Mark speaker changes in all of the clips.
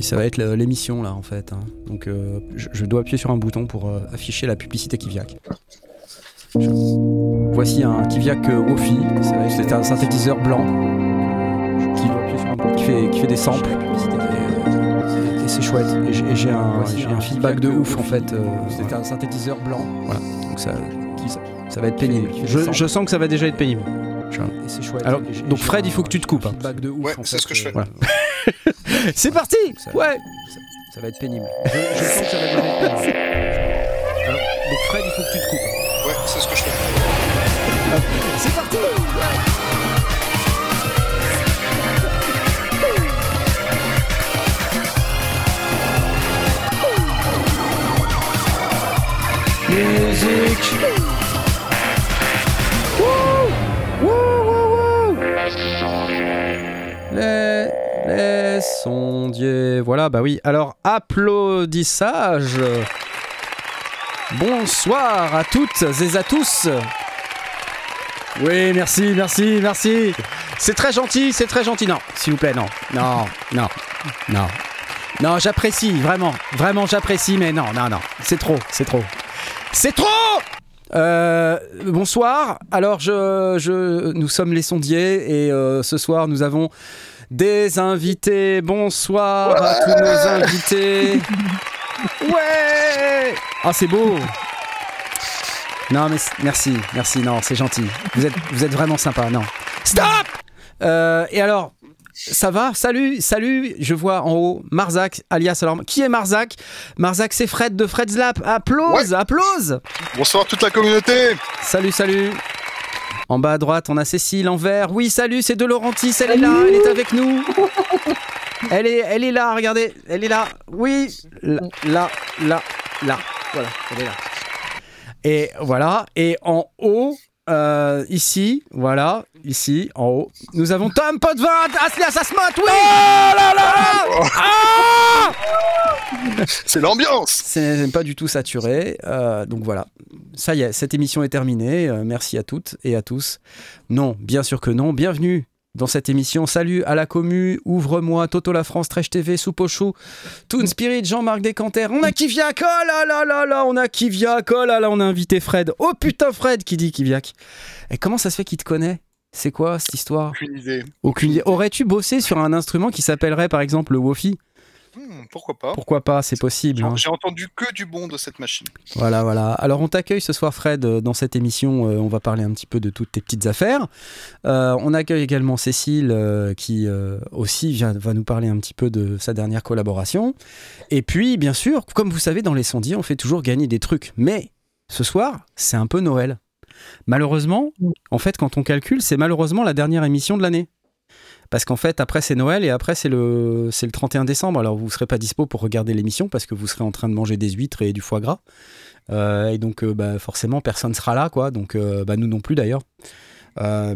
Speaker 1: Et ça va être l'émission là en fait. hein. Donc euh, je, je dois appuyer sur un bouton pour euh, afficher la publicité Kiviak. Je- Voici un Kiviak euh, Wofi. Être- C'est un synthétiseur blanc euh, qui, fait, qui fait des samples. Et, et c'est chouette. Et j'ai un, feedback de ouf en fait. euh, C'est un synthétiseur blanc. Voilà. Donc ça, ça, ça va être pénible. Je, je sens que ça va déjà être pénible. Et c'est chouette. Alors, donc Fred, il faut que tu te coupes. hein.
Speaker 2: de ouf,
Speaker 3: Ouais, c'est
Speaker 2: fait,
Speaker 3: ce que je fais.
Speaker 2: euh,
Speaker 1: Voilà. C'est parti
Speaker 2: Ça-
Speaker 1: Ouais
Speaker 2: ça, ça va être pénible. Je, je sens que ça va être pénible. Alors, donc Fred, il faut que tu te coupes.
Speaker 3: Ouais, c'est ce que je fais.
Speaker 1: C'est parti Musique les sondiers. Voilà, bah oui. Alors, applaudissage. Bonsoir à toutes et à tous. Oui, merci, merci, merci. C'est très gentil, c'est très gentil. Non, s'il vous plaît, non. Non, non, non. Non, j'apprécie, vraiment, vraiment j'apprécie, mais non, non, non. C'est trop, c'est trop. C'est trop Euh, bonsoir. Alors, je, je, nous sommes les sondiers et euh, ce soir, nous avons des invités. Bonsoir à tous nos invités. Ouais Ah, c'est beau Non, mais merci, merci, non, c'est gentil. Vous êtes, vous êtes vraiment sympa, non. Stop Euh, Et alors, ça va? Salut, salut Je vois en haut Marzac, alias alors... Qui est Marzac? Marzac, c'est Fred de Fred's Lap. Applause, applause
Speaker 3: Bonsoir toute la communauté.
Speaker 1: Salut, salut. En bas à droite, on a Cécile en vert. Oui, salut, c'est De Laurentiis, elle est là, elle est avec nous. Elle est, elle est là, regardez, elle est là. Oui, là, là, là, là. Voilà, elle est là. Et voilà, et en haut, euh, ici, voilà, ici, en haut, nous avons Tom Potvin, Aslia Sasmot, oui Oh là là Ah
Speaker 3: C'est l'ambiance.
Speaker 1: c'est pas du tout saturé. euh, donc voilà. Ça y est, cette émission est terminée. euh, merci à toutes et à tous. Non, bien sûr que non. Bienvenue dans cette émission. Salut à la commu, Ouvre-moi, Toto la France, Trèche TV, Soupe au chou, Toon Spirit, Jean-Marc Descanter. On a Kiviak, oh là là là là, on a Kiviak, oh là là, on a invité Fred. Oh putain, Fred qui dit Kiviak. Et comment ça se fait qu'il te connaît? C'est quoi cette histoire?
Speaker 3: Aucune idée.
Speaker 1: Aucune idée. Aurais-tu bossé sur un instrument qui s'appellerait par exemple le Wofi?
Speaker 3: Hmm, pourquoi pas
Speaker 1: Pourquoi pas C'est possible. hein.
Speaker 3: J'ai entendu que du bon de cette machine.
Speaker 1: Voilà, voilà. Alors on t'accueille ce soir, Fred, euh, dans cette émission. euh, on va parler un petit peu de toutes tes petites affaires. Euh, on accueille également Cécile, euh, qui euh, aussi vient, va nous parler un petit peu de sa dernière collaboration. Et puis, bien sûr, comme vous savez, dans les sondiers, on fait toujours gagner des trucs. Mais ce soir, c'est un peu Noël. Malheureusement, en fait, quand on calcule, c'est malheureusement la dernière émission de l'année. Parce qu'en fait, après c'est Noël et après c'est le, c'est le 31 décembre. Alors vous ne serez pas dispo pour regarder l'émission parce que vous serez en train de manger des huîtres et du foie gras. Euh, et donc euh, bah, forcément personne sera là, quoi. Donc euh, bah, nous non plus d'ailleurs.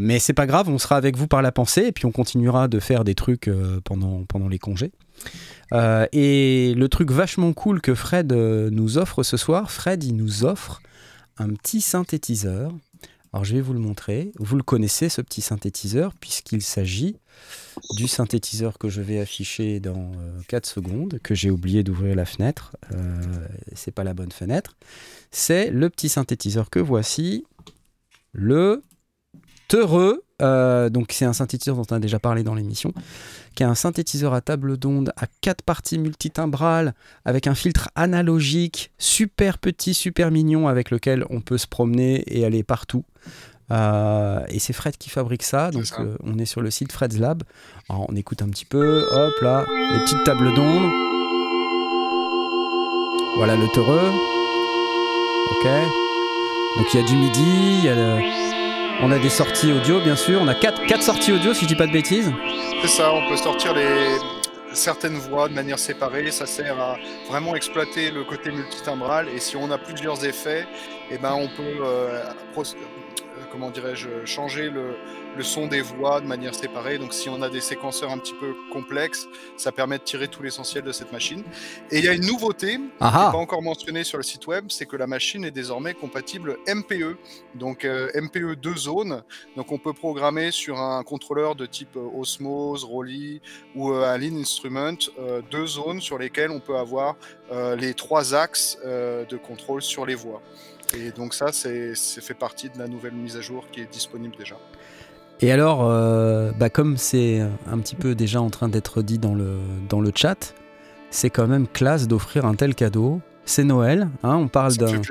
Speaker 1: Mais c'est pas grave, on sera avec vous par la pensée et puis on continuera de faire des trucs pendant, pendant les congés. Et le truc vachement cool que Fred nous offre ce soir, Fred il nous offre un petit synthétiseur. Alors je vais vous le montrer. Vous le connaissez ce petit synthétiseur puisqu'il s'agit du synthétiseur que je vais afficher dans 4 secondes, que j'ai oublié d'ouvrir la fenêtre. Euh, c'est pas la bonne fenêtre. C'est le petit synthétiseur que voici, le Teureux. Euh, donc c'est un synthétiseur dont on a déjà parlé dans l'émission, qui est un synthétiseur à table d'onde à quatre parties multitimbrales avec un filtre analogique super petit, super mignon avec lequel on peut se promener et aller partout. Euh, et c'est Fred qui fabrique ça, donc
Speaker 3: ça.
Speaker 1: euh, on est sur le site Fred's Lab. Alors, on écoute un petit peu, hop là, les petites tables d'onde. Voilà le teureux. Ok. Donc il y a du midi, il y a le- on a des sorties audio bien sûr, on a quatre, sorties audio si je dis pas de bêtises.
Speaker 3: C'est ça, on peut sortir les certaines voix de manière séparée. Ça sert à vraiment exploiter le côté multitimbral. Et si on a plusieurs effets, eh ben on peut euh, euh, comment dirais-je, changer le, le son des voix de manière séparée. Donc si on a des séquenceurs un petit peu complexes, ça permet de tirer tout l'essentiel de cette machine. Et il y a une nouveauté qui n'est
Speaker 1: Ah
Speaker 3: pas encore mentionnée sur le site web, c'est que la machine est désormais compatible MPE, donc euh, MPE 2 zones. Donc on peut programmer sur un contrôleur de type euh, Osmose, Rolly ou euh, un Lean Instrument euh, deux zones sur lesquelles on peut avoir les trois axes de contrôle sur les voies. Et donc ça, c'est c'est fait partie de la nouvelle mise à jour qui est disponible déjà.
Speaker 1: Et alors, euh, bah comme c'est un petit peu déjà en train d'être dit dans le, dans le chat, c'est quand même classe d'offrir un tel cadeau. C'est Noël, hein, on parle d'un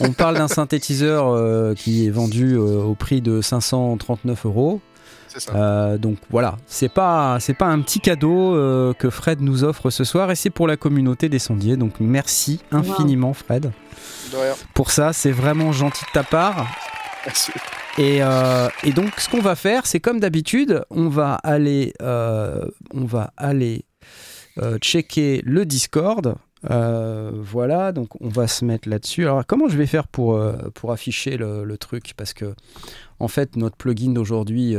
Speaker 1: on parle d'un synthétiseur euh, qui est vendu euh, au prix de 539 euros.
Speaker 3: C'est ça.
Speaker 1: Euh, donc voilà, c'est pas c'est pas un petit cadeau euh, que Fred nous offre ce soir et c'est pour la communauté des sondiers. Donc merci infiniment Fred
Speaker 3: De rien.
Speaker 1: pour ça, c'est vraiment gentil de ta part.
Speaker 3: Merci.
Speaker 1: Et, euh, et donc, ce qu'on va faire, c'est comme d'habitude, on va aller, euh, on va aller euh, checker le Discord. Voilà, donc on va se mettre là-dessus. Alors, comment je vais faire pour, pour afficher le, truc? Parce que, en fait, notre plugin d'aujourd'hui,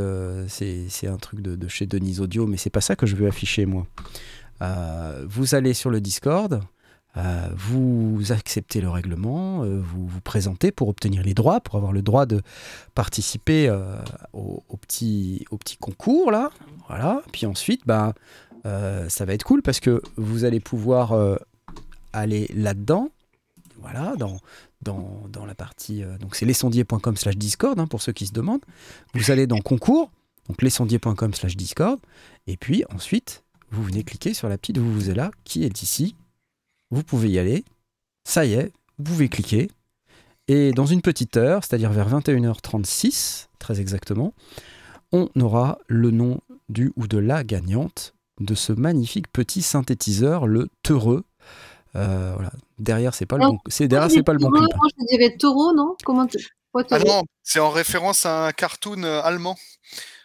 Speaker 1: c'est un truc de, de chez Denise Audio, mais c'est pas ça que je veux afficher, moi. Vous allez sur le Discord. Euh, vous acceptez le règlement, euh, vous vous présentez pour obtenir les droits, pour avoir le droit de participer euh, au, petit, concours là. Voilà. Puis ensuite, bah, ça va être cool parce que vous allez pouvoir aller là-dedans. Voilà, dans, la partie. donc c'est lesondiers.com slash Discord hein, pour ceux qui se demandent. Vous allez dans concours, donc lesondiers.com slash Discord. Et puis ensuite, vous venez cliquer sur la petite vous vous êtes là qui est ici. Vous pouvez y aller. Ça y est, vous pouvez cliquer. Et dans une petite heure, c'est-à-dire vers 21h36, très exactement, on aura le nom du ou de la gagnante de ce magnifique petit synthétiseur, le Teureux. Euh, voilà. Derrière, c'est pas le bon, c'est derrière, c'est pas le bon clip.
Speaker 4: je dirais taureau, non? Comment
Speaker 3: Ah non, c'est en référence à un cartoon euh, allemand.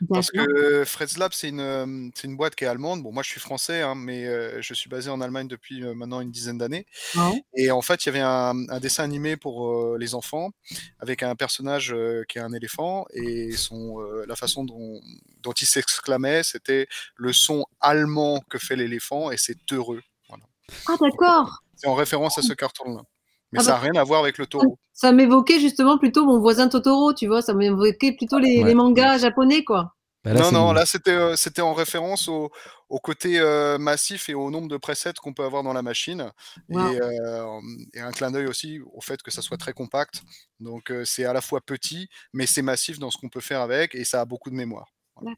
Speaker 3: Parce que Fred's Lab, c'est une, euh, une boîte qui est allemande. Bon, moi, je suis français, hein, mais euh, je suis basé en Allemagne depuis euh, maintenant une dizaine d'années.
Speaker 4: Ouais.
Speaker 3: Et en fait, il y avait un, un dessin animé pour euh, les enfants avec un personnage qui est un éléphant et son, la façon dont, dont il s'exclamait, c'était le son allemand que fait l'éléphant et c'est heureux. Voilà.
Speaker 4: Ah, d'accord.
Speaker 3: C'est en référence à ce carton-là. Mais
Speaker 4: Ah
Speaker 3: ça n'a
Speaker 4: bah.
Speaker 3: rien à voir avec le taureau.
Speaker 4: Ça m'évoquait justement plutôt mon voisin Totoro, tu vois. Ça m'évoquait plutôt les,
Speaker 1: Ouais.
Speaker 4: les mangas japonais, quoi.
Speaker 1: Bah là,
Speaker 3: non, non,
Speaker 1: une-
Speaker 3: là c'était euh, c'était en référence au, au côté euh, massif et au nombre de presets qu'on peut avoir dans la machine.
Speaker 4: Wow.
Speaker 3: Et, euh, et un clin d'œil aussi au fait que ça soit très compact. Donc euh, c'est à la fois petit, mais c'est massif dans ce qu'on peut faire avec et ça a beaucoup de mémoire.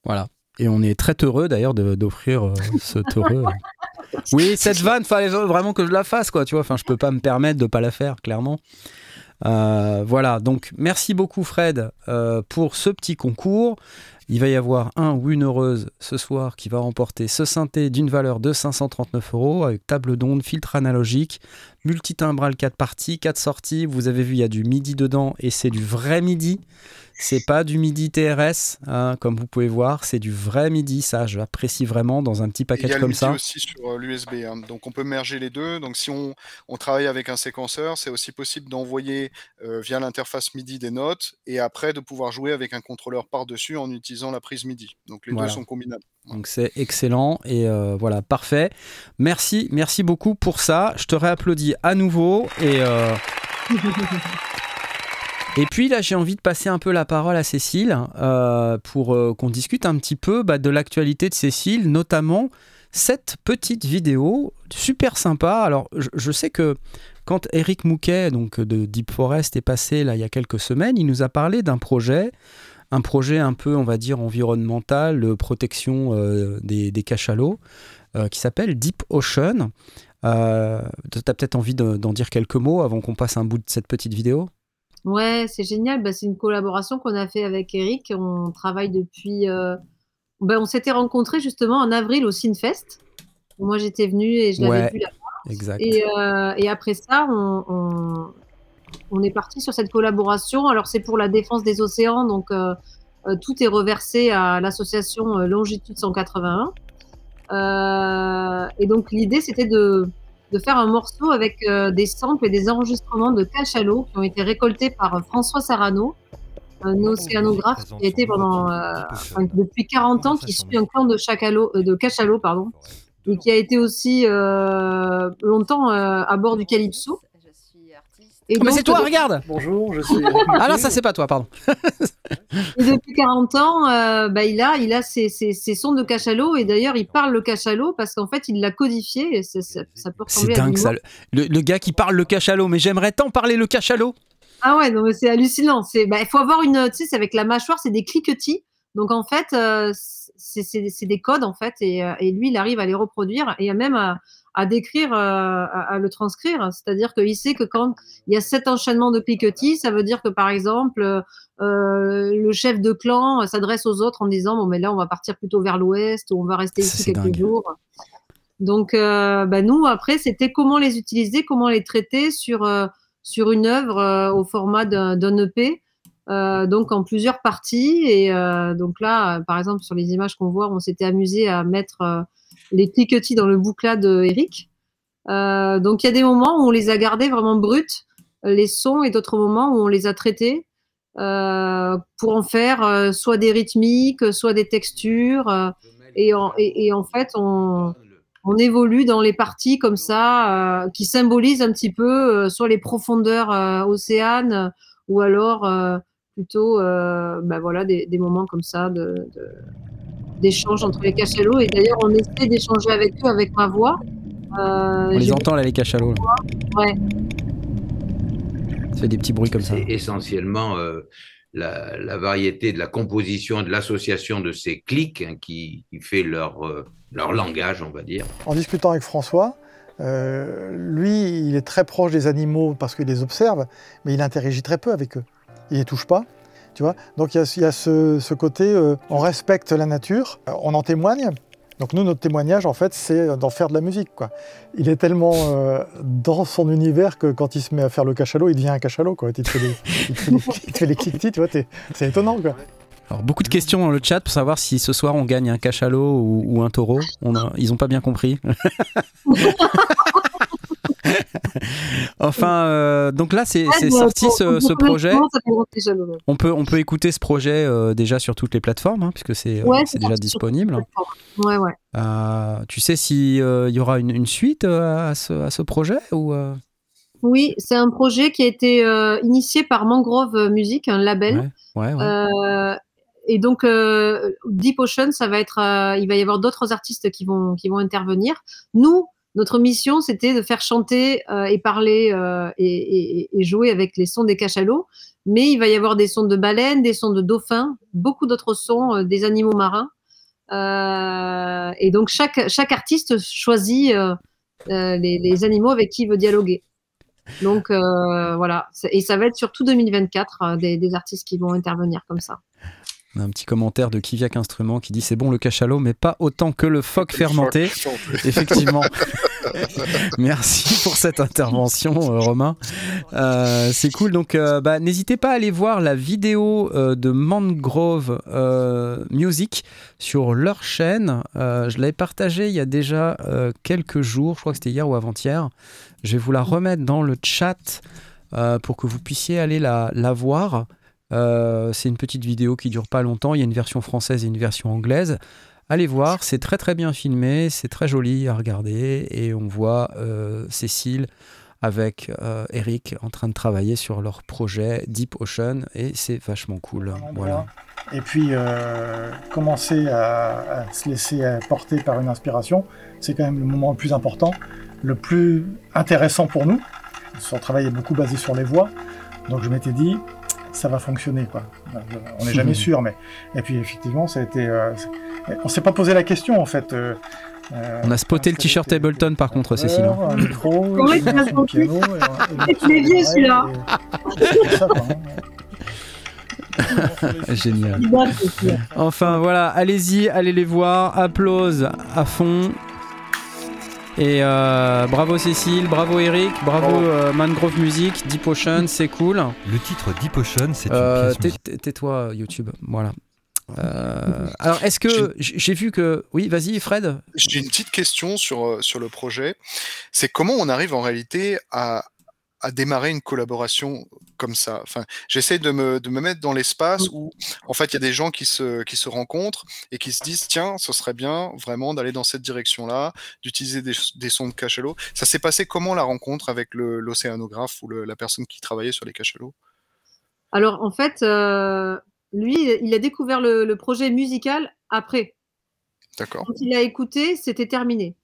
Speaker 1: Voilà. Et on est très heureux d'ailleurs d'offrir euh, ce Teureux. Oui, cette vanne, fallait vraiment que je la fasse, quoi. Tu vois, enfin, je peux pas me permettre de pas la faire, clairement. Euh, voilà. Donc, merci beaucoup, Fred, euh, pour ce petit concours. Il va y avoir un ou une heureuse ce soir qui va remporter ce synthé d'une valeur de 539 euros avec table d'onde, filtre analogique, multitimbral 4 parties, 4 sorties. Vous avez vu, il y a du MIDI dedans et c'est du vrai MIDI. C'est pas du MIDI TRS, hein, comme vous pouvez voir, c'est du vrai MIDI. Ça, j'apprécie vraiment dans un petit
Speaker 3: Et Il y
Speaker 1: package
Speaker 3: a le
Speaker 1: comme
Speaker 3: MIDI
Speaker 1: ça.
Speaker 3: aussi sur l'USB, donc on peut merger les deux. Donc si on, on travaille avec un séquenceur, c'est aussi possible d'envoyer euh, via l'interface MIDI des notes et après de pouvoir jouer avec un contrôleur par-dessus en utilisant la prise MIDI. Donc les
Speaker 1: Voilà.
Speaker 3: deux sont combinables.
Speaker 1: Donc c'est excellent et euh, voilà, parfait. Merci, merci beaucoup pour ça. Je te réapplaudis à nouveau et euh, et puis là j'ai envie de passer un peu la parole à Cécile euh, pour euh, qu'on discute un petit peu bah, de l'actualité de Cécile, notamment cette petite vidéo super sympa. Alors je, sais que quand Eric Mouquet donc de Deep Forest est passé là il y a quelques semaines, il nous a parlé d'un projet un projet un peu, on va dire, environnemental, protection euh, des, cachalots, qui s'appelle Deep Ocean. Tu as peut-être envie de- d'en dire quelques mots avant qu'on passe un bout de cette petite vidéo?
Speaker 4: Ouais, c'est génial. Bah, c'est une collaboration qu'on a fait avec Eric. On travaille depuis. euh, ben, on s'était rencontrés justement en avril au Sinfest. Moi, j'étais venue et je l'avais
Speaker 1: Ouais.
Speaker 4: vu là.
Speaker 1: Exact.
Speaker 4: Et, euh, et après ça, on, on, on est parti sur cette collaboration. Alors, c'est pour la défense des océans, donc euh, euh, tout est reversé à l'association euh, Longitude 181. Euh, et donc, l'idée, c'était de, de faire un morceau avec euh, des samples et des enregistrements de cachalots qui ont été récoltés par euh, François Sarano. un océanographe qui a été pendant, depuis 40 ans, qui suit un clan de, de cachalot, pardon, et qui a été aussi longtemps à bord du Calypso.
Speaker 1: Et oh, mais c'est toi, regarde
Speaker 2: Bonjour, je suis.
Speaker 1: ah non, ça c'est pas toi, pardon.
Speaker 4: et depuis 40 ans, euh, bah, il a, il a ses, ses, ses sons de cachalot et d'ailleurs il parle le cachalot parce qu'en fait il l'a codifié et ça, ça, peut
Speaker 1: ressembler C'est dingue ça. Le, le, gars qui parle le cachalot, mais j'aimerais tant parler le cachalot.
Speaker 4: Ah ouais, non mais c'est hallucinant. Bah, il faut avoir une, tu sais, c'est avec la mâchoire, c'est des cliquetis. Donc en fait, euh, c'est des codes en fait et, euh, et, lui il arrive à les reproduire et même à à décrire, euh, à, le transcrire. C'est-à-dire qu'il sait que quand il y a cet enchaînement de cliquetis, ça veut dire que par exemple, euh, le chef de clan s'adresse aux autres en disant bon mais là on va partir plutôt vers l'ouest ou on va rester ici quelques jours. Donc euh, bah, nous après c'était comment les utiliser, comment les traiter sur sur une œuvre au format d'un EP. donc en plusieurs parties et donc là par exemple sur les images qu'on voit on s'était amusé à mettre les cliquetis dans le bouclat de Eric. Euh, donc il y a des moments où on les a gardés vraiment bruts, les sons, et d'autres moments où on les a traités euh, pour en faire euh, soit des rythmiques, soit des textures. Et en, et, en, fait, on, on, évolue dans les parties comme ça qui symbolisent un petit peu soit les profondeurs océanes ou alors plutôt ben voilà, des, des, moments comme ça de, de d'échange entre les cachalots. Et d'ailleurs, on essaie d'échanger avec eux avec ma voix.
Speaker 1: Euh, on les entend là, les cachalots.
Speaker 4: Ouais.
Speaker 1: Ça fait des petits bruits comme ça.
Speaker 5: C'est essentiellement euh, la, variété de la composition et de l'association de ces clics hein, qui, fait leur, euh, leur langage, on va dire.
Speaker 6: En discutant avec François, lui, il est très proche des animaux parce qu'il les observe, mais il interagit très peu avec eux. Il les touche pas. Tu vois? Donc il y a, ce, côté, euh, on respecte la nature, euh, on en témoigne. Donc nous, notre témoignage, en fait, c'est d'en faire de la musique. Quoi. Il est tellement euh, dans son univers que quand il se met à faire le cachalot, il devient un cachalot. Quoi. Il te fait les, il tu vois, c'est étonnant. Quoi.
Speaker 1: Alors, beaucoup de questions dans le chat pour savoir si ce soir on gagne un cachalot ou, un taureau. On ils n'ont pas bien compris. enfin, euh, donc là, c'est sorti ce, projet. On peut, on peut écouter ce projet euh, déjà sur toutes les plateformes, hein, puisque c'est euh, déjà disponible.
Speaker 4: Ouais, ouais.
Speaker 1: tu sais s'il y aura une, suite à ce, à, ce, projet ou
Speaker 4: Oui, c'est un projet qui a été initié par Mangrove Music, un label. Ouais, et donc Deep Ocean, ça va être, il va y avoir d'autres artistes qui vont qui vont intervenir. Nous, notre mission, c'était de faire chanter euh, et parler euh, et, jouer avec les sons des cachalots. Mais il va y avoir des sons de baleines, des sons de dauphins, beaucoup d'autres sons euh, des animaux marins. et donc chaque, chaque artiste choisit les, animaux avec qui il veut dialoguer. Donc voilà, et ça va être sur tout 2024 des artistes qui vont intervenir comme ça
Speaker 1: un petit commentaire de Kiviak Instrument qui dit c'est bon le cachalot, mais pas autant que le phoque fermenté. Effectivement. Merci pour cette intervention, euh, Romain. Euh, c'est cool. Donc, euh, bah, n'hésitez pas à aller voir la vidéo de Mangrove Music sur leur chaîne. je l'avais partagée il y a déjà quelques jours. Je crois que c'était hier ou avant-hier. Je vais vous la remettre dans le chat pour que vous puissiez aller la, la voir. Euh, c'est une petite vidéo qui dure pas longtemps. Il y a une version française et une version anglaise. Allez voir, c'est très très bien filmé, c'est très joli à regarder et on voit euh, Cécile avec euh, Eric en train de travailler sur leur projet Deep Ocean et c'est vachement cool. Voilà.
Speaker 6: Et puis commencer à, se laisser porter par une inspiration, c'est quand même le moment le plus important, le plus intéressant pour nous. Son travail est beaucoup basé sur les voix, donc je m'étais dit, ça va fonctionner quoi. On n'est jamais sûr, mais et puis effectivement, ça a été. Euh, on s'est pas posé la question en fait. Euh,
Speaker 1: euh, on a spoté le t-shirt Ableton par contre, Cécile.
Speaker 4: Un micro, oui, un piano, et, vieux celui-là.
Speaker 1: Génial. Enfin voilà, allez-y, allez les voir, applause à fond. Et euh, bravo Cécile, bravo Eric, bravo euh, Mangrove Music, Deep Ocean, c'est cool.
Speaker 7: Le titre Deep Ocean, c'est une euh, pièce
Speaker 1: Tais-toi YouTube, voilà. alors, est-ce que j'ai vu que. Oui, vas-y, Fred.
Speaker 3: J'ai une petite question sur, sur le projet. C'est comment on arrive en réalité à, à démarrer une collaboration comme ça enfin, J'essaie de me, de me, mettre dans l'espace mmh. où, en fait, il y a des gens qui se, qui se rencontrent et qui se disent tiens, ce serait bien vraiment d'aller dans cette direction-là, d'utiliser des, des, sons de cachalot. Ça s'est passé comment la rencontre avec l'océanographe ou le, la personne qui travaillait sur les cachalots?
Speaker 4: Alors, en fait, euh, lui, il a découvert le, le projet musical après.
Speaker 3: D'accord.
Speaker 4: Quand il a écouté, c'était terminé.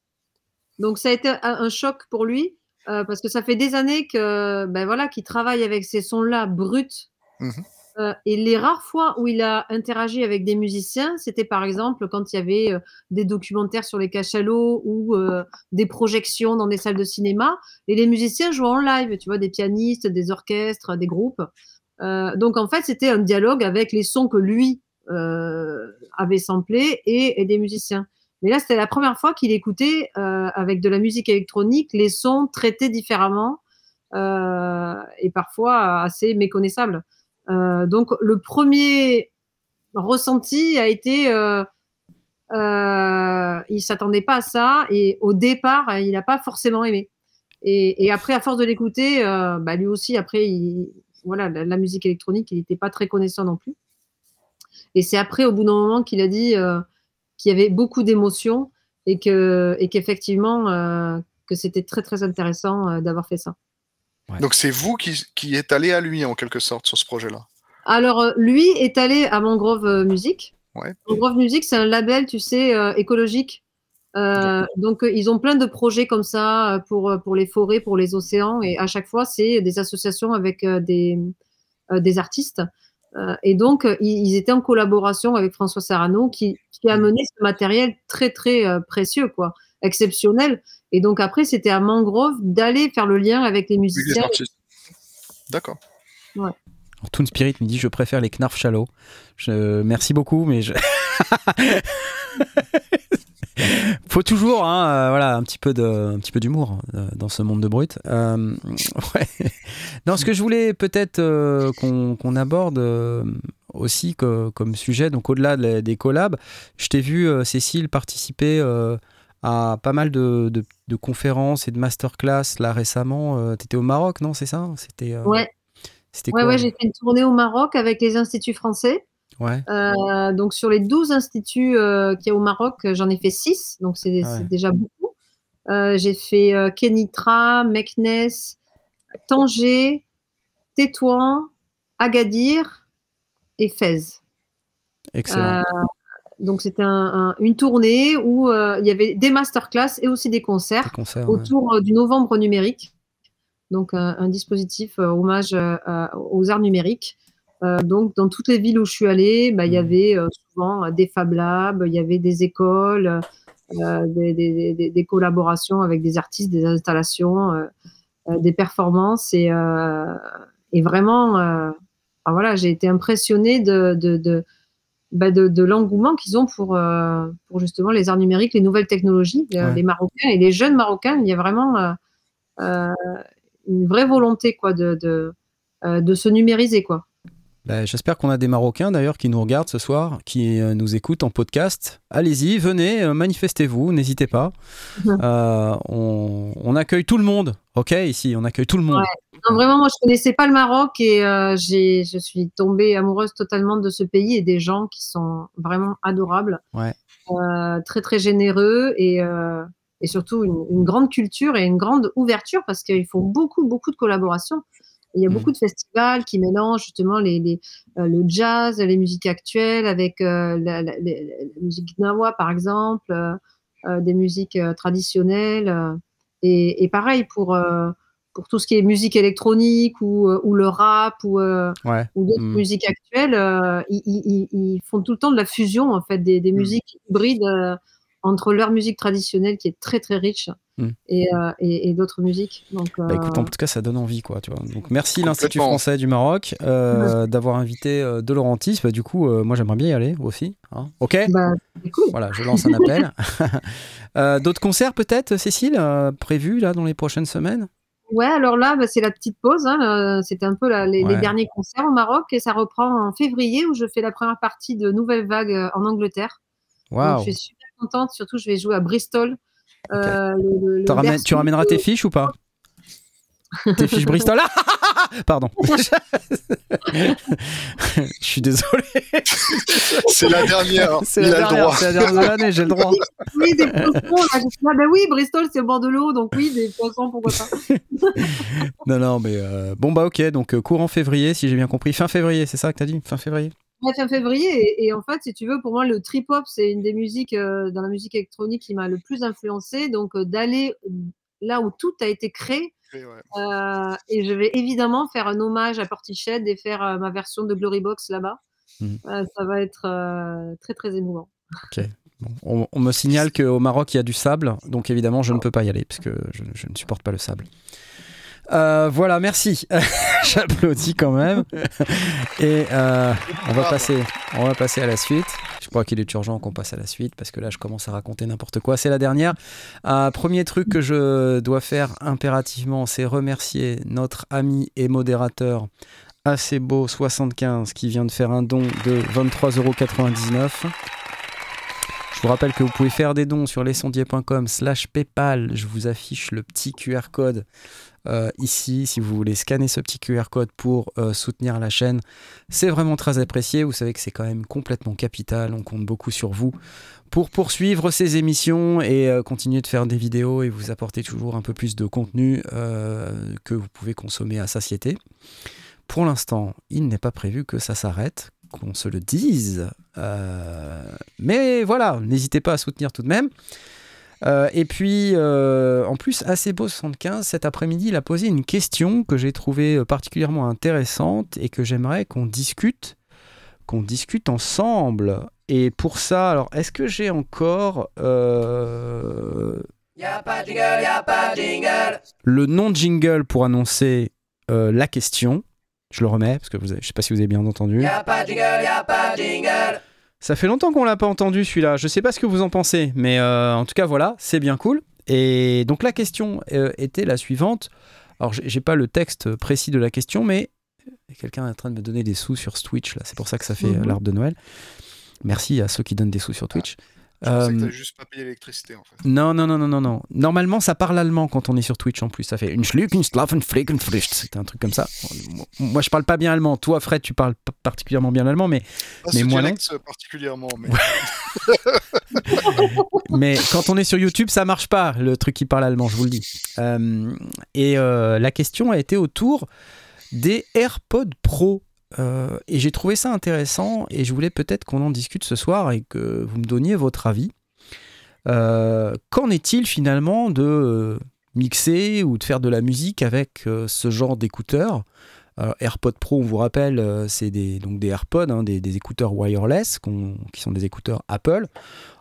Speaker 4: Donc, ça a été un choc pour lui euh, parce que ça fait des années que ben voilà qu'il travaille avec ces sons-là bruts. Mmh euh, et les rares fois où il a interagi avec des musiciens, c'était par exemple quand il y avait euh, des documentaires sur les cachalots ou des projections dans des salles de cinéma, et les musiciens jouaient en live, tu vois, des pianistes, des orchestres, des groupes. donc en fait, c'était un dialogue avec les sons que lui avait samplés et, et des musiciens. Mais là, c'était la première fois qu'il écoutait euh, avec de la musique électronique les sons traités différemment euh, et parfois assez méconnaissables. Euh, donc, le premier ressenti a été, euh, il s'attendait pas à ça et au départ, il n'a pas forcément aimé. Et, après, à force de l'écouter, bah, lui aussi, après, il, voilà, la, la, musique électronique, il n'était pas très connaissant non plus. Et c'est après, au bout d'un moment, qu'il a dit qu'il y avait beaucoup d'émotions et que et qu'effectivement euh, que c'était très très intéressant euh, d'avoir fait ça.
Speaker 3: Ouais. Donc c'est vous qui, qui êtes allé à lui en quelque sorte sur ce projet-là?
Speaker 4: Alors euh, lui est allé à Mangrove Music.
Speaker 3: Ouais.
Speaker 4: Mangrove Music c'est un label tu sais euh, écologique. Euh, donc ils ont plein de projets comme ça pour pour les forêts, pour les océans et à chaque fois c'est des associations avec des des artistes. Euh, et donc, euh, ils, étaient en collaboration avec François Serrano qui, qui a mené ce matériel très, très euh, précieux, quoi, exceptionnel. Et donc, après, c'était à Mangrove d'aller faire le lien avec les musiciens.
Speaker 3: D'accord.
Speaker 4: Ouais.
Speaker 1: Toon Spirit me dit je préfère les Knarf Shallow. Je... Merci beaucoup, mais je. faut toujours hein, euh, voilà un petit peu de un petit peu d'humour euh, dans ce monde de brut. Euh, ouais. non ce que je voulais peut-être euh, qu'on aborde aussi que, comme sujet donc au-delà de des collabs je t'ai vu Cécile participer à pas mal de, de, de, conférences et de masterclass là récemment. Tu étais au Maroc non c'est ça?
Speaker 4: C'était ouais. c'était ouais, ouais j'ai fait une tournée au Maroc avec les instituts français
Speaker 1: Ouais.
Speaker 4: Euh, donc sur les 12 instituts euh, qu'il y a au Maroc, j'en ai fait 6, donc c'est ouais. déjà beaucoup. Euh, j'ai fait euh, Kenitra, Meknes, Tanger, Tétouan, Agadir et Fès.
Speaker 1: Excellent.
Speaker 4: Euh, donc c'était un, un, une tournée où euh, il y avait des masterclass et aussi des concerts,
Speaker 1: des concerts
Speaker 4: autour
Speaker 1: ouais.
Speaker 4: du novembre numérique. Donc un dispositif hommage aux arts numériques. Euh, donc, dans toutes les villes où je suis allée, bah, il y mmh. avait euh, souvent des Fab Labs, il y avait des écoles, euh, des, des, des, des, collaborations avec des artistes, des installations, euh, euh, des performances. Et, euh, et vraiment, enfin, voilà, j'ai été impressionnée de, de, de, bah, de, l'engouement qu'ils ont pour, pour justement les arts numériques, les nouvelles technologies, ouais. les Marocains et les jeunes Marocains. Il y a vraiment une vraie volonté quoi, de, de, de se numériser. Quoi.
Speaker 1: Bah, J'espère qu'on a des Marocains d'ailleurs qui nous regardent ce soir, qui euh, nous écoutent en podcast. Allez-y, venez, euh, manifestez-vous, n'hésitez pas. euh, on, on, accueille tout le monde, ok Ici, on accueille tout le monde.
Speaker 4: Ouais. Non, vraiment, moi je connaissais pas le Maroc et je suis tombée amoureuse totalement de ce pays et des gens qui sont vraiment adorables,
Speaker 1: ouais.
Speaker 4: Très très généreux et, et surtout une, une, grande culture et une grande ouverture parce qu'ils font beaucoup beaucoup de collaborations. Il y a beaucoup de festivals qui mélangent justement les, les euh, le jazz, les musiques actuelles avec euh, la, la, la, la, musique gnawa par exemple, euh, des musiques traditionnelles. Et, et, pareil pour, pour tout ce qui est musique électronique ou, ou le rap ou,
Speaker 1: ouais.
Speaker 4: ou d'autres
Speaker 1: mmh.
Speaker 4: musiques actuelles, ils, ils, ils, font tout le temps de la fusion en fait des, des mmh. musiques hybrides entre leur musique traditionnelle qui est très très riche mmh. et, euh, et, et d'autres musiques. Donc,
Speaker 1: euh... bah, écoute, en tout cas, ça donne envie, quoi. Tu vois. Donc, merci l'Institut français du Maroc euh, mmh. d'avoir invité euh, De Laurentiis. Bah, du coup, euh, moi, j'aimerais bien y aller aussi. Hein ok?
Speaker 4: Bah, cool.
Speaker 1: Voilà, je lance un appel. Euh, d'autres concerts, peut-être, Cécile, prévus là dans les prochaines semaines?
Speaker 4: Ouais, alors là, bah, c'est la petite pause. Hein. C'était un peu la, les, ouais. les, derniers concerts au Maroc et ça reprend en février où je fais la première partie de Nouvelle Vague en Angleterre.
Speaker 1: Wow.
Speaker 4: Donc, je suis super contente. Surtout, je vais jouer à Bristol.
Speaker 1: Okay. Euh, le, le, ramènes, tu ramèneras tes fiches ou pas Tes fiches Bristol ah Pardon. Je suis désolé.
Speaker 3: C'est la dernière.
Speaker 1: C'est la, dernière, c'est la dernière de l'année, j'ai le droit.
Speaker 4: Oui, des poissons. Ah, ben oui, Bristol, c'est au bord de l'eau, donc oui, des poissons, pourquoi pas.
Speaker 1: non, non, mais euh, bon, bah ok, donc euh, courant février, si j'ai bien compris. Fin février, c'est ça que tu as dit? Fin février
Speaker 4: fin février. Et, en fait, si tu veux, pour moi, le trip-hop, c'est une des musiques euh, dans la musique électronique qui m'a le plus influencé. Donc, d'aller là où tout a été créé, euh, et je vais évidemment faire un hommage à Portiched et faire euh, ma version de Glory Box là-bas. Mhm. Euh, ça va être très très émouvant.
Speaker 1: Ok. on, me signale qu'au Maroc il y a du sable, donc évidemment je ne peux pas y aller parce que je ne supporte pas le sable. Euh, voilà, merci. J'applaudis quand même. Et euh, on, va passer, on va passer à la suite. Je crois qu'il est urgent qu'on passe à la suite parce que là, je commence à raconter n'importe quoi. C'est la dernière. Euh, premier truc que je dois faire impérativement, c'est remercier notre ami et modérateur assez beau 75 qui vient de faire un don de 23,99€. Je vous rappelle que vous pouvez faire des dons sur lesondiers.com slash PayPal. Je vous affiche le petit QR code euh, ici, si vous voulez scanner ce petit QR code pour euh, soutenir la chaîne, c'est vraiment très apprécié. Vous savez que c'est quand même complètement capital. On compte beaucoup sur vous pour poursuivre ces émissions et euh, continuer de faire des vidéos et vous apporter toujours un peu plus de contenu que vous pouvez consommer à satiété. Pour l'instant, il n'est pas prévu que ça s'arrête, qu'on se le dise. mais voilà, n'hésitez pas à soutenir tout de même. Euh, et puis, euh, en plus, assez beau 75, cet après-midi, il a posé une question que j'ai trouvée euh, particulièrement intéressante et que j'aimerais qu'on discute, qu'on discute ensemble. Et pour ça, alors, est-ce que j'ai encore euh... a pas jingle, a pas jingle. le non jingle pour annoncer la question? Je le remets parce que vous avez, je sais pas si vous avez bien entendu. a pas jingle, a pas jingle. Ça fait longtemps qu'on l'a pas entendu celui-là. Je sais pas ce que vous en pensez, mais euh, en tout cas voilà, c'est bien cool. Et donc la question euh, était la suivante. Alors j'ai pas le texte précis de la question, mais quelqu'un est en train de me donner des sous sur Twitch là. C'est pour ça que ça fait mhm. l'arbre de Noël. Merci à ceux qui donnent des sous sur Twitch.
Speaker 3: Je que euh, juste pas payé l'électricité en fait.
Speaker 1: Non, non, non, non, non, non. Normalement, ça parle allemand quand on est sur Twitch en plus. Ça fait une C'est un truc comme ça. Moi, je parle pas bien allemand. Toi, Fred, tu parles particulièrement bien allemand, mais,
Speaker 3: ah,
Speaker 1: mais moi non.
Speaker 3: particulièrement. Mais...
Speaker 1: mais quand on est sur YouTube, ça marche pas, le truc qui parle allemand, je vous le dis. Euh, et euh, la question a été autour des AirPods Pro. Euh, et j'ai trouvé ça intéressant et je voulais peut-être qu'on en discute ce soir et que vous me donniez votre avis. Euh, qu'en est-il finalement de euh, mixer ou de faire de la musique avec ce genre d'écouteurs? AirPod Pro, on vous rappelle, c'est des, donc des AirPods, hein, des, écouteurs wireless qui sont des écouteurs Apple.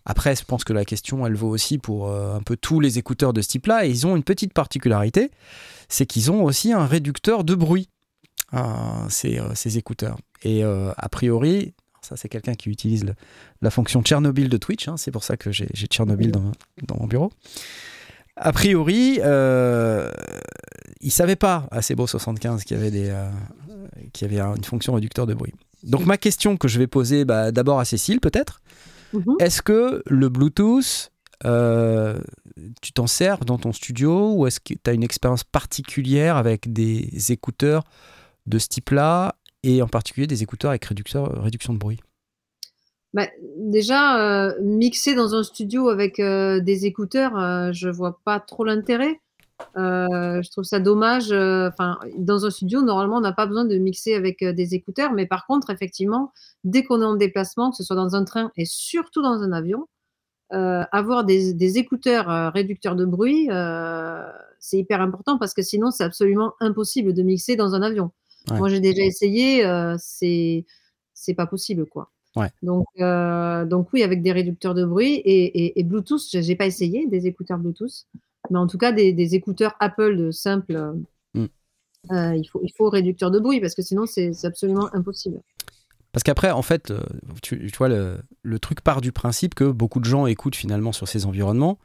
Speaker 1: Après, je pense que la question, elle vaut aussi pour un peu tous les écouteurs de ce type-là. Et ils ont une petite particularité, c'est qu'ils ont aussi un réducteur de bruit. Euh, ces, écouteurs. Et euh, a priori, ça c'est quelqu'un qui utilise la fonction Tchernobyl de Twitch, hein, c'est pour ça que j'ai Tchernobyl dans, dans, mon bureau. A priori, euh, il savait pas à Beau 75 qu'il y avait, des, euh, qu'il y avait une fonction réducteur de bruit. Donc ma question que je vais poser bah, d'abord à Cécile peut-être, mhm. est-ce que le Bluetooth, tu t'en sers dans ton studio ou est-ce que tu as une expérience particulière avec des écouteurs de ce type-là, et en particulier des écouteurs avec réduction de bruit
Speaker 4: bah, Déjà, euh, mixer dans un studio avec euh, des écouteurs, euh, je vois pas trop l'intérêt. je trouve ça dommage. Enfin, dans un studio, normalement, on n'a pas besoin de mixer avec des écouteurs, mais par contre, effectivement, dès qu'on est en déplacement, que ce soit dans un train et surtout dans un avion, avoir des écouteurs réducteurs de bruit, c'est hyper important parce que sinon, c'est absolument impossible de mixer dans un avion. Moi, j'ai déjà essayé, euh, c'est c'est pas possible, quoi. Donc, euh, donc oui, avec des réducteurs de bruit et, et, Bluetooth, j'ai pas essayé des écouteurs Bluetooth, mais en tout cas des, écouteurs Apple simples, mm. euh, il faut il faut réducteur de bruit parce que sinon c'est absolument impossible.
Speaker 1: Parce qu'après, en fait, tu, tu vois, le, le, truc part du principe que beaucoup de gens écoutent finalement sur ces environnements.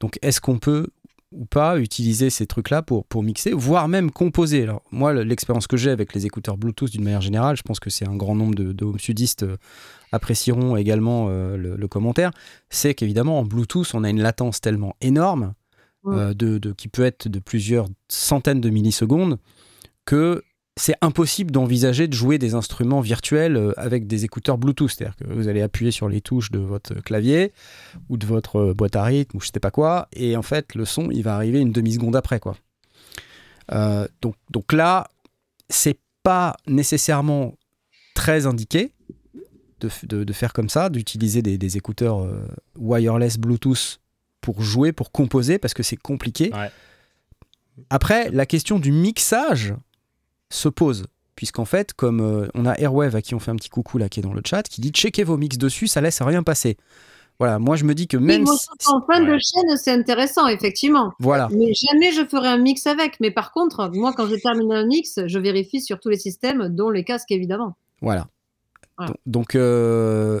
Speaker 1: Donc, est-ce qu'on peut ou pas utiliser ces trucs-là pour, pour mixer, voire même composer. Alors, moi, l'expérience que j'ai avec les écouteurs Bluetooth d'une manière générale, je pense que c'est un grand nombre de, de sudistes euh, apprécieront également euh, le, commentaire, c'est qu'évidemment, en Bluetooth, on a une latence tellement énorme euh, de, de, qui peut être de plusieurs centaines de millisecondes, que c'est impossible d'envisager de jouer des instruments virtuels euh, avec des écouteurs Bluetooth. C'est-à-dire que vous allez appuyer sur les touches de votre clavier ou de votre euh, boîte à rythme ou je sais pas quoi, et en fait, le son, il va arriver une demi-seconde après. quoi. Euh, donc, donc là, c'est pas nécessairement très indiqué de, de, de faire comme ça, d'utiliser des, des, écouteurs wireless Bluetooth pour jouer, pour composer, parce que c'est compliqué.
Speaker 2: Ouais.
Speaker 1: Après, la question du mixage se pose. Puisqu'en fait, comme euh, on a Airwave à qui on fait un petit coucou là qui est dans le chat, qui dit checkez vos mix dessus, ça laisse rien passer. Voilà, moi je me dis que même.
Speaker 4: Oui, moi,
Speaker 1: si-
Speaker 4: en fin de
Speaker 2: Ouais.
Speaker 4: chaîne, c'est intéressant, effectivement.
Speaker 1: Voilà,
Speaker 4: Mais jamais je ferai un mix avec. Mais par contre, moi, quand je termine un mix, je vérifie sur tous les systèmes, dont les casques, évidemment.
Speaker 1: voilà.
Speaker 4: Voilà.
Speaker 1: Donc, donc, euh,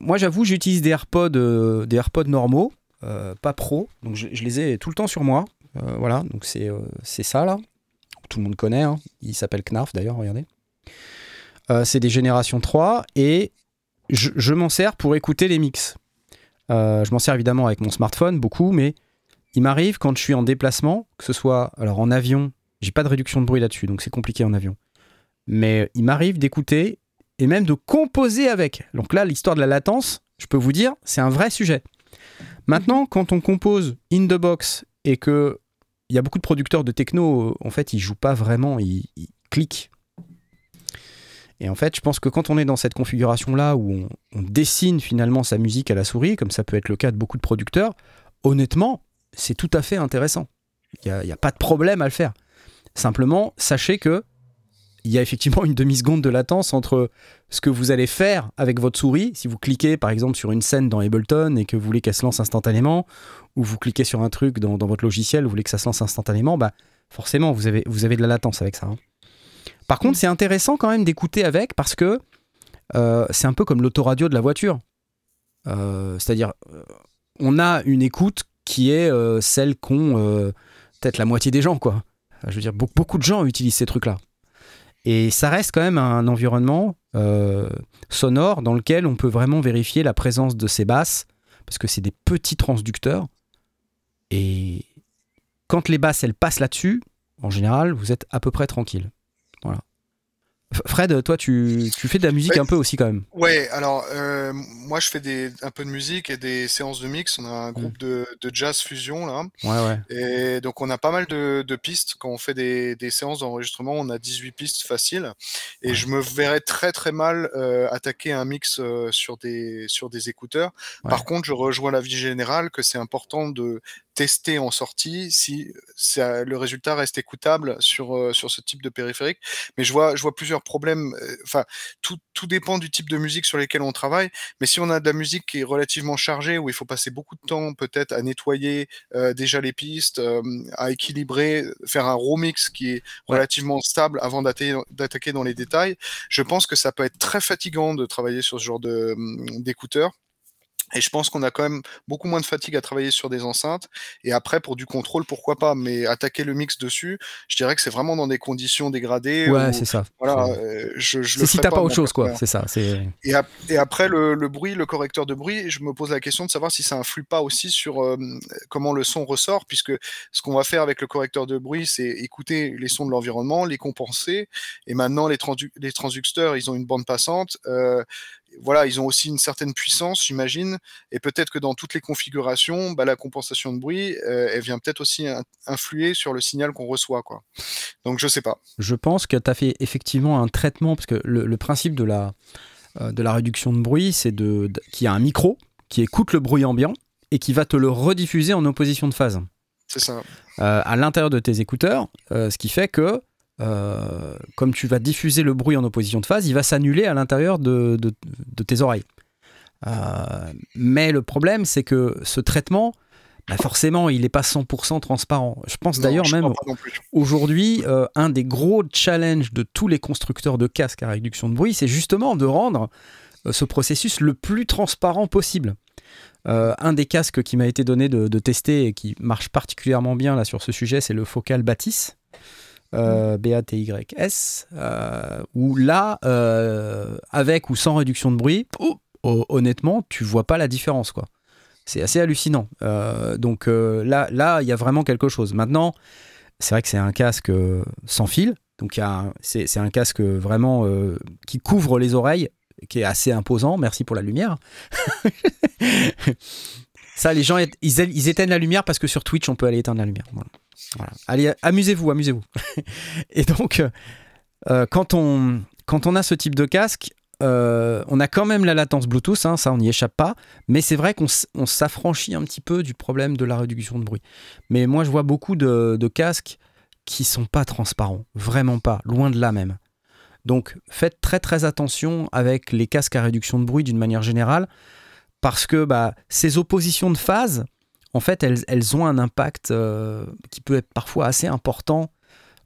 Speaker 1: moi j'avoue, j'utilise des AirPods, euh, des AirPods normaux, euh, pas pro. Donc je, je les ai tout le temps sur moi. Euh, voilà, donc c'est euh, c'est ça là. Tout le monde connaît. hein. Il s'appelle Knarf d'ailleurs, regardez. Euh, c'est des générations 3 et je, m'en sers pour écouter les mix. Euh, je m'en sers évidemment avec mon smartphone, beaucoup, mais il m'arrive quand je suis en déplacement, que ce soit alors en avion, j'ai pas de réduction de bruit là-dessus, donc c'est compliqué en avion. Mais il m'arrive d'écouter et même de composer avec. Donc là, l'histoire de la latence, je peux vous dire, c'est un vrai sujet. Maintenant, quand on compose in the box et que il y a beaucoup de producteurs de techno, en fait, ils jouent pas vraiment, ils, cliquent. Et en fait, je pense que quand on est dans cette configuration-là où on, dessine finalement sa musique à la souris, comme ça peut être le cas de beaucoup de producteurs, honnêtement, c'est tout à fait intéressant. Il n'y a pas de problème à le faire. Simplement, sachez que il y a effectivement une demi-seconde de latence entre ce que vous allez faire avec votre souris. Si vous cliquez par exemple sur une scène dans Ableton et que vous voulez qu'elle se lance instantanément, ou vous cliquez sur un truc dans, dans votre logiciel, vous voulez que ça se lance instantanément, bah forcément vous avez, vous avez de la latence avec ça. hein. Par contre, c'est intéressant quand même d'écouter avec parce que euh, c'est un peu comme l'autoradio de la voiture. Euh, C'est-à-dire, euh, on a une écoute qui est euh, celle qu'ont peut-être la moitié des gens, quoi. Je veux dire, beaucoup de gens utilisent ces trucs-là. Et ça reste quand même un environnement euh, sonore dans lequel on peut vraiment vérifier la présence de ces basses, parce que c'est des petits transducteurs. Et quand les basses, elles passent là-dessus, en général, vous êtes à peu près tranquille. Fred, toi, tu, tu fais de la musique
Speaker 3: Ouais.
Speaker 1: un peu aussi quand même.
Speaker 3: Ouais, alors euh, moi je fais des, un peu de musique et des séances de mix. On a un groupe de, de jazz fusion là.
Speaker 1: Ouais, ouais.
Speaker 3: Et donc on a pas mal de, de pistes. Quand on fait des, des séances d'enregistrement, on a 18 pistes faciles. Et je me verrais très très mal euh, attaquer un mix euh, sur, des, sur des écouteurs. Par contre, je rejoins l'avis général que c'est important de tester en sortie si ça, le résultat reste écoutable sur, euh, sur ce type de périphérique. Mais je vois, je vois plusieurs problèmes. euh, Enfin, tout, tout dépend du type de musique sur lesquels on travaille. Mais si on a de la musique qui est relativement chargée, où il faut passer beaucoup de temps peut-être à nettoyer euh, déjà les pistes, à équilibrer, faire un raw mix qui est relativement stable avant d'attaquer dans les détails, je pense que ça peut être très fatigant de travailler sur ce genre de, hum, d'écouteurs. Et je pense qu'on a quand même beaucoup moins de fatigue à travailler sur des enceintes. Et après, pour du contrôle, pourquoi pas? Mais attaquer le mix dessus, je dirais que c'est vraiment dans des conditions dégradées.
Speaker 1: Ouais, c'est ça.
Speaker 3: voilà, euh, je, je
Speaker 1: C'est
Speaker 3: le
Speaker 1: si t'as pas autre chose, quoi. C'est ça.
Speaker 3: Et, ap- et après, le, le bruit, le correcteur de bruit, je me pose la question de savoir si ça influe pas aussi sur euh, comment le son ressort, puisque ce qu'on va faire avec le correcteur de bruit, c'est écouter les sons de l'environnement, les compenser. Et maintenant, les transducteurs, ils ont une bande passante. euh, voilà, ils ont aussi une certaine puissance, j'imagine. Et peut-être que dans toutes les configurations, bah, la compensation de bruit, euh, elle vient peut-être aussi in- influer sur le signal qu'on reçoit. Quoi. Donc, je sais pas.
Speaker 1: je pense que tu as fait effectivement un traitement, parce que le, le principe de la, euh, de la réduction de bruit, c'est de, de- qu'il y a un micro qui écoute le bruit ambiant et qui va te le rediffuser en opposition de phase
Speaker 3: C'est ça.
Speaker 1: euh, à l'intérieur de tes écouteurs, ce qui fait que euh, comme tu vas diffuser le bruit en opposition de phase, il va s'annuler à l'intérieur de, de- de tes oreilles. Euh, mais le problème, c'est que ce traitement, bah forcément, il n'est pas 100% transparent. Je pense d'ailleurs même. Aujourd'hui, euh, un des gros challenges de tous les constructeurs de casques à réduction de bruit, c'est justement de rendre euh, ce processus le plus transparent possible. Euh, un des casques qui m'a été donné de, de tester et qui marche particulièrement bien là sur ce sujet, c'est le Focal Batis. Euh, B-A-T-Y-S, euh, où là, euh, avec ou sans réduction de bruit, oh, oh, honnêtement, tu vois pas la différence. quoi. C'est assez hallucinant. donc là, là, il y a vraiment quelque chose. Maintenant, c'est vrai que c'est un casque sans fil. Donc c'est un casque vraiment qui couvre les oreilles, qui est assez imposant. Merci pour la lumière. Ça, les gens, ils, éteignent la lumière parce que sur Twitch, on peut aller éteindre la lumière. Allez, amusez-vous, amusez-vous. Et donc, euh, quand, on, quand on a ce type de casque, euh, on a quand même la latence Bluetooth, hein, ça on n'y échappe pas, mais c'est vrai qu'on s'affranchit un petit peu du problème de la réduction de bruit. Mais moi je vois beaucoup de, de, casques qui sont pas transparents, vraiment pas, loin de là même. Donc faites très très attention avec les casques à réduction de bruit d'une manière générale parce que bah, ces oppositions de phase, en fait, elles, elles ont un impact euh, qui peut être parfois assez important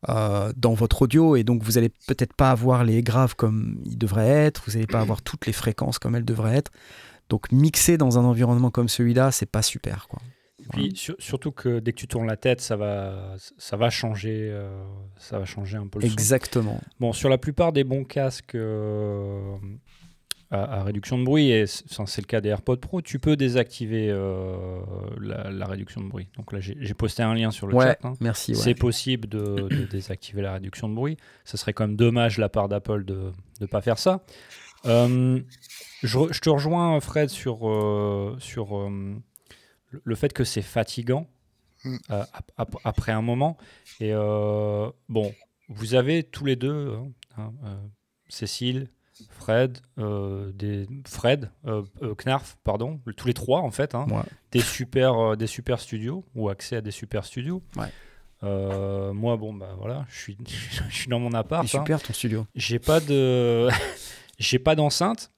Speaker 1: euh, dans votre audio, et donc vous n'allez peut-être pas avoir les graves comme ils devraient être, vous n'allez pas avoir toutes les fréquences comme elles devraient être. Donc mixer dans un environnement comme celui-là, c'est pas super. Quoi.
Speaker 2: puis surtout que dès que tu tournes la tête, ça va, ça va changer, euh, ça va changer un peu le
Speaker 1: Exactement.
Speaker 2: Bon, sur la plupart des bons casques à, réduction de bruit, et c'est le cas des AirPods Pro, tu peux désactiver euh, la, réduction de bruit. Donc là, j'ai posté un lien sur le chat. Hein.
Speaker 1: Merci.
Speaker 2: C'est possible de, désactiver la réduction de bruit. Ce serait quand même dommage de la part d'Apple de ne pas faire ça. Euh, je, te rejoins, Fred, sur, euh, sur le fait que c'est fatigant mm. après un moment. Et bon, vous avez tous les deux, hein, hein, Cécile, Fred, euh, des, Fred, euh, euh, Knarf, pardon, tous les trois en fait, hein, des, super, des super studios ou accès à des super studios. moi, bon, bah voilà, je suis, je suis dans mon appart.
Speaker 1: C'est super ton studio.
Speaker 2: J'ai pas de, j'ai pas d'enceinte.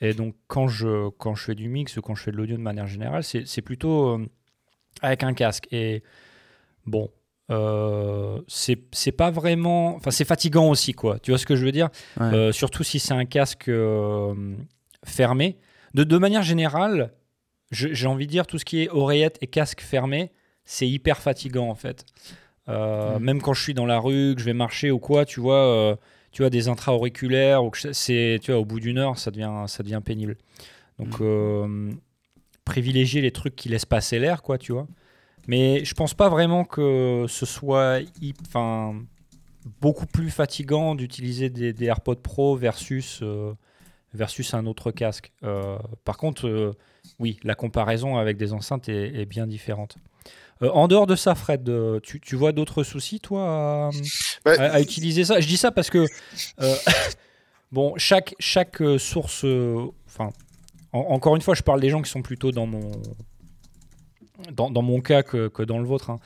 Speaker 2: Et donc, quand je, quand je fais du mix, quand je fais de l'audio de manière générale, c'est plutôt avec un casque. Et bon, euh, c'est pas vraiment. Enfin, c'est fatigant aussi, quoi. Tu vois ce que je veux dire? Euh, Surtout si c'est un casque euh, fermé. De, de, manière générale, j'ai envie de dire tout ce qui est oreillette et casque fermé, c'est hyper fatigant en fait. Mm. Même quand je suis dans la rue, que je vais marcher ou quoi, tu vois, tu vois des intra-auriculaires, ou c'est, tu vois, au bout d'une heure, ça devient, ça devient pénible. Donc, mm. privilégier les trucs qui laissent passer l'air, quoi, tu vois. Mais je pense pas vraiment que ce soit enfin, beaucoup plus fatigant d'utiliser des, AirPods Pro versus, euh, versus un autre casque. Euh, par contre, euh, oui, la comparaison avec des enceintes est, bien différente. en dehors de ça, Fred, tu, tu vois d'autres soucis, toi, à, bah, utiliser ça? Je dis ça parce que, bon, chaque, chaque source, enfin, encore une fois, je parle des gens qui sont plutôt dans mon, dans, dans, mon cas que, que, dans le vôtre. Hein.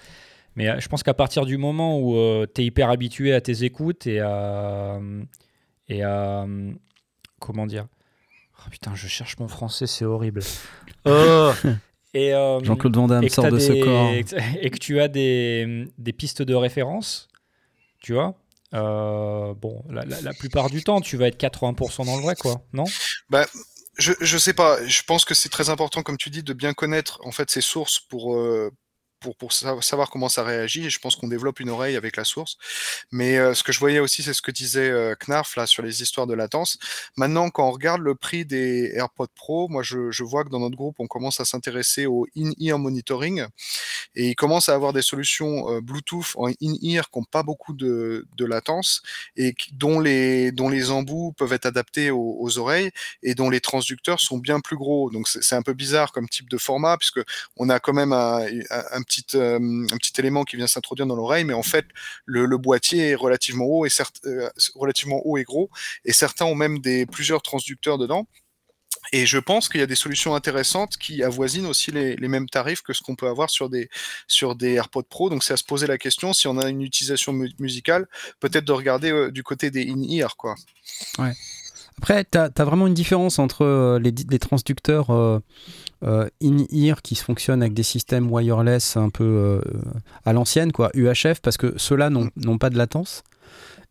Speaker 2: Mais euh, je pense qu'à partir du moment où euh, tu es hyper habitué à tes écoutes et à. Et à comment dire? Oh, Putain, je cherche mon français, c'est horrible.
Speaker 1: Oh et, euh, Jean-Claude Van Damme sort de ce corps.
Speaker 2: Et que tu as des, des pistes de référence, tu vois bon, la, la, plupart du temps, tu vas être 80% dans le vrai, quoi, non?
Speaker 3: Bah, je, je sais pas. Je pense que c'est très important, comme tu dis, de bien connaître en fait ces sources pour euh, pour, savoir comment ça réagit. Et je pense qu'on développe une oreille avec la source. Mais euh, ce que je voyais aussi, c'est ce que disait euh, Knarf là sur les histoires de latence. Maintenant, quand on regarde le prix des AirPods Pro, moi je, vois que dans notre groupe, on commence à s'intéresser au in-ear monitoring et il commence à avoir des solutions euh, Bluetooth en in-ear qui n'ont pas beaucoup de, latence et dont les, dont les embouts peuvent être adaptés aux, oreilles et dont les transducteurs sont bien plus gros. Donc c'est un peu bizarre comme type de format puisque on a quand même un petit, euh, un petit élément qui vient s'introduire dans l'oreille, mais en fait, le, boîtier est relativement haut et euh, relativement haut et gros, et certains ont même plusieurs transducteurs dedans. Et je pense qu'il y a des solutions intéressantes qui avoisinent aussi les, mêmes tarifs que ce qu'on peut avoir sur des, sur des AirPods Pro. Donc c'est à se poser la question, si on a une utilisation musicale, peut-être de regarder euh, du côté des in-ear. Quoi.
Speaker 1: Ouais. Après, tu as, vraiment une différence entre les, les transducteurs euh, in-ear qui fonctionnent avec des systèmes wireless un peu euh, à l'ancienne, quoi, UHF, parce que ceux-là n'ont pas de latence.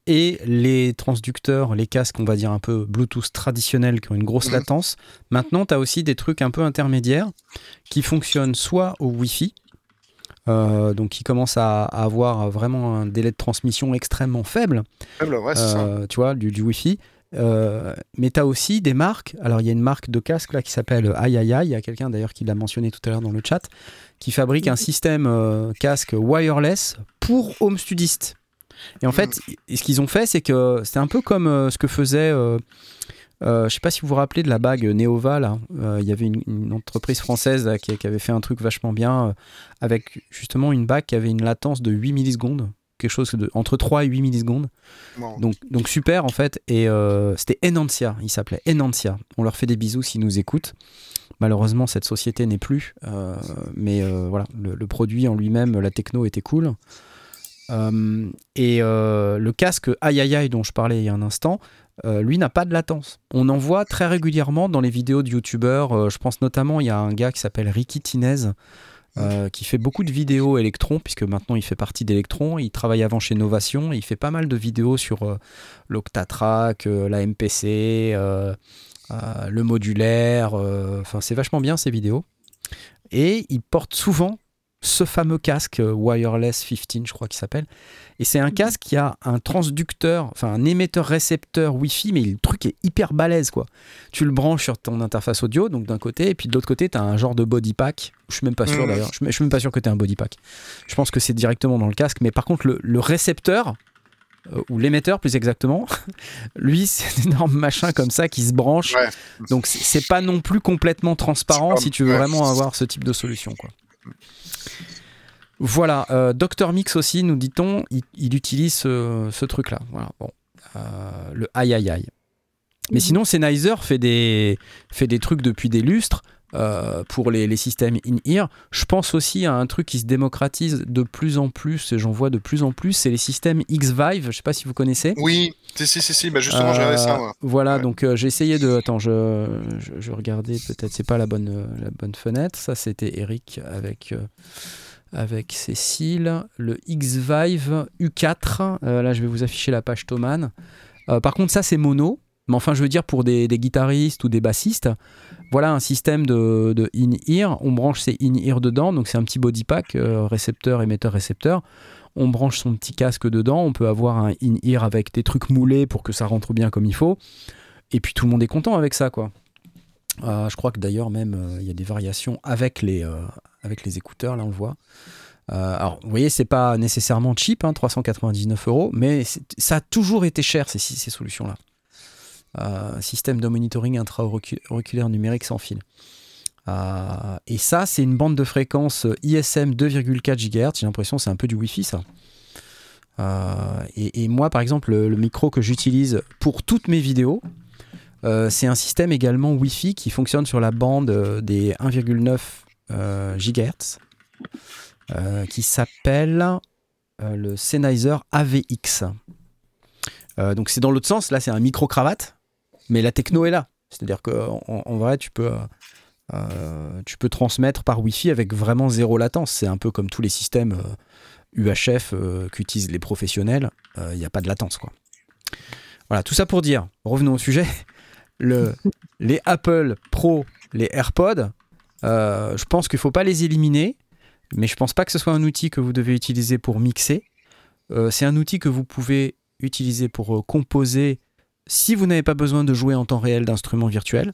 Speaker 1: Et les transducteurs, les casques, on va dire un peu Bluetooth traditionnels qui ont une grosse mhm. latence. Maintenant, tu as aussi des trucs un peu intermédiaires qui fonctionnent soit au Wi-Fi, euh, donc qui commencent à, avoir vraiment un délai de transmission extrêmement faible.
Speaker 3: Faible, ouais, c'est ça.
Speaker 1: Tu vois, du, du Wi-Fi mais tu as aussi des marques. Alors, il y a une marque de casque là qui s'appelle Aïe Aïe Aïe. Il y a quelqu'un d'ailleurs qui l'a mentionné tout à l'heure dans le chat, qui fabrique un système casque wireless pour home studistes. Et en fait, ce qu'ils ont fait, c'est que c'est un peu comme ce que faisait euh, je ne sais pas si vous vous rappelez de la bague Neova, là. Euh, il y avait une, entreprise française qui, avait fait un truc vachement bien euh, avec justement une bague qui avait une latence de 8 millisecondes, quelque chose de, entre 3 et 8 millisecondes. Donc, donc super en fait. Et c'était Enancia, il s'appelait Enancia. On leur fait des bisous s'ils nous écoutent. Malheureusement, cette société n'est plus. mais voilà, le, le, produit en lui-même, la techno était cool. et le casque Aïe Aïe Aïe dont je parlais il y a un instant, euh, lui n'a pas de latence. On en voit très régulièrement dans les vidéos de youtubeurs. Euh, je pense notamment, il y a un gars qui s'appelle Ricky Tinez. Euh, qui fait beaucoup de vidéos Electron, puisque maintenant il fait partie d'Electron. Il travaille avant chez Novation. il fait pas mal de vidéos sur l'Octatrack, la MPC, le modulaire. Enfin, c'est vachement bien ces vidéos. Et il porte souvent ce fameux casque Wireless 15, je crois qu'il s'appelle, et c'est un casque qui a un transducteur, enfin un émetteur-récepteur Wi-Fi, mais le truc est hyper balèze quoi. Tu le branches sur ton interface audio, donc d'un côté, et puis de l'autre côté, tu as un genre de body pack. Je suis même pas sûr mmh. d'ailleurs, je, suis même pas sûr que tu un body pack. Je pense que c'est directement dans le casque, mais par contre, le, récepteur, euh, ou l'émetteur plus exactement, lui c'est un énorme machin comme ça qui se branche. Donc c'est pas non plus complètement transparent si tu veux vraiment avoir ce type de solution quoi. Voilà, euh, Dr Mix aussi, nous dit-on, il, utilise ce, truc-là. Voilà, bon, euh, le aïe aïe aïe. Mais mhm. sinon, Sennheiser fait des, fait des trucs depuis des lustres euh, pour les, systèmes in-ear. Je pense aussi à un truc qui se démocratise de plus en plus, et j'en vois de plus en plus, c'est les systèmes X-Vive. Je ne sais pas si vous connaissez.
Speaker 3: Oui, si, si, si, bah justement, j'ai ça. Moi.
Speaker 1: Voilà, donc j'ai essayé de. Attends, je, je, regardais peut-être, c'est pas la bonne, la bonne fenêtre. Ça, c'était Eric avec avec Cécile, le X-Vive U4. Euh, là, je vais vous afficher la page Thomann. Euh, par contre, ça, c'est mono. Mais enfin, je veux dire, pour des, guitaristes ou des bassistes, voilà un système de, in-ear. On branche ses in-ear dedans, donc c'est un petit body pack, euh, récepteur, émetteur, récepteur. On branche son petit casque dedans. On peut avoir un in-ear avec des trucs moulés pour que ça rentre bien comme il faut. Et puis tout le monde est content avec ça, quoi. je crois que d'ailleurs même il y a des variations avec les, avec les écouteurs, là on le voit. Euh, alors, vous voyez, c'est pas nécessairement cheap, 399 hein, euros, mais ça a toujours été cher ces solutions-là. Euh, système de monitoring intra-auriculaire numérique sans fil. Euh, et ça, c'est une bande de fréquence ISM 2,4 GHz. J'ai l'impression que c'est un peu du Wi-Fi, ça. Et, moi, par exemple, le, micro que j'utilise pour toutes mes vidéos, c'est un système également Wi-Fi qui fonctionne sur la bande des 1,9 euh, gigahertz euh, qui s'appelle euh, le Sennheiser AVX. donc c'est dans l'autre sens, là c'est un micro-cravate, mais la techno est là. C'est-à-dire qu'en en, vrai, tu peux, tu peux transmettre par Wi-Fi avec vraiment zéro latence. C'est un peu comme tous les systèmes UHF qu'utilisent les professionnels. Il n'y a pas de latence. Quoi. Voilà, tout ça pour dire, revenons au sujet, le, les Apple Pro, les AirPods, euh, je pense qu'il ne faut pas les éliminer, mais je ne pense pas que ce soit un outil que vous devez utiliser pour mixer. Euh, c'est un outil que vous pouvez utiliser pour euh, composer si vous n'avez pas besoin de jouer en temps réel d'instruments virtuels.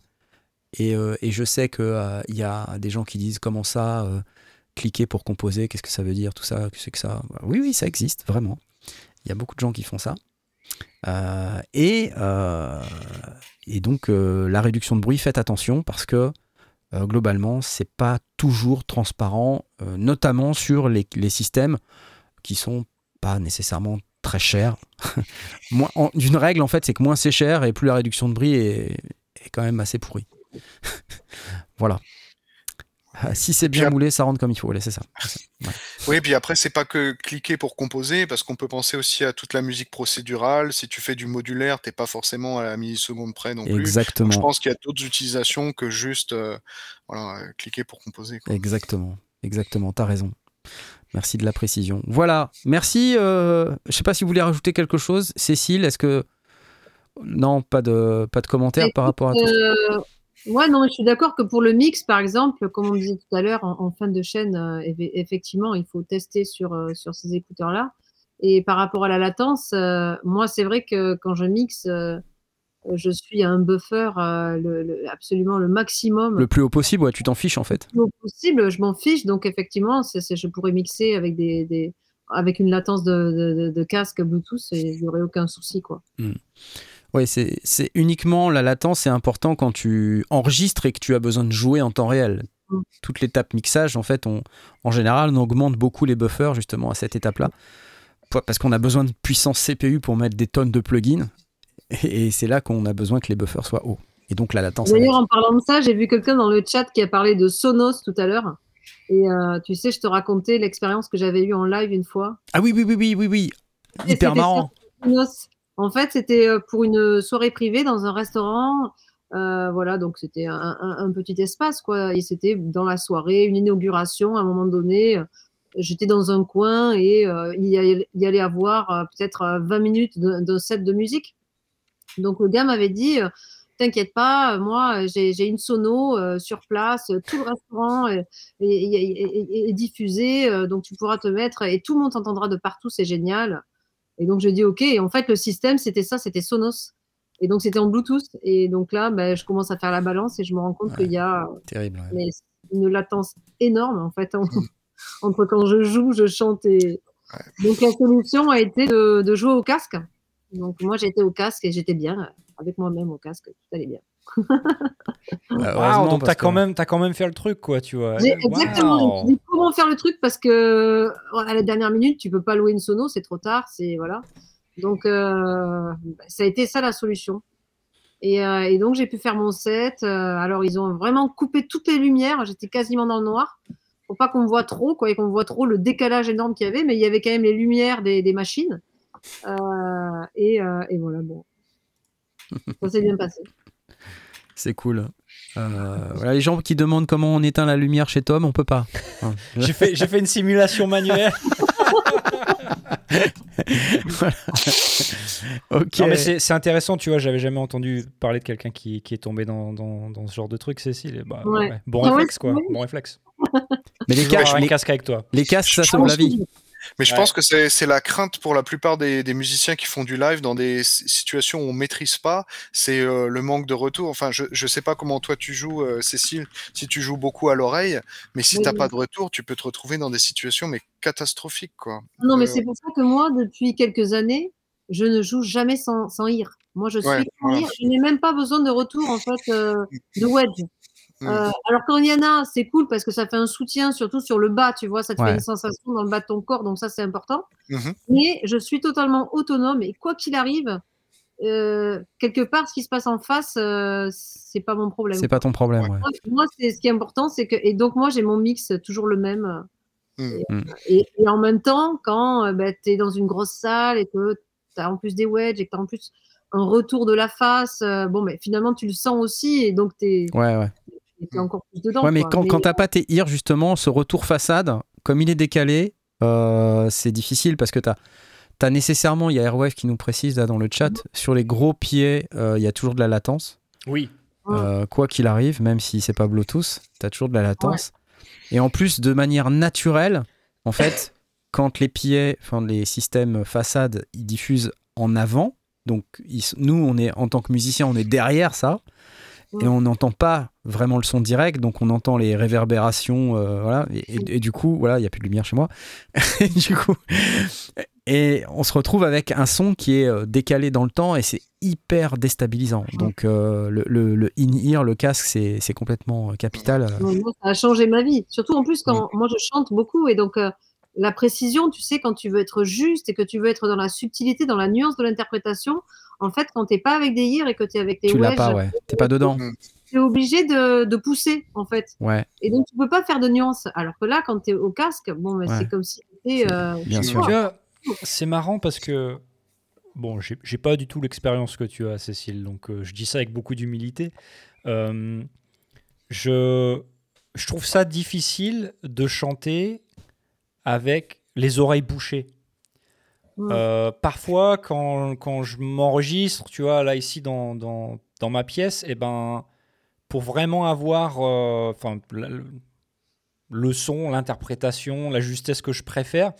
Speaker 1: Et, je sais qu'il y a des gens qui disent comment ça, cliquer pour composer, qu'est-ce que ça veut dire, tout ça, que c'est que ça. Oui, oui, ça existe, vraiment. Il y a beaucoup de gens qui font ça. et, donc, la réduction de bruit, faites attention parce que euh, globalement, c'est pas toujours transparent, euh, notamment sur les, systèmes qui sont pas nécessairement très chers. D'une règle, en fait, c'est que moins c'est cher et plus la réduction de bruit est, est quand même assez pourrie. voilà. Ah, si c'est bien moulé, ça rentre comme il faut. c'est ça.
Speaker 3: Oui, puis après, c'est pas que cliquer pour composer, parce qu'on peut penser aussi à toute la musique procédurale. Si tu fais du modulaire, t'es pas forcément à la milliseconde près non plus.
Speaker 1: Exactement.
Speaker 3: je pense qu'il y a d'autres utilisations que juste euh, cliquer pour composer.
Speaker 1: Exactement. Exactement. T'as raison. Merci de la précision. Voilà. Merci. Euh, je sais pas si vous voulez rajouter quelque chose, Cécile. Est-ce que non, pas de pas de commentaires par rapport à tout.
Speaker 4: Euh, Ouais, non, je suis d'accord que pour le mix, par exemple, comme on disait tout à l'heure, en, fin de chaîne, euh, effectivement, il faut tester sur, euh, sur ces écouteurs-là. Et par rapport à la latence, euh, moi, c'est vrai que quand je mixe, je suis un buffer absolument le maximum.
Speaker 1: Le plus haut possible, ouais, tu t'en fiches en fait.
Speaker 4: Le plus haut possible, je m'en fiche. Donc effectivement, je pourrais mixer avec des, avec une latence de, casque Bluetooth et il n'y aurait aucun souci quoi.
Speaker 1: Hmm. Oui, c'est uniquement la latence, c'est important quand tu enregistres et que tu as besoin de jouer en temps réel. Mm. Toute l'étape mixage, en fait, on, en général, on augmente beaucoup les buffers justement à cette étape-là. Parce qu'on a besoin de puissance CPU pour mettre des tonnes de plugins. Et, c'est là qu'on a besoin que les buffers soient hauts. Et donc la latence.
Speaker 4: D'ailleurs, en parlant de ça, j'ai vu quelqu'un dans le chat qui a parlé de Sonos tout à l'heure. Et euh, tu sais, je te racontais l'expérience que j'avais eue en live une fois.
Speaker 1: Ah oui, oui, oui, oui, oui, oui. Hyper marrant.
Speaker 4: Sonos. En fait, c'était euh, pour une soirée privée dans un restaurant. Euh, voilà, donc c'était un, petit espace, quoi. Et c'était dans la soirée, une inauguration. À un moment donné, j'étais dans un coin et il, y allait, avoir peut-être 20 minutes d'un set de musique. Donc le gars m'avait dit T'inquiète pas, moi j'ai une sono sur place, tout le restaurant est diffusé, donc tu pourras te mettre et tout le monde t'entendra de partout, c'est génial. Et donc, je dis OK. Et en fait, le système, c'était ça, c'était Sonos. Et donc, c'était en Bluetooth. Et donc là, ben, je commence à faire la balance et je me rends compte qu'il y a une latence énorme, en fait, entre quand je joue, je chante. Et... Donc, la solution a été de, jouer au casque. Donc, moi, j'étais au casque et j'étais bien avec moi-même au casque. Tout allait bien.
Speaker 2: Bah, donc t'as quand même as quand même fait le truc quoi tu vois.
Speaker 4: Exactement. Wow. comment faire le truc? Parce que à la dernière minute tu peux pas louer une sono c'est trop tard c'est voilà. Donc euh, ça a été ça la solution. Et, euh, et donc j'ai pu faire mon set. Euh, alors ils ont vraiment coupé toutes les lumières. J'étais quasiment dans le noir pour pas qu'on voit trop quoi et qu'on voit trop le décalage énorme qu'il y avait. Mais il y avait quand même les lumières des, des machines. Et, et, voilà bon. Ça s'est bien passé.
Speaker 1: C'est cool. Euh, les gens qui demandent comment on éteint la lumière chez Tom, on peut pas.
Speaker 2: j'ai fait, fait une simulation manuelle.
Speaker 1: ok.
Speaker 2: mais c'est intéressant, tu vois. J'avais jamais entendu parler de quelqu'un qui, qui, est tombé dans, dans, dans, ce genre de truc, Cécile. Bah, Bon ah réflexe, quoi. Bon réflexe.
Speaker 1: Mais les,
Speaker 2: casques avec toi.
Speaker 1: Les casques, ça sauve la vie.
Speaker 3: Mais je pense que c'est la crainte pour la plupart des, des, musiciens qui font du live dans des situations où on maîtrise pas, c'est euh, le manque de retour. Enfin, je ne sais pas comment toi tu joues, euh, Cécile, si tu joues beaucoup à l'oreille, mais si tu n'as pas de retour, tu peux te retrouver dans des situations mais catastrophiques. Quoi.
Speaker 4: Non, mais euh, c'est pour ça que moi, depuis quelques années, je ne joue jamais sans, sans ir. Moi, je suis sans ir. Je n'ai même pas besoin de retour en fait de wedge. Mm. Euh, alors quand il y en a, c'est cool parce que ça fait un soutien, surtout sur le bas, tu vois, ça te fait une sensation dans le bas de ton corps, donc ça c'est important. Mm-hmm. Mais je suis totalement autonome et quoi qu'il arrive, euh, quelque part, ce qui se passe en face, euh, c'est pas mon problème.
Speaker 1: C'est pas ton problème.
Speaker 4: Moi, c'est ce qui est important, c'est que et donc moi j'ai mon mix toujours le même. Mm. Mm. Et, en même temps, quand bah, tu es dans une grosse salle et que tu as en plus des wedges et que tu as en plus un retour de la face, bon, mais finalement tu le sens aussi et donc tu es,
Speaker 1: ouais, ouais
Speaker 4: encore plus dedans.
Speaker 1: Ouais, mais quand, quand t'as pas tes ears, justement, ce retour façade, comme il est décalé, euh, c'est difficile parce que t'as as nécessairement, il y a Airwave qui nous précise là dans le chat, mm-hmm. sur les gros pieds, euh, il y a toujours de la latence.
Speaker 2: Oui.
Speaker 1: Euh, quoi qu'il arrive, même si c'est pas Bluetooth, tu as toujours de la latence. Et en plus, de manière naturelle, en fait, quand les pieds, enfin les systèmes façade, ils diffusent en avant, donc nous, on est en tant que musicien, on est derrière ça et on n'entend pas vraiment le son direct, donc on entend les réverbérations, euh, voilà, et, du coup, voilà, il n'y a plus de lumière chez moi. et du coup, et on se retrouve avec un son qui est euh, décalé dans le temps et c'est hyper déstabilisant. Donc euh, le, le, in-ear, le casque, c'est complètement capital.
Speaker 4: ça a changé ma vie, surtout en plus quand moi je chante beaucoup et donc la précision, tu sais, quand tu veux être juste et que tu veux être dans la subtilité, dans la nuance de l'interprétation, en fait, quand tu n'es pas avec des ears et que tu es avec tes
Speaker 1: tu l'as pas, ouais. T'es pas dedans.
Speaker 4: Tu es obligé de, pousser, en fait.
Speaker 1: Ouais.
Speaker 4: Et donc, tu peux pas faire de nuance. Alors que là, quand tu es au casque, bon, bah, c'est comme si tu
Speaker 1: euh, Bien sûr.
Speaker 2: c'est marrant parce que, bon, j'ai pas du tout l'expérience que tu as, Cécile, donc euh, je dis ça avec beaucoup d'humilité. Euh, je, je trouve ça difficile de chanter avec les oreilles bouchées. Euh, parfois, quand, quand je m'enregistre, tu vois, là, ici, dans, dans, dans ma pièce, et eh ben, pour vraiment avoir euh, enfin le, son, l'interprétation, la justesse que je préfère,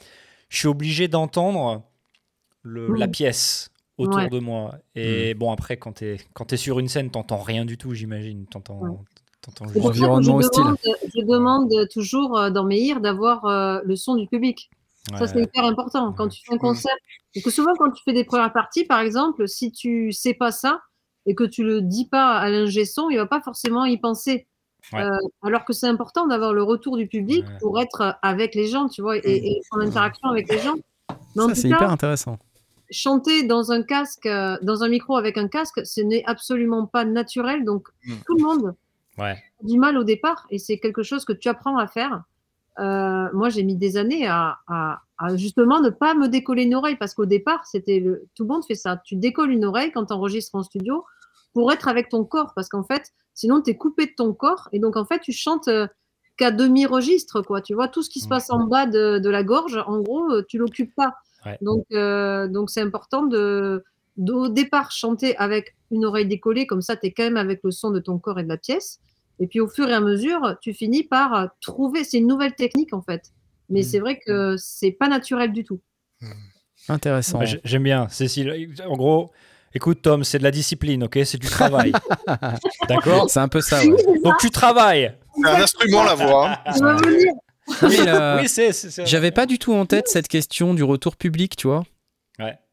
Speaker 2: je suis obligé d'entendre la pièce autour de moi. Et mm. bon, après, quand tu es, es, sur une scène, t'entends rien du tout, j'imagine. T'entends.
Speaker 4: L'environnement hostile. Je demande toujours euh, dans mes d'avoir euh, le son du public. Ça, c'est hyper important. Quand tu fais un concert, parce que souvent, quand tu fais des premières parties, par exemple, si tu sais pas ça et que tu le dis pas à l'ingé son, il va pas forcément y penser. Euh, alors que c'est important d'avoir le retour du public pour être avec les gens, tu vois, et, et en interaction avec les gens.
Speaker 1: Ça, c'est hyper intéressant.
Speaker 4: Chanter dans un casque, dans un micro avec un casque, ce n'est absolument pas naturel. Donc, mm. tout le monde du mal au départ, et c'est quelque chose que tu apprends à faire. Euh, moi, j'ai mis des années à, justement ne pas me décoller une oreille parce qu'au départ, c'était le... tout le monde fait ça. Tu décolles une oreille quand tu enregistres en studio pour être avec ton corps parce qu'en fait, sinon, tu es coupé de ton corps et donc en fait, tu chantes euh, qu'à demi-registre, quoi. Tu vois, tout ce qui se passe en bas de, la gorge, en gros, euh, tu l'occupes pas. Donc, donc c'est important de, au départ chanter avec une oreille décollée, comme ça, tu es quand même avec le son de ton corps et de la pièce. Et puis au fur et à mesure, tu finis par trouver. C'est une nouvelle technique en fait. Mais mm. c'est vrai que c'est pas naturel du tout.
Speaker 1: Mm. Intéressant.
Speaker 2: J'aime bien, Cécile. En gros, écoute, Tom, c'est de la discipline, ok? C'est du travail. D'accord?
Speaker 1: C'est un peu ça.
Speaker 2: Donc tu travailles.
Speaker 3: C'est un instrument, la voix. Hein.
Speaker 1: oui, c'est. J'avais pas du tout en tête cette question du retour public, tu vois.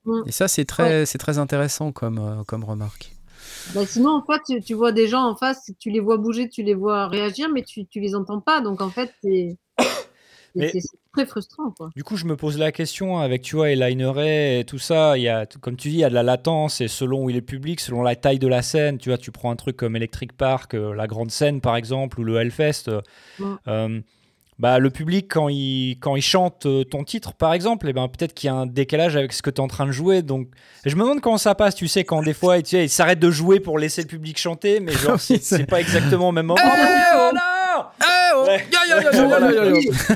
Speaker 2: Ouais.
Speaker 1: Et ça, c'est très, c'est très intéressant comme, euh, comme remarque.
Speaker 4: Bah, sinon, en fait, tu, vois des gens en face, tu les vois bouger, tu les vois réagir, mais tu, tu les entends pas. Donc, en fait, c'est très frustrant. Quoi.
Speaker 2: Du coup, je me pose la question avec, tu vois, Ray et tout ça, il y a, comme tu dis, il y a de la latence et selon où il est public, selon la taille de la scène, tu vois, tu prends un truc comme Electric Park, euh, la grande scène par exemple, ou le Hellfest. Euh, bah, le public, quand il, quand il chante euh, ton titre, par exemple, et eh ben, peut-être qu'il y a un décalage avec ce que tu es en train de jouer. Donc, je me demande comment ça passe, tu sais, quand des fois, tu sais, il s'arrête de jouer pour laisser le public chanter, mais genre, c'est pas exactement au même moment.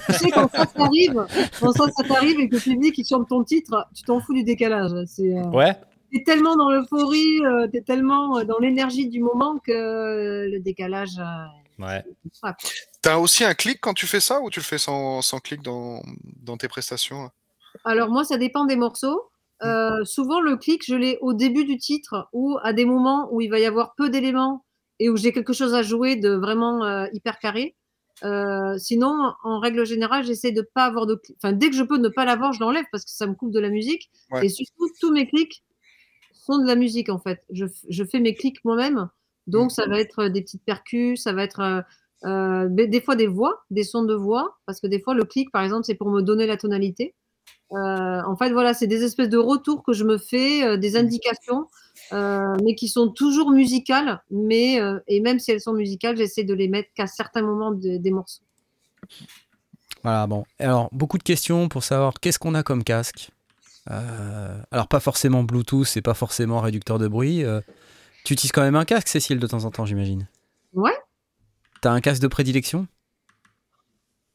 Speaker 4: Tu sais, quand ça t'arrive, quand ça, t'arrive et que le public, il chante ton titre, tu t'en fous du décalage. C'est,
Speaker 2: euh, ouais.
Speaker 4: T'es tellement dans l'euphorie, euh, t'es tellement dans l'énergie du moment que le décalage.
Speaker 2: Ouais.
Speaker 3: T'as aussi un clic quand tu fais ça ou tu le fais sans, sans clic dans, dans, tes prestations
Speaker 4: Alors moi, ça dépend des morceaux. Euh, souvent, le clic, je l'ai au début du titre ou à des moments où il va y avoir peu d'éléments et où j'ai quelque chose à jouer de vraiment euh, hyper carré. Euh, sinon, en règle générale, j'essaie de pas avoir de clic. Enfin, dès que je peux ne pas l'avoir, je l'enlève parce que ça me coupe de la musique. Et surtout, tous mes clics sont de la musique en fait. Je, je fais mes clics moi-même. Donc, ça va être des petites percus, ça va être euh, euh, des fois des voix, des sons de voix, parce que des fois, le clic, par exemple, c'est pour me donner la tonalité. Euh, en fait, voilà, c'est des espèces de retours que je me fais, des indications, mais qui sont toujours musicales. Mais, et même si elles sont musicales, j'essaie de les mettre qu'à certains moments des morceaux.
Speaker 1: Voilà, bon. Alors, beaucoup de questions pour savoir qu'est-ce qu'on a comme casque. alors, pas forcément Bluetooth, c'est pas forcément réducteur de bruit. Tu utilises quand même un casque, Cécile, de temps en temps, j'imagine?
Speaker 4: Ouais.
Speaker 1: T'as un casque de prédilection?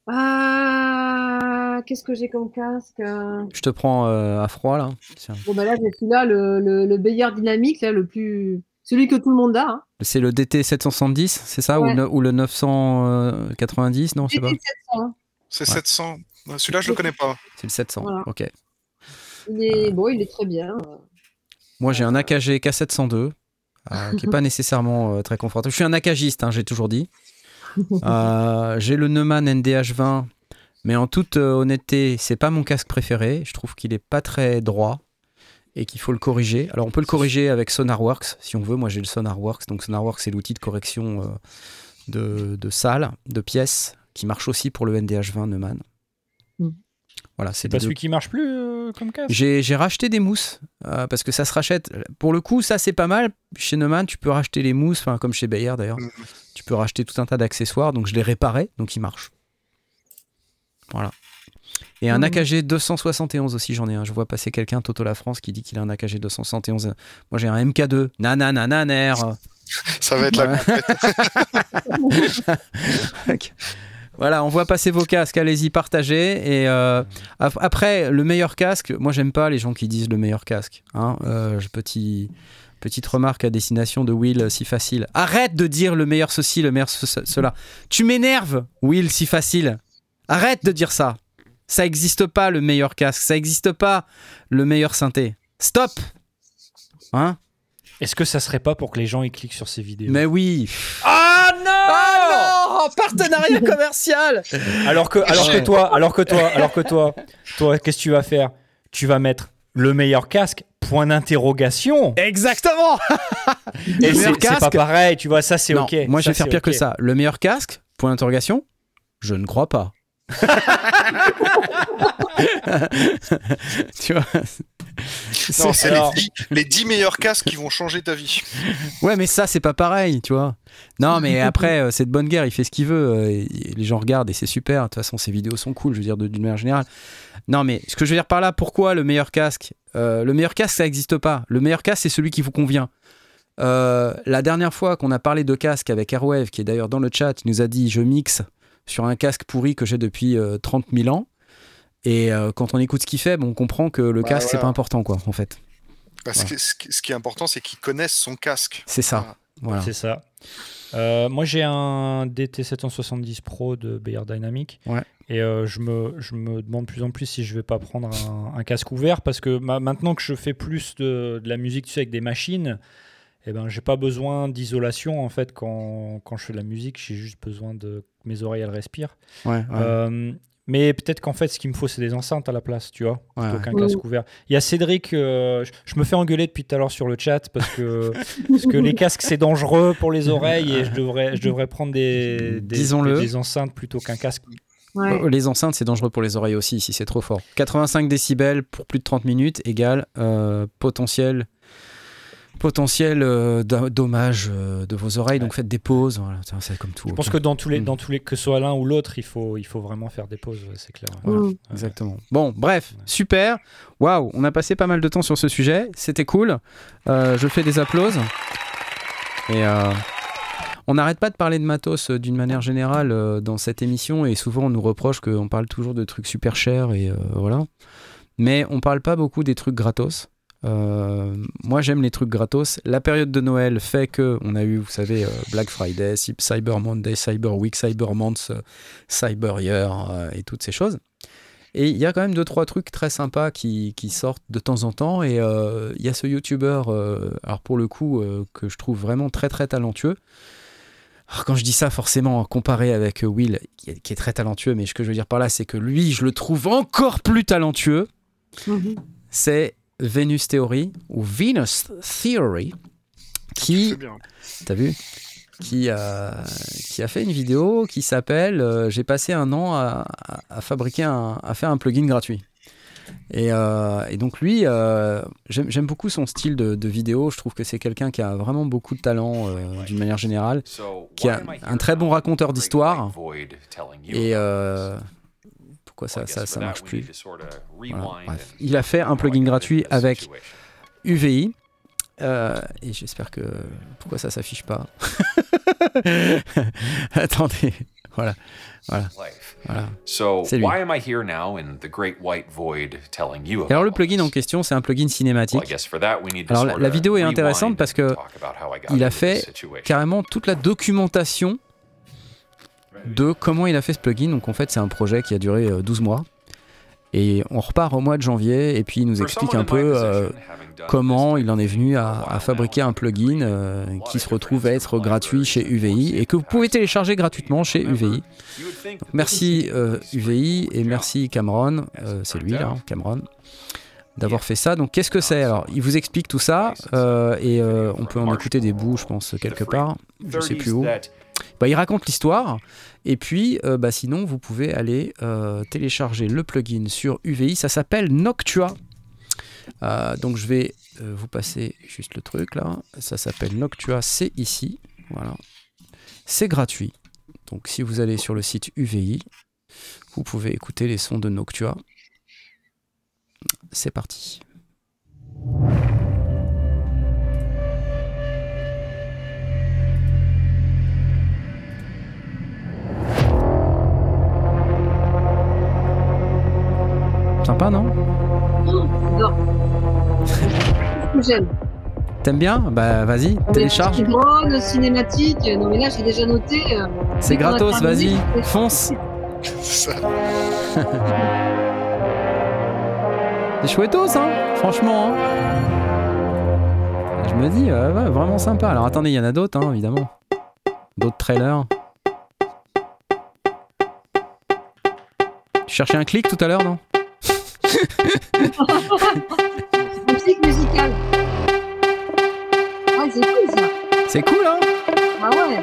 Speaker 4: Euh, Qu'est-ce que j'ai comme casque?
Speaker 1: Je te prends euh, à froid, là.
Speaker 4: Bon, bah là, j'ai celui-là, le, le, Bayard dynamique, là, le plus. Celui que tout le monde a. Hein.
Speaker 1: C'est le DT 770, c'est ça? Ou, le, ou, le, 990 Non, c'est pas.
Speaker 3: C'est 700. Celui-là, je le connais pas.
Speaker 1: C'est le 700. Ok.
Speaker 4: Il est, bon, il est très bien.
Speaker 1: Moi, j'ai un AKG K702 euh, qui n'est pas nécessairement euh, très confortable. Je suis un akagiste, hein, j'ai toujours dit. Euh, j'ai le Neumann NDH20, mais en toute honnêteté, c'est pas mon casque préféré. Je trouve qu'il est pas très droit et qu'il faut le corriger. Alors on peut le corriger avec SonarWorks si on veut. Moi j'ai le SonarWorks, donc SonarWorks c'est l'outil de correction de, de salles, de pièces, qui marche aussi pour le NDH20 Neumann. Voilà,
Speaker 2: c'est pas celui qui marche plus euh, comme casque
Speaker 1: J'ai racheté des mousses euh, parce que ça se rachète. Pour le coup, ça c'est pas mal. Chez Neumann, tu peux racheter les mousses, comme chez Bayer d'ailleurs. Mm. Tu peux racheter tout un tas d'accessoires. Donc je l'ai réparé, donc il marche. Voilà. Et un mm. AKG 271 aussi, j'en ai un. Je vois passer quelqu'un, Toto La France, qui dit qu'il a un AKG 271. Moi j'ai un MK2. Nananananer.
Speaker 3: Ça va être la
Speaker 1: Voilà, on voit passer vos casques, allez-y, partagez. Et euh, après, le meilleur casque, moi j'aime pas les gens qui disent le meilleur casque. Hein. Euh, petit, petite remarque à destination de Will, si facile. Arrête de dire le meilleur ceci, le meilleur cela. Tu m'énerves, Will, si facile. Arrête de dire ça. Ça n'existe pas le meilleur casque, ça n'existe pas le meilleur synthé. Stop Hein?
Speaker 2: Est-ce que ça serait pas pour que les gens y cliquent sur ces vidéos?
Speaker 1: Mais oui
Speaker 2: Ah non
Speaker 1: Ah non Partenariat commercial
Speaker 2: Alors que, alors que toi, alors que toi, alors que toi, toi, qu'est-ce que tu vas faire? Tu vas mettre le meilleur casque? Point d'interrogation.
Speaker 1: Exactement.
Speaker 2: Et c'est pas pareil, tu vois. Ça c'est ok.
Speaker 1: Moi, je vais faire pire que ça. Le meilleur casque? Point d'interrogation? Je ne crois pas. tu vois
Speaker 3: Non, c'est
Speaker 2: Alors-
Speaker 3: les, 10, les 10 meilleurs casques qui vont changer ta vie.
Speaker 1: Ouais, mais ça, c'est pas pareil, tu vois. Non, mais après, euh, c'est de bonne guerre, il fait ce qu'il veut. euh, les gens regardent et c'est super. De toute façon, ses vidéos sont cool, je veux dire, d'une manière générale. Non, mais ce que je veux dire par là, pourquoi le meilleur casque Euh, Le meilleur casque, ça n'existe pas. Le meilleur casque, c'est celui qui vous convient. La dernière fois qu'on a parlé de casque avec Airwave, qui est d'ailleurs dans le chat, il nous a dit Je mixe sur un casque pourri que j'ai depuis euh, 30 000 ans. Et euh, quand on écoute ce qu'il fait, bon, on comprend que le
Speaker 3: Bah,
Speaker 1: casque, c'est
Speaker 3: voilà.
Speaker 1: pas important, quoi, en fait.
Speaker 3: Parce que ce, qui- ce qui est important, c'est qu'ils connaissent son casque.
Speaker 1: C'est ça. Voilà.
Speaker 2: C'est ça. Euh, moi, j'ai un DT770 Pro de Bayer Dynamic.
Speaker 1: Ouais.
Speaker 2: Et euh, je, me, je me demande de plus en plus si je vais pas prendre un, un casque ouvert parce que ma- maintenant que je fais plus de, de la musique tu sais, avec des machines, eh ben, j'ai pas besoin d'isolation en fait quand, quand je fais de la musique. J'ai juste besoin de que mes oreilles elles respirent.
Speaker 1: Ouais, ouais.
Speaker 2: Euh, mais peut-être qu'en fait, ce qu'il me faut, c'est des enceintes à la place, tu vois,
Speaker 1: Ouais,
Speaker 2: plutôt
Speaker 1: ouais.
Speaker 2: qu'un
Speaker 4: Ouais.
Speaker 2: casque ouvert. Il y a Cédric, euh, je, je me fais engueuler depuis tout à l'heure sur le chat parce que, parce que les casques, c'est dangereux pour les oreilles et je devrais, je devrais prendre des, des, des enceintes plutôt qu'un casque.
Speaker 4: Ouais.
Speaker 1: Euh, Les enceintes, c'est dangereux pour les oreilles aussi, si c'est trop fort. 85 décibels pour plus de 30 minutes égale euh, potentiel, potentiel euh, dommage euh, de vos oreilles. Donc faites des pauses. Voilà, c'est comme tout.
Speaker 2: Je pense que dans tous les,
Speaker 1: Mm.
Speaker 2: dans tous les, que ce soit l'un ou l'autre, il faut, il faut vraiment faire des pauses, c'est clair.
Speaker 1: Voilà,
Speaker 4: Mm.
Speaker 1: exactement. Bon, bref, super. Waouh, on a passé pas mal de temps sur ce sujet. C'était cool. Euh, je fais des applauses. Et euh, on n'arrête pas de parler de matos euh, d'une manière générale euh, dans cette émission. Et souvent, on nous reproche qu'on parle toujours de trucs super chers. Et euh, voilà. Mais on parle pas beaucoup des trucs gratos. Euh, moi, j'aime les trucs gratos. La période de Noël fait que on a eu, vous savez, euh, Black Friday, Cy- Cyber Monday, Cyber Week, Cyber Month, euh, Cyber Year et toutes ces choses. Et il y a quand même deux trois trucs très sympas qui, qui sortent de temps en temps. Et euh, il y a ce YouTuber, euh, alors pour le coup, euh, que je trouve vraiment très très talentueux. Alors, quand je dis ça, forcément, comparé avec Will, qui est, qui est très talentueux, mais ce que je veux dire par là, c'est que lui, je le trouve encore plus talentueux
Speaker 4: Mhm.
Speaker 1: c'est Venus Theory ou Venus Theory qui,
Speaker 3: C'est bien.
Speaker 1: t'as vu, qui a, qui a fait une vidéo qui s'appelle euh, J'ai passé un an à, à- à fabriquer un, à faire un plugin gratuit. Et, euh, et donc lui, euh, j'aime j'aime beaucoup son style de, de vidéo. Je trouve que c'est quelqu'un qui a vraiment beaucoup de talent euh, d'une manière générale, qui a un très bon raconteur d'histoire. Et euh, pourquoi ça, ça, ça marche plus Voilà, bref. Il a fait un plugin gratuit avec UVI. Euh, et j'espère que. Pourquoi ça s'affiche pas? Attendez. Voilà. Voilà. voilà.
Speaker 8: So
Speaker 1: C'est lui.
Speaker 8: why am I here now in the great white void telling you
Speaker 1: Et alors, le plugin en question, c'est un plugin cinématique.
Speaker 8: guess for that we need to
Speaker 1: Alors, la- la vidéo est intéressante parce que il a fait. Carrément toute la documentation de comment il a fait ce plugin. Donc, en fait, c'est un projet qui a duré euh, 12 mois. Et on repart au mois de janvier et puis il nous explique un peu euh, comment il en est venu à, fabriquer un plugin euh, qui se retrouve à être gratuit chez UVI et que vous pouvez télécharger gratuitement chez UVI. Merci euh, UVI et merci Cameron, euh, c'est lui là, Cameron, d'avoir fait ça. Donc qu'est-ce que c'est? Alors il vous explique tout ça euh, et euh, on peut en écouter des bouts, je pense, quelque part. Je sais plus où.
Speaker 8: 30s that
Speaker 1: Bah, il raconte l'histoire et puis euh, bah, sinon vous pouvez aller euh, télécharger le plugin sur UVI. Ça s'appelle Noctua. Euh, donc je vais vous passer juste le truc là. Ça s'appelle Noctua, c'est ici. Voilà. C'est gratuit. Donc si vous allez sur le site UVI, vous pouvez écouter les sons de Noctua. C'est parti. Sympa, non
Speaker 4: Non. j'aime.
Speaker 1: T'aimes bien Bah vas-y, télécharge.
Speaker 4: Non, mais là, j'ai déjà noté. euh,
Speaker 1: C'est gratos, vas-y,
Speaker 4: je
Speaker 1: fonce.
Speaker 3: Ça.
Speaker 1: C'est chouettos, hein Franchement. hein. me dis, euh, ouais, vraiment sympa. Alors attendez, il y en a d'autres, hein, évidemment. D'autres trailers. Tu cherchais un clic tout à l'heure, non?
Speaker 4: Musique musicale. Ouais, c'est cool ça.
Speaker 1: C'est cool, hein
Speaker 4: Ah ouais.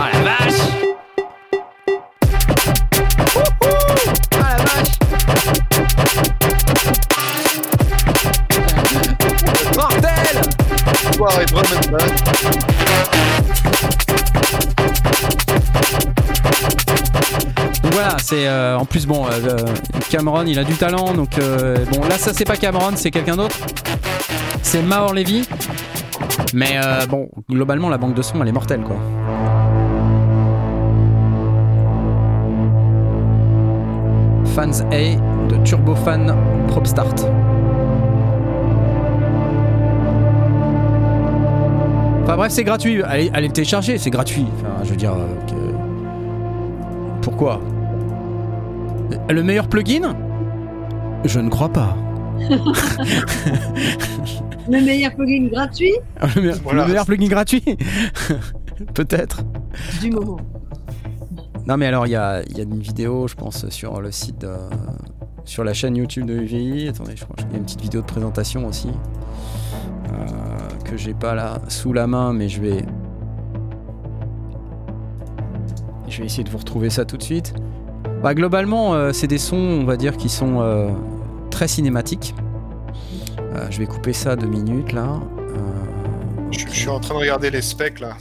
Speaker 1: Ah la vache Ah la vache Mortel
Speaker 3: Soir et drum
Speaker 1: c'est euh, en plus bon, euh, Cameron, il a du talent, donc euh, bon là ça c'est pas Cameron, c'est quelqu'un d'autre. C'est Maor Levy. Mais bon, globalement la banque de son elle est mortelle quoi. Fans A de Turbofan Prop Start. Enfin bref, c'est gratuit. Allez, allez le télécharger, c'est gratuit. Enfin, je veux dire. que- Pourquoi? Le meilleur plugin? Je ne crois pas.
Speaker 4: Le meilleur plugin gratuit?
Speaker 1: Le meilleur,
Speaker 3: Voilà.
Speaker 1: le meilleur plugin gratuit? Peut-être.
Speaker 4: du moment.
Speaker 1: Non mais alors il y a, il y a une vidéo je pense sur le site de- sur la chaîne YouTube de UVI. Attendez, je crois qu'il y a une petite vidéo de présentation aussi euh, que j'ai pas là sous la main mais je vais je vais essayer de vous retrouver ça tout de suite. Bah globalement euh, c'est des sons on va dire qui sont euh, très cinématiques. Euh, je vais couper ça deux minutes là.
Speaker 3: Je, je suis en train de regarder les specs là.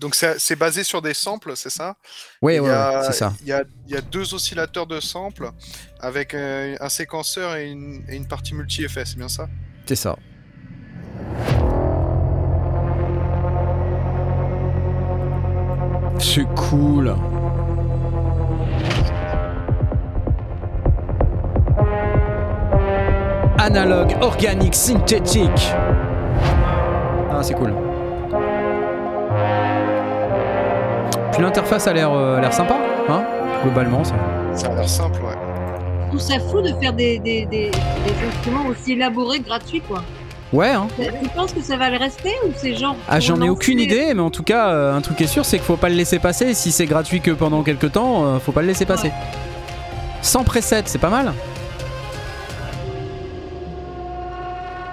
Speaker 3: Donc c'est basé sur des samples, c'est ça? Il
Speaker 1: ouais, ouais, c'est ça.
Speaker 3: Il y a, il y a deux oscillateurs de samples avec un séquenceur et une, et une partie multi-effet, c'est bien ça?
Speaker 1: C'est ça. C'est cool. Analogue, organique, synthétique. Ah, c'est cool. Puis l'interface a l'air euh, a l'air sympa, hein Globalement, ça.
Speaker 3: Ça a l'air simple, ouais.
Speaker 4: Je trouve ça fou de faire des, des, des, des instruments aussi élaborés, gratuits, quoi.
Speaker 1: Ouais, hein
Speaker 4: Tu penses que ça va le rester ou c'est genre.
Speaker 1: Ah, j'en ai
Speaker 4: lancer-
Speaker 1: aucune idée, mais en tout cas, euh, un truc est sûr, c'est qu'il faut pas le laisser passer. Si c'est gratuit que pendant quelques temps, euh, faut pas le laisser passer. Sans preset, c'est pas mal.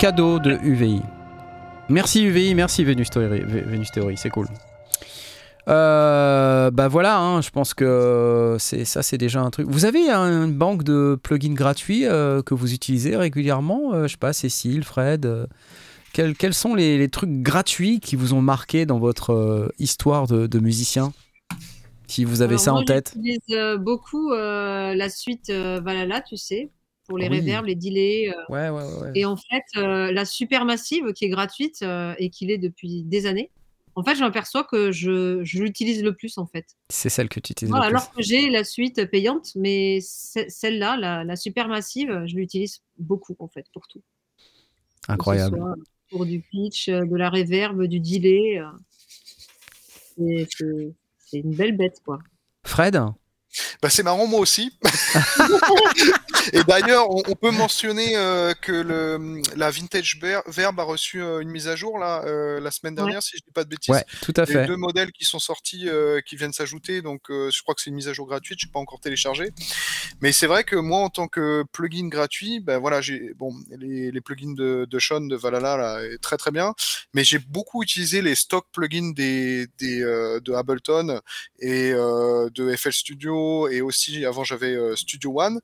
Speaker 1: Cadeau de UVI. Merci UVI, merci Venus Theory, Venus Theory, c'est cool. Euh, bah voilà, hein, je pense que c'est ça, c'est déjà un truc. Vous avez un- une banque de plugins gratuits euh, que vous utilisez régulièrement Euh, Je sais pas, Cécile, Fred. euh, quels, quels sont les, les trucs gratuits qui vous ont marqué dans votre histoire de, de musicien? Si vous avez
Speaker 4: Alors,
Speaker 1: ça
Speaker 4: moi,
Speaker 1: en tête.
Speaker 4: J'utilise beaucoup la suite Valhalla, tu sais, pour les
Speaker 1: Oui.
Speaker 4: reverbs, les delays. euh,
Speaker 1: Ouais, ouais, ouais.
Speaker 4: Et en fait, euh, la Supermassive qui est gratuite euh, et qui l'est depuis des années, en fait, je m'aperçois que je, je l'utilise le plus en fait.
Speaker 1: C'est celle que tu utilises
Speaker 4: Voilà,
Speaker 1: le plus.
Speaker 4: alors que j'ai la suite payante, mais ce- celle-là, la, la Supermassive, je l'utilise beaucoup en fait pour tout.
Speaker 1: Incroyable.
Speaker 4: Pour du pitch, de la reverb, du delay. C'est une belle bête quoi.
Speaker 1: Fred?
Speaker 3: Bah, c'est marrant, moi aussi. Et d'ailleurs, on, on peut mentionner euh, que le, la Vintage Ver- Verb a reçu euh, une mise à jour là, euh, la semaine dernière, si je dis pas de bêtises.
Speaker 1: Ouais, tout à
Speaker 3: Il y a deux modèles qui sont sortis, euh, qui viennent s'ajouter, donc euh, je crois que c'est une mise à jour gratuite, je ne pas encore téléchargé. Mais c'est vrai que moi, en tant que plugin gratuit, ben voilà, j'ai bon les, les plugins de, de Sean de Valhalla là, est très très bien, mais j'ai beaucoup utilisé les stock plugins des, des euh, de Ableton et euh, de FL Studio et aussi avant j'avais euh, Studio One.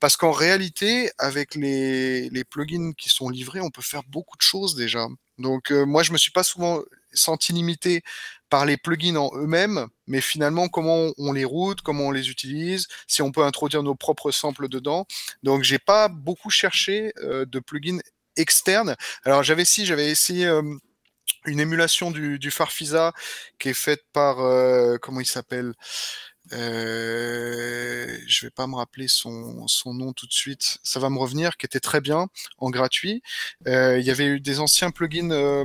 Speaker 3: Parce qu'en réalité avec les, plugins qui sont livrés on peut faire beaucoup de choses déjà. Donc euh, moi je me suis pas souvent senti limité par les plugins en eux-mêmes mais finalement comment on les route comment on les utilise si on peut introduire nos propres samples dedans. Donc j'ai pas beaucoup cherché euh, de plugins externes. Alors j'avais si j'avais essayé une émulation du, Farfisa qui est faite par comment il s'appelle? Euh, je vais pas me rappeler son, son nom tout de suite. Ça va me revenir, qui était très bien en gratuit. Euh, il y avait eu des anciens plugins euh,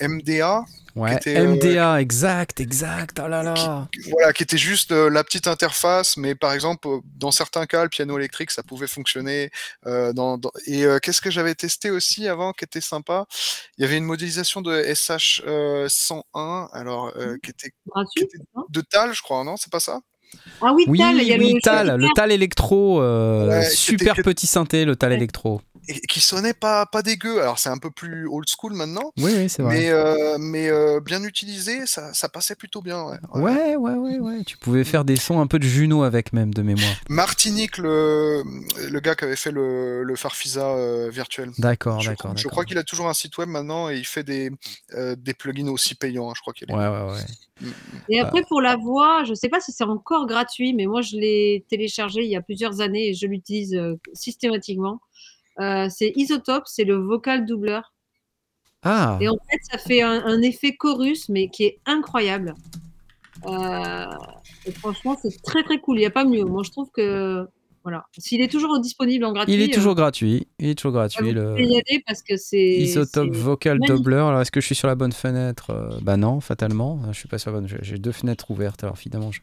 Speaker 3: MDA
Speaker 1: Ouais,
Speaker 3: était, euh,
Speaker 1: MDA, exact, exact. Oh là là.
Speaker 3: voilà, qui était juste euh, la petite interface, mais par exemple, dans certains cas, le piano électrique, ça pouvait fonctionner. euh, dans, dans- Et euh, qu'est-ce que j'avais testé aussi avant, qui était sympa? Il y avait une modélisation de SH euh, 101, alors euh, qui était
Speaker 4: Gratuit. non?
Speaker 3: de TAL, je crois, non? C'est pas ça?
Speaker 4: Ah oui,
Speaker 1: Oui,
Speaker 4: Tal, il y a
Speaker 1: oui,
Speaker 4: le
Speaker 1: Tal, le Tal électro, euh,
Speaker 3: Ouais,
Speaker 1: super petit synthé, le Tal
Speaker 4: Ouais.
Speaker 1: électro.
Speaker 3: Et qui sonnait pas pas dégueu. Alors c'est un peu plus old school maintenant,
Speaker 1: Oui, oui, c'est vrai.
Speaker 3: mais euh, mais euh, bien utilisé, ça, ça passait plutôt bien. Ouais. Ouais.
Speaker 1: Ouais, ouais, ouais, ouais. Tu pouvais faire des sons un peu de Juno avec même de mémoire.
Speaker 3: Martinique, le le gars qui avait fait le le Farfisa euh, virtuel.
Speaker 1: D'accord, d'accord.
Speaker 3: je crois qu'il a toujours un site web maintenant et il fait des, euh, des plugins aussi payants. hein, je crois qu'il est.
Speaker 1: Ouais, ouais, ouais.
Speaker 4: Et après, pour la voix, je ne sais pas si c'est encore gratuit, mais moi, je l'ai téléchargé il y a plusieurs années et je l'utilise euh, systématiquement. Euh, c'est Isotope, c'est le vocal doubleur.
Speaker 1: Ah,
Speaker 4: Et en fait, ça fait un, un effet chorus, mais qui est incroyable. Euh, et franchement, c'est très très cool. Il n'y a pas mieux. Moi, je trouve que. Voilà. S'il est toujours disponible en gratuit.
Speaker 1: il est toujours
Speaker 4: euh,
Speaker 1: gratuit. Il est toujours gratuit. Le
Speaker 4: pouvez y aller parce que c'est.
Speaker 1: Isotope Vocal. Doubler. Alors, est-ce que je suis sur la bonne fenêtre? Bah non, fatalement. Je suis pas sur la bonne. j'ai- deux fenêtres ouvertes. Alors, évidemment, je,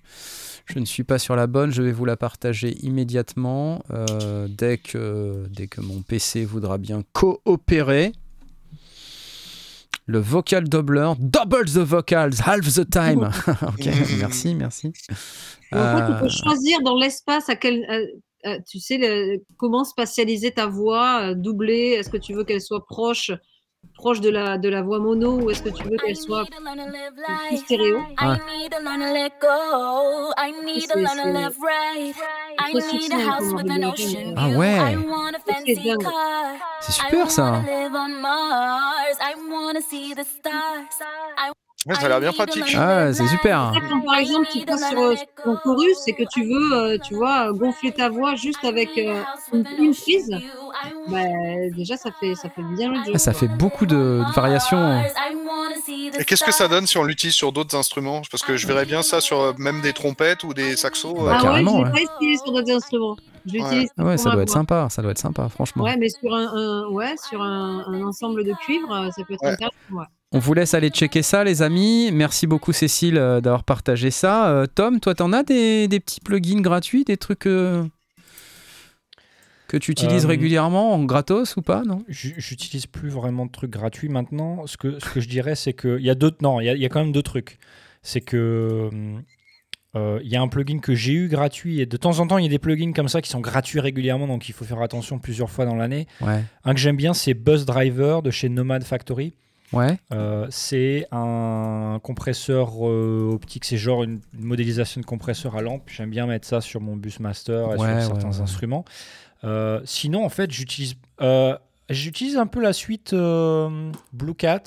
Speaker 1: je ne suis pas sur la bonne. Je vais vous la partager immédiatement euh, dès que dès que mon PC voudra bien coopérer. Le vocal doubler, double the vocals, half the time. ok, merci, merci.
Speaker 4: Fait, tu
Speaker 1: Euh,
Speaker 4: peux choisir dans l'espace à quel. euh, euh, tu sais, le- comment spatialiser ta voix, euh, doubler. Est-ce que tu veux qu'elle soit proche, proche de la, de la voix mono ou est-ce que tu veux qu'elle soit plus stéréo
Speaker 1: Ah. Ah ouais.
Speaker 4: C'est
Speaker 1: super ça.
Speaker 3: Ouais, ça a l'air bien pratique.
Speaker 1: Ah, c'est super.
Speaker 4: Quand, par exemple, tu passes sur euh, ton chorus et que tu veux, euh, tu vois, gonfler ta voix juste avec euh, une, une prise, bah, déjà, ça fait, ça fait bien le job.
Speaker 1: Ah, ça fait beaucoup de, de variations.
Speaker 3: Et qu'est-ce que ça donne si on l'utilise sur d'autres instruments? Parce que je verrais bien ça sur euh, même des trompettes ou des saxos.
Speaker 1: Bah,
Speaker 3: euh,
Speaker 4: ah
Speaker 1: carrément,
Speaker 4: ouais,
Speaker 1: ouais.
Speaker 4: je l'ai pas essayé sur d'autres instruments.
Speaker 3: Ouais.
Speaker 1: Ah ça doit être sympa, ça doit être sympa, franchement.
Speaker 4: Ouais, mais sur un, un- ouais, sur un, un ensemble de cuivre, euh, ça peut être
Speaker 3: Ouais.
Speaker 4: intéressant. ouais.
Speaker 1: On vous laisse aller checker ça, les amis. Merci beaucoup, Cécile, euh, d'avoir partagé ça. Euh, Tom, toi, t'en as des, des petits plugins gratuits, des trucs euh, que tu utilises
Speaker 2: Euh,
Speaker 1: régulièrement, en gratos ou pas, non?
Speaker 2: J'utilise plus vraiment de trucs gratuits maintenant. Ce que, ce que je dirais, c'est qu'il y a d'autres. Non, il y a, il y a quand même deux trucs. C'est que. Euh, Il y a un plugin que j'ai eu gratuit et de temps en temps il y a des plugins comme ça qui sont gratuits régulièrement donc il faut faire attention plusieurs fois dans l'année.
Speaker 1: Ouais.
Speaker 2: Un que j'aime bien c'est Buzz Driver de chez Nomad Factory.
Speaker 1: Ouais.
Speaker 2: Euh, c'est un compresseur euh, optique, c'est genre une, une modélisation de compresseur à lampe. J'aime bien mettre ça sur mon bus master et
Speaker 1: Ouais, ouais,
Speaker 2: sur certains instruments. Euh, sinon, en fait, j'utilise j'utilise un peu la suite Blue Cat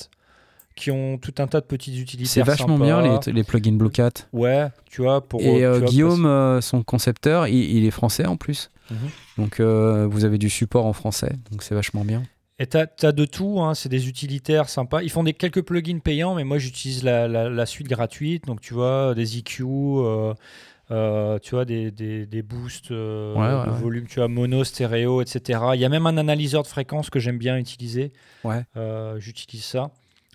Speaker 2: qui ont tout un tas de petits utilitaires.
Speaker 1: C'est vachement
Speaker 2: sympas.
Speaker 1: bien, les, les plugins Blue Cat.
Speaker 2: Ouais, tu vois, pour.
Speaker 1: Et euh,
Speaker 2: vois,
Speaker 1: Guillaume, euh, son concepteur, il, il est français en plus.
Speaker 2: Mhm.
Speaker 1: Donc, euh, vous avez du support en français, donc c'est vachement bien.
Speaker 2: Et tu as, de tout, hein, c'est des utilitaires sympas. Ils font des, quelques plugins payants, mais moi j'utilise la, la- la suite gratuite. Donc tu vois, des EQ, euh, euh, tu vois, des, des, des boosts euh,
Speaker 1: Ouais,
Speaker 2: de
Speaker 1: ouais.
Speaker 2: volume, tu vois, mono, stéréo, etc. Il y a même un analyseur de fréquence que j'aime bien utiliser.
Speaker 1: Ouais.
Speaker 2: Euh, J'utilise ça.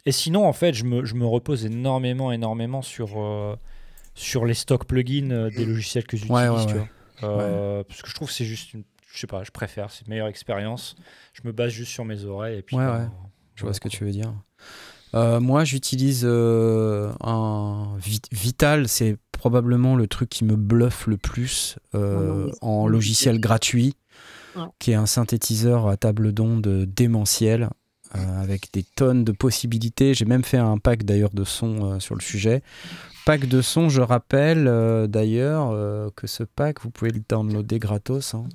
Speaker 2: Et sinon, en fait, je me, je me repose énormément, énormément sur, euh, sur les stocks plugins euh, des logiciels que j'utilise,
Speaker 1: Ouais, ouais,
Speaker 2: tu
Speaker 1: ouais.
Speaker 2: Euh, Parce que je trouve que c'est juste une. Je sais pas, je préfère, c'est une meilleure expérience. Je me base juste sur mes oreilles et puis.
Speaker 1: Ouais,
Speaker 2: ben,
Speaker 1: ouais. Je vois ce que tu veux dire. Euh, moi, j'utilise euh, un Vi- Vital, c'est probablement le truc qui me bluffe le plus euh,
Speaker 4: c'est
Speaker 1: en logiciel gratuit, qui est un synthétiseur à table d'onde démentiel euh, avec des tonnes de possibilités. J'ai même fait un pack d'ailleurs de sons euh, sur le sujet. Pack de sons, je rappelle euh, d'ailleurs que ce pack, vous pouvez le downloader gratos. hein.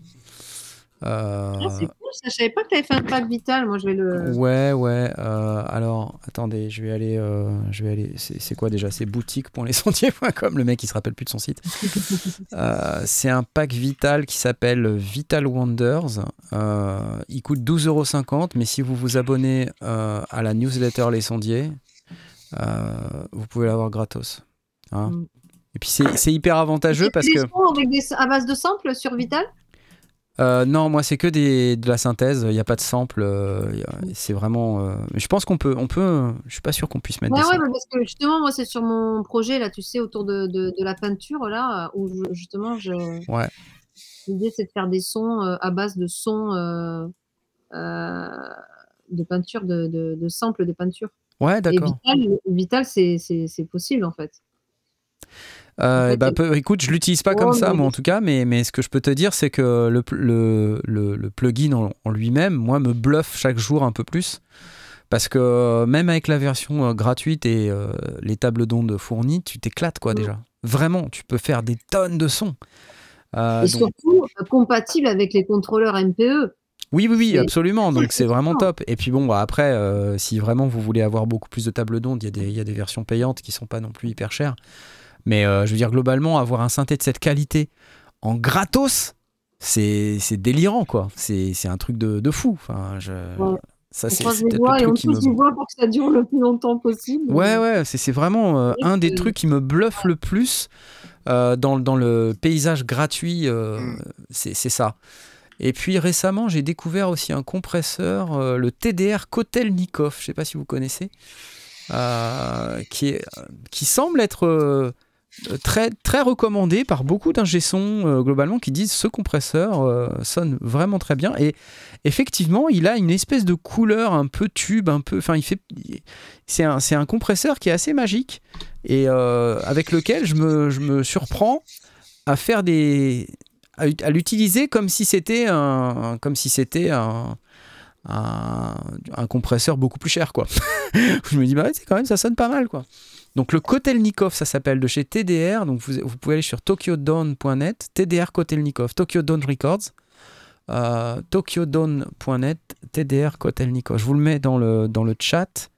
Speaker 1: Euh,
Speaker 4: Ah, c'est cool, ça. Je savais pas que tu avais fait un pack vital. Moi, je vais le.
Speaker 1: Ouais, ouais. euh, alors, attendez, je vais aller. euh, je vais aller. C'est quoi déjà? C'est boutique.lescendiers.com. Le mec, il se rappelle plus de son site. Euh, c'est un pack Vital qui s'appelle Vital Wonders. Euh, il coûte 12,50€, mais si vous vous abonnez euh, à la newsletter Les Sondiers, euh, vous pouvez l'avoir gratos. Hein.
Speaker 4: Mm.
Speaker 1: Et puis c'est hyper avantageux parce que
Speaker 4: avec des, à base de samples sur Vital?
Speaker 1: Euh, non, moi c'est que des, de la synthèse, il n'y a pas de sample, euh, a- c'est vraiment... euh, je pense qu'on peut, on peut, je suis pas sûr qu'on puisse mettre
Speaker 4: Ouais,
Speaker 1: des
Speaker 4: ouais,
Speaker 1: samples.
Speaker 4: parce que justement, moi, c'est sur mon projet, là, tu sais, autour de, de, de la peinture, là, où je- justement, je...
Speaker 1: Ouais.
Speaker 4: l'idée, c'est de faire des sons à base de sons de peinture, de, de, de samples de peinture.
Speaker 1: Ouais,
Speaker 4: Et
Speaker 1: d'accord.
Speaker 4: Vital, c'est possible, en fait.
Speaker 1: Euh, bah, peu- écoute, je l'utilise pas comme ça,
Speaker 4: mais-
Speaker 1: moi en tout cas, mais, mais ce que je peux te dire, c'est que le, le, le, le plugin en, en lui-même, moi, me bluffe chaque jour un peu plus. Parce que euh, même avec la version euh, gratuite et euh, les tables d'ondes fournies, tu t'éclates quoi
Speaker 4: Mm.
Speaker 1: déjà. Vraiment, tu peux faire des tonnes de sons.
Speaker 4: Et
Speaker 1: donc-
Speaker 4: surtout, compatible avec les contrôleurs. MPE.
Speaker 1: Oui, oui, oui, absolument. Donc
Speaker 4: c'est
Speaker 1: vraiment top. Et puis bon, bah, après, euh, si vraiment vous voulez avoir beaucoup plus de tables d'ondes, il y, a des- il y a des versions payantes qui sont pas non plus hyper chères. Mais euh, je veux dire, globalement, avoir un synthé de cette qualité en gratos, c'est délirant, quoi. C'est un truc de, de fou. Enfin, je...
Speaker 4: Ouais.
Speaker 1: Ça,
Speaker 4: On
Speaker 1: c'est
Speaker 4: croise
Speaker 1: c'est
Speaker 4: les
Speaker 1: peut-être
Speaker 4: et on
Speaker 1: me...
Speaker 4: touche doigts pour que ça dure le plus longtemps possible.
Speaker 1: Ouais, ouais, c'est vraiment euh, un des
Speaker 4: c'est-
Speaker 1: trucs qui me bluffe le plus euh, dans, dans le paysage gratuit. euh,
Speaker 3: Mm.
Speaker 1: c'est ça. Et puis récemment, j'ai découvert aussi un compresseur, euh, le TDR Kotelnikov, je sais pas si vous connaissez, euh, qui, est, qui semble être euh, très, très recommandé par beaucoup d'ingé son euh, globalement qui disent ce compresseur euh, sonne vraiment très bien. Et effectivement, il a une espèce de couleur un peu tube, un peu. Enfin, il fait. C'est un, un compresseur qui est assez magique et euh, avec lequel je me, je me surprends à faire des. à, ut- à l'utiliser comme si c'était un. comme si c'était un. Un, un compresseur beaucoup plus cher quoi. je me dis bah ouais, c'est quand même ça sonne pas mal quoi. Donc le Kotelnikov, ça s'appelle de chez TDR. Donc vous, vous pouvez aller sur tokyodawn.net, TDR Kotelnikov, Tokyo Dawn Records, euh, tokyodawn.net, TDR Kotelnikov. Je vous le mets dans le, dans le chat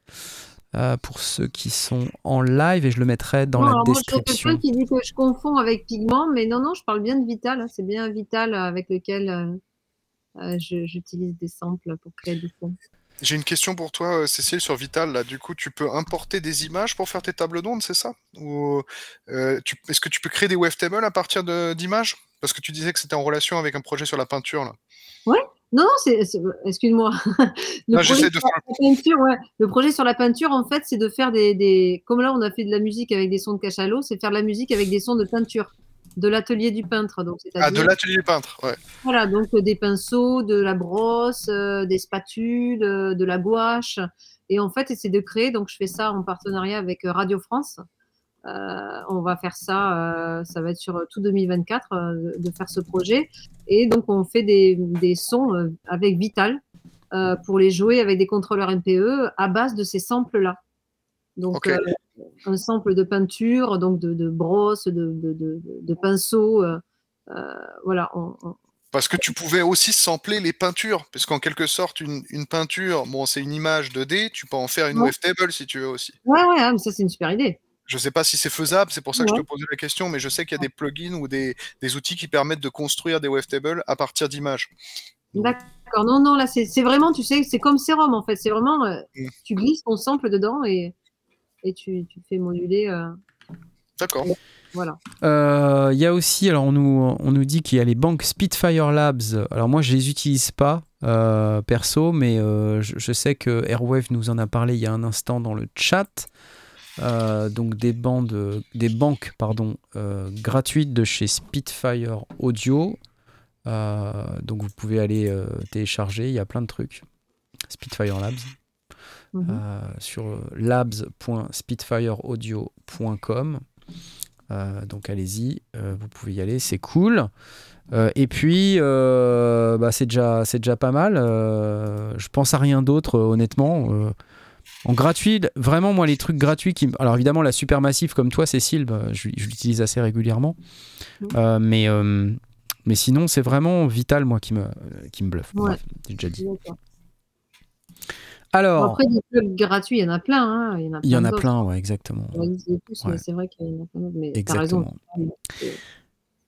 Speaker 1: euh, pour ceux qui sont en live et je le mettrai dans
Speaker 4: Non,
Speaker 1: la
Speaker 4: moi, je
Speaker 1: description.
Speaker 4: quelqu'un qui dit que je confonds avec Pigment, mais non, non, je parle bien de Vital. hein. C'est bien Vital avec lequel euh, euh, je- j'utilise des samples pour créer des sons.
Speaker 3: J'ai une question pour toi, euh, Cécile, sur Vital. Là, du coup, tu peux importer des images pour faire tes tables d'ondes, c'est ça? Ou euh, tu- est-ce que tu peux créer des wavetables à partir de- d'images? Parce que tu disais que c'était en relation avec un projet sur la peinture. Là.
Speaker 4: Non, non, c'est, c'est- excuse-moi. Le,
Speaker 3: Non,
Speaker 4: projet
Speaker 3: j'essaie de
Speaker 4: sur la peinture, ouais. le projet sur la peinture, en fait, c'est de faire des, des. Comme là, on a fait de la musique avec des sons de cachalot, c'est faire de la musique avec des sons de peinture, de l'atelier du peintre. Donc,
Speaker 3: Ah, de l'atelier du peintre, ouais.
Speaker 4: voilà, donc euh, des pinceaux, de la brosse, euh, des spatules, euh, de la gouache. Et en fait, c'est de créer. Donc, je fais ça en partenariat avec euh, Radio France. Euh, on va faire ça, euh, ça va être sur tout 2024 euh, de faire ce projet. Et donc, on fait des, des sons euh, avec Vital euh, pour les jouer avec des contrôleurs MPE à base de ces samples-là. Donc, euh, un sample de peinture, donc de, de brosse, de, de, euh, euh, voilà, on- on-
Speaker 3: Parce que tu pouvais aussi sampler les peintures, parce qu'en quelque sorte, une, une peinture, bon, c'est une image 2D, tu peux en faire une
Speaker 4: Ouais.
Speaker 3: wavetable si tu veux aussi.
Speaker 4: Ouais, ouais, ah, mais ça, c'est une super idée.
Speaker 3: Je sais pas si c'est faisable, c'est pour ça que je te posais la question, mais je sais qu'il y a des plugins ou des, des outils qui permettent de construire des wavetables à partir d'images.
Speaker 4: D'accord. Non, non, là, c'est c'est vraiment, tu sais, c'est comme sérum, en fait. C'est vraiment, euh,
Speaker 3: Mm.
Speaker 4: tu glisses ton sample dedans et, et tu, tu fais moduler. euh,
Speaker 3: D'accord.
Speaker 4: voilà.
Speaker 1: Euh, Il y a aussi, alors on nous, on nous dit qu'il y a les banques Spitfire Labs. Alors moi, je les utilise pas euh, perso, mais euh, je, je sais que Airwave nous en a parlé il y a un instant dans le chat. Euh, donc des bandes, des banques pardon, euh, gratuites de chez Spitfire Audio. Euh, donc vous pouvez aller euh, télécharger, il y a plein de trucs. Spitfire Labs
Speaker 4: Mhm.
Speaker 1: euh, sur labs.spitfireaudio.com. Euh, donc allez-y, euh, vous pouvez y aller, c'est cool. Et puis, bah, c'est déjà, déjà pas mal. Je pense à rien d'autre, honnêtement. En gratuit, vraiment, moi, les trucs gratuits qui. Alors, évidemment, la Supermassive, comme toi, Cécile, bah, je, je l'utilise assez régulièrement.
Speaker 4: Mhm.
Speaker 1: Euh, mais, euh, mais sinon, c'est vraiment Vital, moi, qui me, qui me bluffe.
Speaker 4: Ouais.
Speaker 1: Bref, déjà dit.
Speaker 4: D'accord. Bon,
Speaker 1: Alors,
Speaker 4: après, des clubs gratuits, il y en a plein. hein, Il y en a
Speaker 1: il y en a plein, ouais, exactement. Ouais.
Speaker 4: mais c'est vrai qu'il y en a plein d'autres. Mais t'as raison.
Speaker 1: Exactement.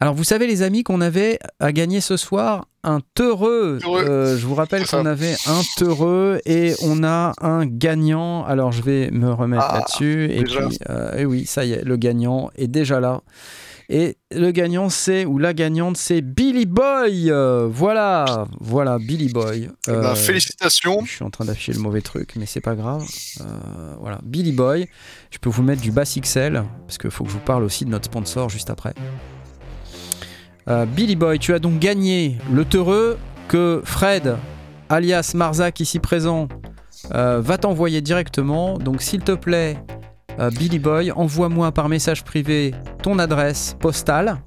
Speaker 1: Alors, vous savez, les amis, qu'on avait à gagner ce soir un teureux. Euh, je vous rappelle qu'on avait un teureux et on a un gagnant. Alors, je vais me remettre
Speaker 3: Ah,
Speaker 1: là-dessus. Et puis, euh, et oui, ça y est, le gagnant est déjà là. Et le gagnant, c'est, ou la gagnante, c'est Billy Boy. Euh, voilà, voilà, Billy Boy.
Speaker 3: Eh ben,
Speaker 1: Euh,
Speaker 3: félicitations.
Speaker 1: je suis en train d'afficher le mauvais truc, mais c'est pas grave. Euh, voilà, Billy Boy. Je peux vous mettre du Bass XL, parce qu'il faut que je vous parle aussi de notre sponsor juste après. Euh, Billy Boy, tu as donc gagné le teureux que Fred, alias Marzac ici présent, va t'envoyer directement. Donc s'il te plaît, euh, Billy Boy, envoie-moi par message privé ton adresse postale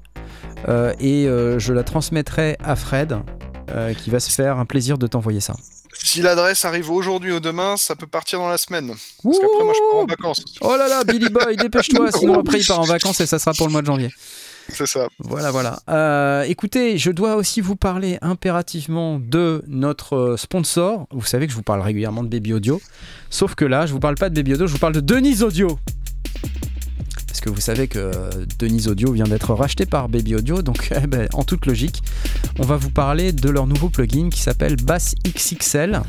Speaker 1: euh, et euh, je la transmettrai à Fred, qui va se faire un plaisir de t'envoyer ça.
Speaker 3: Si l'adresse arrive aujourd'hui ou demain, ça peut partir dans la semaine. Parce qu'après, moi, je pars en vacances.
Speaker 1: Oh là là, Billy Boy, dépêche-toi, sinon après il part en vacances et ça sera pour le mois de janvier.
Speaker 3: C'est ça.
Speaker 1: Voilà, voilà. Euh, écoutez, je dois aussi vous parler impérativement de notre euh, sponsor. Vous savez que je vous parle régulièrement de Baby Audio. Sauf que là, je vous parle pas de Baby Audio, je vous parle de Denise Audio. Parce que vous savez que euh, Denise Audio vient d'être racheté par Baby Audio. Donc, eh ben, en toute logique, on va vous parler de leur nouveau plugin qui s'appelle Bass XXL.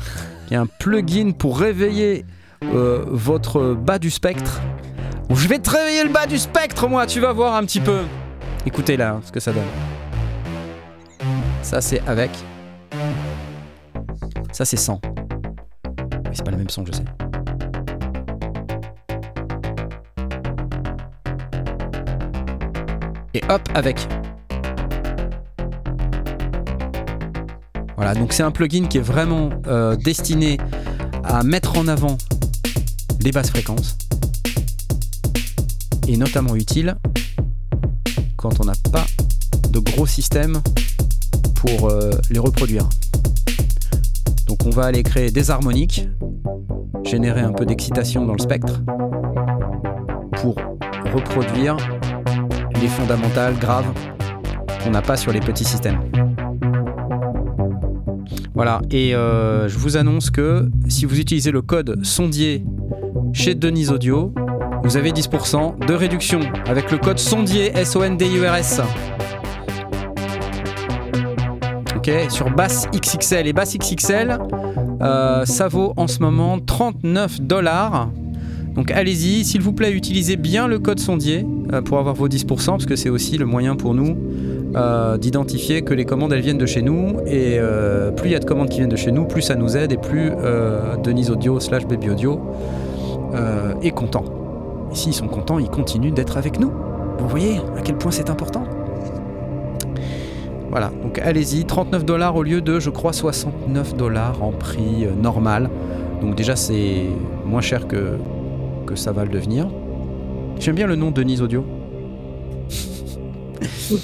Speaker 1: Il y a un plugin pour réveiller votre bas du spectre. Je vais te réveiller le bas du spectre, moi, tu vas voir un petit peu. Écoutez là hein, ce que ça donne. Ça c'est avec. Ça c'est sans. Oui, c'est pas le même son, je sais. Et hop, avec. Voilà, donc c'est un plugin qui est vraiment euh, destiné à mettre en avant les basses fréquences. Et notamment utile quand on n'a pas de gros système pour euh, les reproduire. Donc on va aller créer des harmoniques, générer un peu d'excitation dans le spectre pour reproduire les fondamentales graves qu'on n'a pas sur les petits systèmes. Voilà, et euh, je vous annonce que si vous utilisez le code sondier chez Denise Audio, vous avez 10% de réduction avec le code sondier S-O-N-D-I-U-R-S. Ok, sur Bass XXL et Bass XXL, euh, ça vaut en ce moment 39 dollars. Donc allez-y, s'il vous plaît, utilisez bien le code sondier euh, pour avoir vos 10%, parce que c'est aussi le moyen pour nous euh, d'identifier que les commandes elles viennent de chez nous. Et plus il y a de commandes qui viennent de chez nous, plus ça nous aide et plus Denise Audio slash Baby Audio est content. Et s'ils sont contents, ils continuent d'être avec nous. Vous voyez à quel point c'est important Voilà, donc allez-y, 39 dollars au lieu de, je crois, 69 dollars en prix euh, normal. Donc déjà, c'est moins cher que, que ça va le devenir. J'aime bien le nom Denise Audio.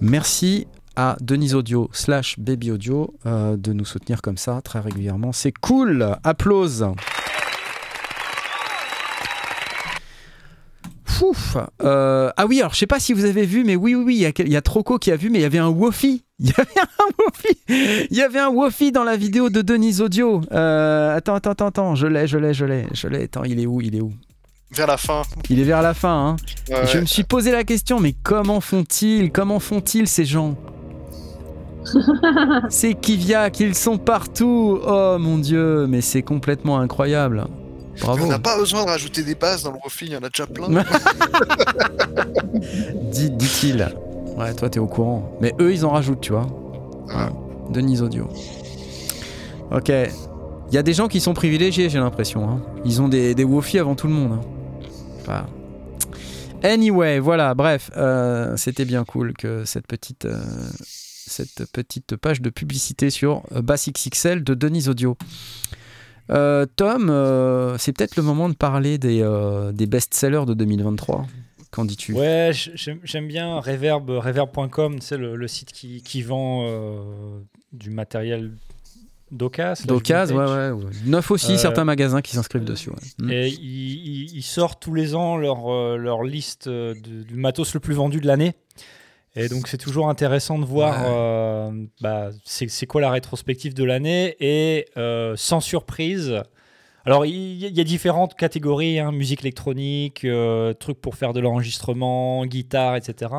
Speaker 1: Merci à Denise Audio slash Baby Audio euh, de nous soutenir comme ça très régulièrement. C'est cool Applause Fouf Euh, Ah oui, alors je sais pas si vous avez vu, mais oui, oui, oui, il y a, y Troco qui a vu, mais il y avait un Wofi. Il y avait un Wofi. Il y avait un Wofi dans la vidéo de Denise Audio. Euh, attends, attends, attends, attends, je l'ai, je l'ai, je l'ai, je l'ai. Attends, il est où Il est où?
Speaker 3: Vers la fin.
Speaker 1: Il est vers la fin, hein.
Speaker 3: Ouais,
Speaker 1: Je
Speaker 3: ouais.
Speaker 1: me suis posé la question, mais comment font-ils Comment font-ils ces gens? C'est Kiviak, ils sont partout Oh mon dieu, mais c'est complètement incroyable. Bravo.
Speaker 3: On n'a pas besoin de rajouter des bases dans le refil, il y en a déjà plein.
Speaker 1: Dit- Dit-il. Ouais, toi t'es au courant. Mais eux ils en rajoutent, tu vois.
Speaker 3: Ouais.
Speaker 1: Denise Audio. Ok. Il y a des gens qui sont privilégiés, j'ai l'impression. hein. Ils ont des, des Wofi avant tout le monde. hein. Enfin, Anyway, voilà, bref, euh, c'était bien cool que cette petite, euh, cette petite page de publicité sur Bass XXL de Denise Audio. Euh, Tom, euh, c'est peut-être le moment de parler des, euh, des best-sellers de 2023. Qu'en dis-tu?
Speaker 2: Ouais, j'aime bien Reverb, reverb.com, c'est le, le site qui, qui vend du matériel d'occasion.
Speaker 1: D'occasion, ouais, ouais, ouais. Neuf aussi, certains magasins qui s'inscrivent dessus. ouais. Mm.
Speaker 2: Et ils, ils- ils sortent tous les ans leur, leur liste de- du matos le plus vendu de l'année. Et donc c'est toujours intéressant de voir
Speaker 1: Ouais.
Speaker 2: euh, bah, c'est quoi la rétrospective de l'année et euh, sans surprise. Alors il y, a différentes catégories, hein, musique électronique, euh, trucs pour faire de l'enregistrement, guitare, etc.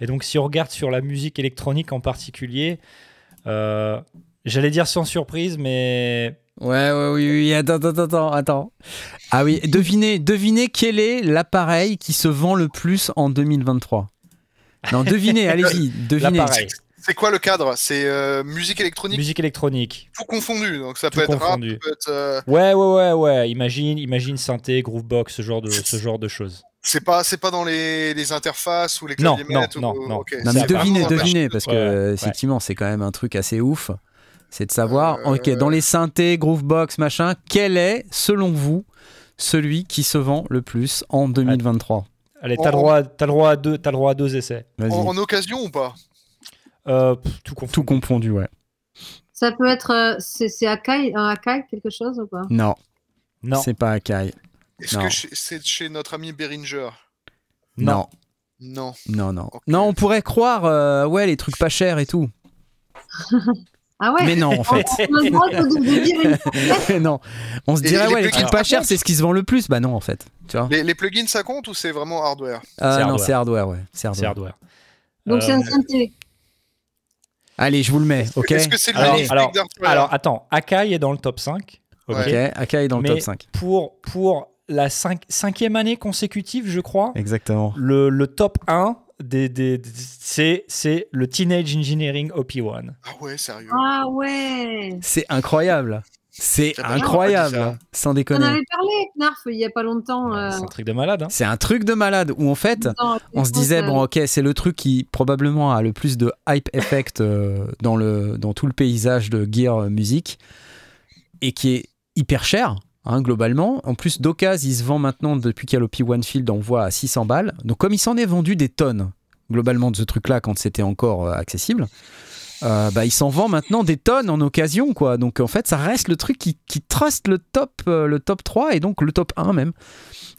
Speaker 2: Et donc si on regarde sur la musique électronique en particulier, j'allais dire sans surprise, mais
Speaker 1: Ouais, ouais, oui, oui, attends, attends, attends, attends. Ah oui, devinez, devinez quel est l'appareil qui se vend le plus en 2023 Non, devinez, allez-y, devinez.
Speaker 3: C'est quoi le cadre? C'est euh, musique électronique?
Speaker 2: Musique électronique.
Speaker 3: tout confondu. Donc ça
Speaker 2: Tout
Speaker 3: peut être rap,
Speaker 2: confondu.
Speaker 3: ça peut être. euh,
Speaker 2: Ouais, ouais, ouais, ouais. Imagine, imagine synthé, groovebox, ce genre de, ce genre de choses.
Speaker 3: C'est pas, c'est pas dans les, les interfaces ou les
Speaker 2: Non,
Speaker 3: claviers
Speaker 2: non, non,
Speaker 3: ou-
Speaker 2: non.
Speaker 1: Non, mais devinez, devinez, parce que
Speaker 2: Ouais, ouais.
Speaker 1: effectivement, c'est quand même un truc assez ouf. C'est de savoir,
Speaker 3: Euh,
Speaker 1: ok, dans les synthés, groovebox, machin, quel est, selon vous, celui qui se vend le plus en 2023
Speaker 2: Allez, t'as le droit, t'as le droit à deux, t'as le droit à deux essais.
Speaker 3: En, en occasion ou pas?
Speaker 2: Euh, tout confondu.
Speaker 1: Tout confondu, ouais.
Speaker 4: Ça peut être. euh, c'est Akai, un Akai, quelque chose ou pas?
Speaker 1: Non,
Speaker 2: Non,
Speaker 1: c'est pas Akai.
Speaker 3: Est-ce que chez- c'est chez notre ami Behringer?
Speaker 1: Non,
Speaker 3: Non.
Speaker 1: non, non. Non, on pourrait croire, euh, ouais, les trucs pas chers et tout.
Speaker 4: Ah ouais
Speaker 1: Mais non, en fait. Non, on se dirait,
Speaker 3: les
Speaker 1: ouais, les
Speaker 3: plugins,
Speaker 1: trucs pas chers, c'est ce qui se vend le plus. Bah non, en fait. Tu vois
Speaker 3: Les, les plugins ça compte ou c'est vraiment hardware?
Speaker 1: Ah non,
Speaker 2: hardware.
Speaker 1: c'est hardware, ouais. C'est hardware.
Speaker 2: hardware.
Speaker 4: Donc c'est
Speaker 2: Euh,
Speaker 4: un synthé.
Speaker 1: Allez, je vous le mets, ok
Speaker 3: Est-ce que c'est le
Speaker 2: Alors- alors- Alors, attends, Akai est dans le top 5. ok.
Speaker 1: Akai est dans le
Speaker 2: Mais
Speaker 1: top 5.
Speaker 2: Pour, pour la cinq- cinquième année consécutive, je crois,
Speaker 1: Exactement.
Speaker 2: le, le top 1, des, des, des- c'est, c'est le Teenage Engineering OP1.
Speaker 3: Ah ouais, sérieux.
Speaker 4: Ah ouais
Speaker 1: C'est incroyable. C'est incroyable, sans
Speaker 4: On
Speaker 1: déconner.
Speaker 4: avait parlé avec Narf il y a pas longtemps. euh,
Speaker 2: C'est un truc de malade. Hein.
Speaker 1: C'est un truc de malade où en fait, on se disait bon ok c'est le truc qui probablement a le plus de hype effect euh, dans le dans tout le paysage de gear musique et qui est hyper cher hein, globalement. En plus d'occasion il se vend maintenant depuis qu'il y a le P1 Field on voit à 600 balles. Donc comme il s'en est vendu des tonnes globalement de ce truc là quand c'était encore euh, accessible euh, bah, il s'en vend maintenant des tonnes en occasion quoi. Donc en fait ça reste le truc qui, qui trust le top euh, le top 3 et donc le top 1 même.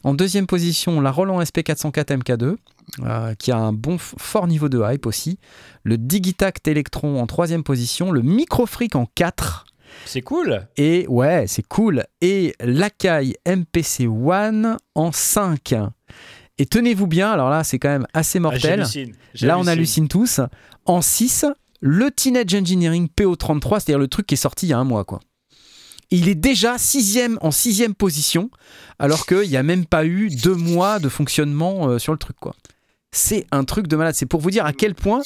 Speaker 1: En deuxième position la Roland SP404 MK2 euh, qui a un bon fort niveau de hype aussi. Le Digitact Electron en troisième position, le Microfreak en 4.
Speaker 2: C'est cool.
Speaker 1: Et ouais, c'est cool. Et l'Akai MPC One en 5. Et tenez-vous bien, alors là, c'est quand même assez
Speaker 2: Ah,
Speaker 1: mortel. là, on hallucine tous. En 6, le Teenage Engineering PO33, c'est-à-dire le truc qui est sorti il y a un mois, quoi. Il est déjà sixième, en sixième position, alors qu'il n'y a même pas eu deux mois de fonctionnement euh, sur le truc, quoi. C'est un truc de malade. C'est pour vous dire à quel point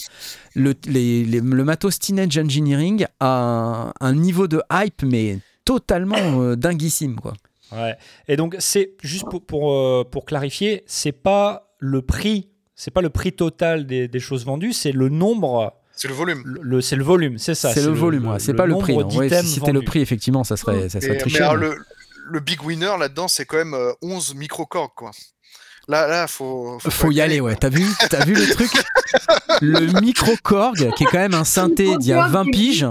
Speaker 1: le, les- les- le matos Teenage Engineering a un, un niveau de hype, mais totalement euh, dinguissime, quoi.
Speaker 2: Ouais. Et donc, c'est juste pour, pour, euh, pour clarifier, c'est pas le prix, c'est pas le prix total des, des choses vendues, c'est le nombre,
Speaker 3: C'est le volume.
Speaker 2: le, le- c'est le volume, c'est ça.
Speaker 1: C'est le, volume, ouais. c'est pas le prix. Ouais, si c'était le prix, effectivement, ça serait, ça serait
Speaker 3: Et-
Speaker 1: triché.
Speaker 3: mais alors,
Speaker 1: mais-
Speaker 3: le, le big winner là-dedans, c'est quand même euh, 11 microcorgs, quoi. Là, là, faut.
Speaker 1: Faut
Speaker 3: pas
Speaker 1: y aller, ouais. T'as vu, t'as vu le truc Le micro-Korg, qui est quand même un synthé d'il y a 20 piges,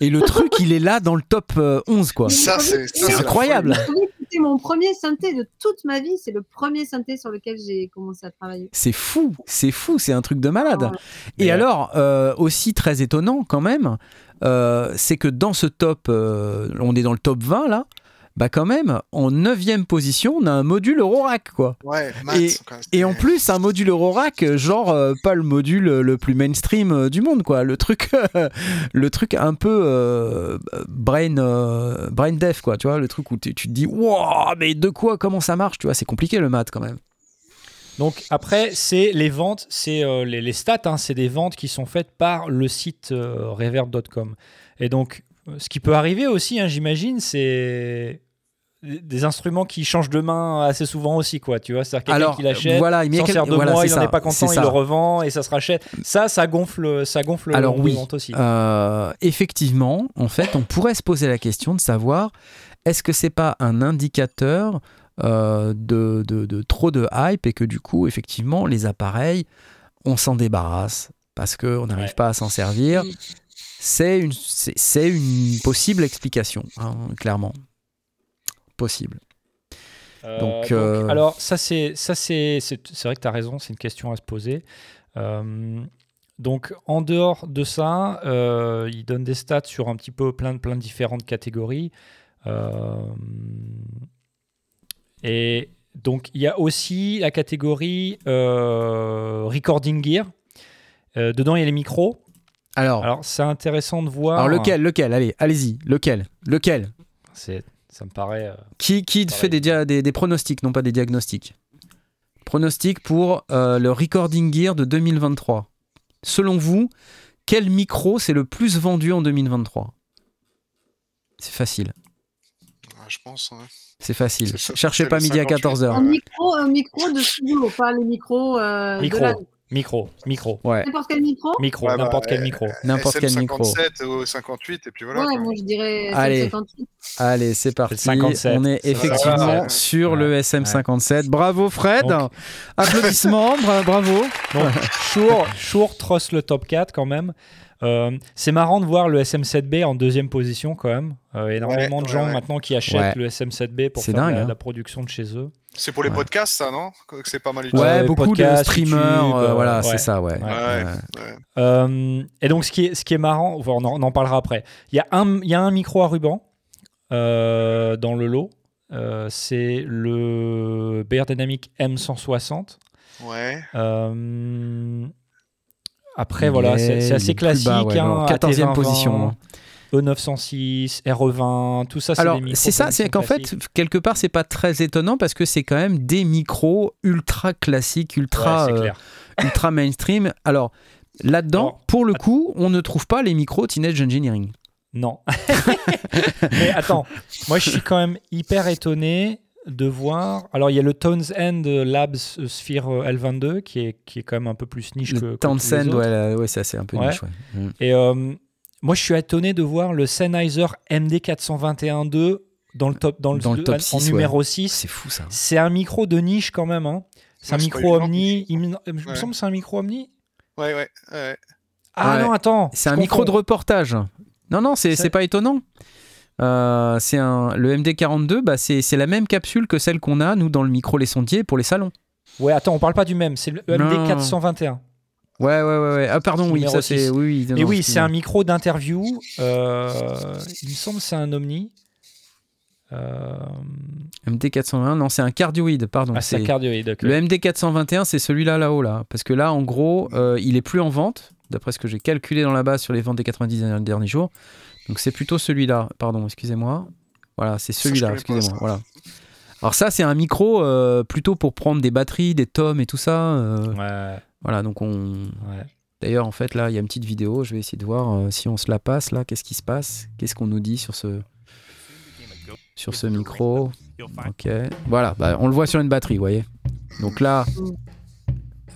Speaker 1: et le truc, il est là dans le top euh, 11, quoi.
Speaker 3: Ça, c'est.
Speaker 1: incroyable.
Speaker 4: C'était mon premier synthé de toute ma vie. C'est le premier synthé sur lequel j'ai commencé à travailler.
Speaker 1: C'est fou, c'est fou, c'est un truc de malade.
Speaker 4: Ouais.
Speaker 1: Et
Speaker 2: Mais,
Speaker 1: alors, euh, aussi très étonnant quand même, euh, c'est que dans ce top, euh, on est dans le top 20 là, bah quand même, en 9 position, on a un module Eurorack, quoi.
Speaker 3: Ouais, Matt,
Speaker 1: Et-
Speaker 3: quoi,
Speaker 1: Et en plus, un module Eurorack, genre euh, pas le module le plus mainstream euh, du monde, quoi. Le truc, le truc un peu euh, brain, euh, brain deaf, quoi. Tu vois, le truc où tu tu te dis, wow, mais de quoi, comment ça marche, tu vois, c'est compliqué le maths quand même.
Speaker 2: Donc après, c'est les ventes, c'est euh, les, les stats, hein, c'est des ventes qui sont faites par le site euh, reverb.com. Et donc, ce qui peut arriver aussi, hein, j'imagine, c'est des instruments qui changent de main assez souvent aussi, quoi. Tu vois, c'est-à-dire quelqu'un qui l'achète,
Speaker 1: voilà, il
Speaker 2: s'en sert deux
Speaker 1: voilà,
Speaker 2: mois,
Speaker 1: c'est
Speaker 2: il n'en est pas
Speaker 1: c'est
Speaker 2: content, il le revend et ça se rachète. Ça, ça gonfle, ça gonfle
Speaker 1: Alors oui,
Speaker 2: aussi.
Speaker 1: Euh, effectivement, en fait, on pourrait se poser la question de savoir est-ce que c'est pas un indicateur euh, de, de- de trop de hype et que du coup, effectivement, les appareils, on s'en débarrasse parce qu'on n'arrive
Speaker 2: Ouais.
Speaker 1: pas à s'en servir. C'est une, c'est, c'est une possible explication, hein, clairement. Possible.
Speaker 2: Euh,
Speaker 1: donc, euh,
Speaker 2: alors, ça, c'est ça c'est c'est c'est vrai que tu as raison, c'est une question à se poser. Euh, donc, en dehors de ça, il donne des stats sur un petit peu plein de, plein de différentes catégories. Et donc, il y a aussi la catégorie Recording Gear. Dedans, il y a les micros.
Speaker 1: Alors, alors,
Speaker 2: Alors, c'est intéressant de voir.
Speaker 1: lequel, lequel? Allez, allez-y, lequel? Lequel?
Speaker 2: C'est- Ça me paraît. euh,
Speaker 1: Qui, qui fait des, dia- des, des pronostics, non pas des diagnostics pronostic pour euh, le Recording Gear de 2023. Selon vous, quel micro c'est le plus vendu en 2023 C'est facile.
Speaker 3: Ah, je pense. ouais.
Speaker 1: C'est facile.
Speaker 3: C'est ça,
Speaker 1: Cherchez
Speaker 3: c'est
Speaker 1: pas midi à
Speaker 3: 58.
Speaker 4: Un
Speaker 1: 14h.
Speaker 4: micro, un micro de studio, pas les micros euh,
Speaker 2: Micro.
Speaker 4: de la...
Speaker 2: Micro, micro,
Speaker 1: Ouais,
Speaker 4: N'importe quel micro
Speaker 2: micro,
Speaker 3: Ouais, bah,
Speaker 2: n'importe quel micro.
Speaker 1: n'importe quel micro.
Speaker 3: SM57 ou 58, et puis voilà.
Speaker 4: Ouais,
Speaker 3: quoi.
Speaker 4: moi je dirais
Speaker 1: Allez.
Speaker 4: 58.
Speaker 1: Allez, c'est parti.
Speaker 2: 57.
Speaker 1: On est effectivement sur
Speaker 2: Ouais.
Speaker 1: le SM57. Bravo Fred.
Speaker 2: Donc-
Speaker 1: Applaudissements, bra- bravo.
Speaker 2: Donc, Shure, Shure trosse le top 4 quand même. Euh, c'est marrant de voir le SM7B en deuxième position quand même. Euh, énormément
Speaker 3: Ouais,
Speaker 2: de gens
Speaker 3: ouais.
Speaker 2: maintenant qui achètent
Speaker 1: Ouais.
Speaker 2: le SM7B pour faire
Speaker 1: dingue,
Speaker 2: la,
Speaker 1: hein.
Speaker 2: la production de chez eux.
Speaker 3: C'est pour les
Speaker 1: Ouais.
Speaker 3: podcasts, ça, non? C'est pas mal utilisé.
Speaker 2: Ouais,
Speaker 1: beaucoup
Speaker 2: podcast,
Speaker 1: de streamers,
Speaker 2: YouTube,
Speaker 1: euh,
Speaker 2: euh,
Speaker 1: voilà,
Speaker 2: ouais.
Speaker 1: c'est ça, ouais.
Speaker 2: Ouais.
Speaker 3: Ouais.
Speaker 1: Ouais.
Speaker 3: Ouais.
Speaker 2: Euh, et donc, ce qui est, ce qui est marrant, enfin, on, en, on en parlera après. Il y, a un- il y a un micro à ruban euh, dans le lot. Euh, c'est le Bear Dynamic M160.
Speaker 3: Ouais.
Speaker 2: Euh, après,
Speaker 1: Il
Speaker 2: voilà,
Speaker 1: est-
Speaker 2: c'est assez classique.
Speaker 1: bas, ouais,
Speaker 2: hein,
Speaker 1: non, 14e
Speaker 2: AT2020,
Speaker 1: position, hein.
Speaker 2: E906, RE20, tout ça, c'est
Speaker 1: Alors, c'est ça, c'est qu'en fait, quelque part, c'est pas très étonnant parce que c'est quand même des micros ultra classiques, ultra,
Speaker 2: Ouais,
Speaker 1: euh, ultra mainstream. Alors, là-dedans, pour le coup, on ne trouve pas les micros Teenage Engineering.
Speaker 2: Non. Mais attends, moi je suis quand même hyper étonné de voir. Alors il y a le Tones End Labs Sphere euh, L22 qui est, qui est quand même un peu plus niche que,
Speaker 1: Le
Speaker 2: que
Speaker 1: Townsend, ouais, ouais, c'est assez un peu
Speaker 2: Ouais.
Speaker 1: niche. ouais. Mm.
Speaker 2: Et euh, moi je suis étonné de voir le Sennheiser MD421-2 dans le top, dans le,
Speaker 1: Dans le top
Speaker 2: en
Speaker 1: 6,
Speaker 2: numéro 6.
Speaker 1: C'est fou ça.
Speaker 2: C'est un micro de niche quand même. Hein. C'est un micro. Omni. Il me, il me
Speaker 3: Ouais.
Speaker 2: semble que c'est un micro Omni.
Speaker 3: Ouais, ouais. ouais.
Speaker 2: Ah
Speaker 1: Ouais.
Speaker 2: non, attends.
Speaker 1: C'est un micro de reportage. Non, non, c'est pas étonnant. Euh, c'est un le MD42, bah, c'est c'est la même capsule que celle qu'on a nous dans le micro les sondiers pour les salons.
Speaker 2: Ouais, attends, on parle pas du même. C'est le
Speaker 1: Non.
Speaker 2: MD421.
Speaker 1: Ouais, ouais, ouais, ouais. Ah pardon, oui, ça c'est oui, oui. non,
Speaker 2: Et oui, c'est un micro d'interview. euh, il me semble que c'est un Omni. Euh,
Speaker 1: MD421, non, c'est un cardioïde, pardon.
Speaker 2: ah, c'est un cardioïde.
Speaker 1: Le MD421, c'est celui-là là-haut là, parce que là, en gros, euh, il est plus en vente, d'après ce que j'ai calculé dans la base sur les ventes des 90 derniers- derniers jours. Donc c'est plutôt celui-là. Pardon, excusez-moi. Voilà, c'est celui-là. Excusez-moi. Voilà. Alors ça, c'est un micro euh, plutôt pour prendre des batteries, des tomes et tout ça. euh,
Speaker 2: Ouais,
Speaker 1: Voilà, donc on.
Speaker 2: ouais.
Speaker 1: D'ailleurs, en fait, là, il y a une petite vidéo. Je vais essayer de voir euh, si on se la passe là. Qu'est-ce qui se passe Qu'est-ce qu'on nous dit sur ce sur ce micro Ok. Voilà, bah, on le voit sur une batterie, vous voyez. Donc là,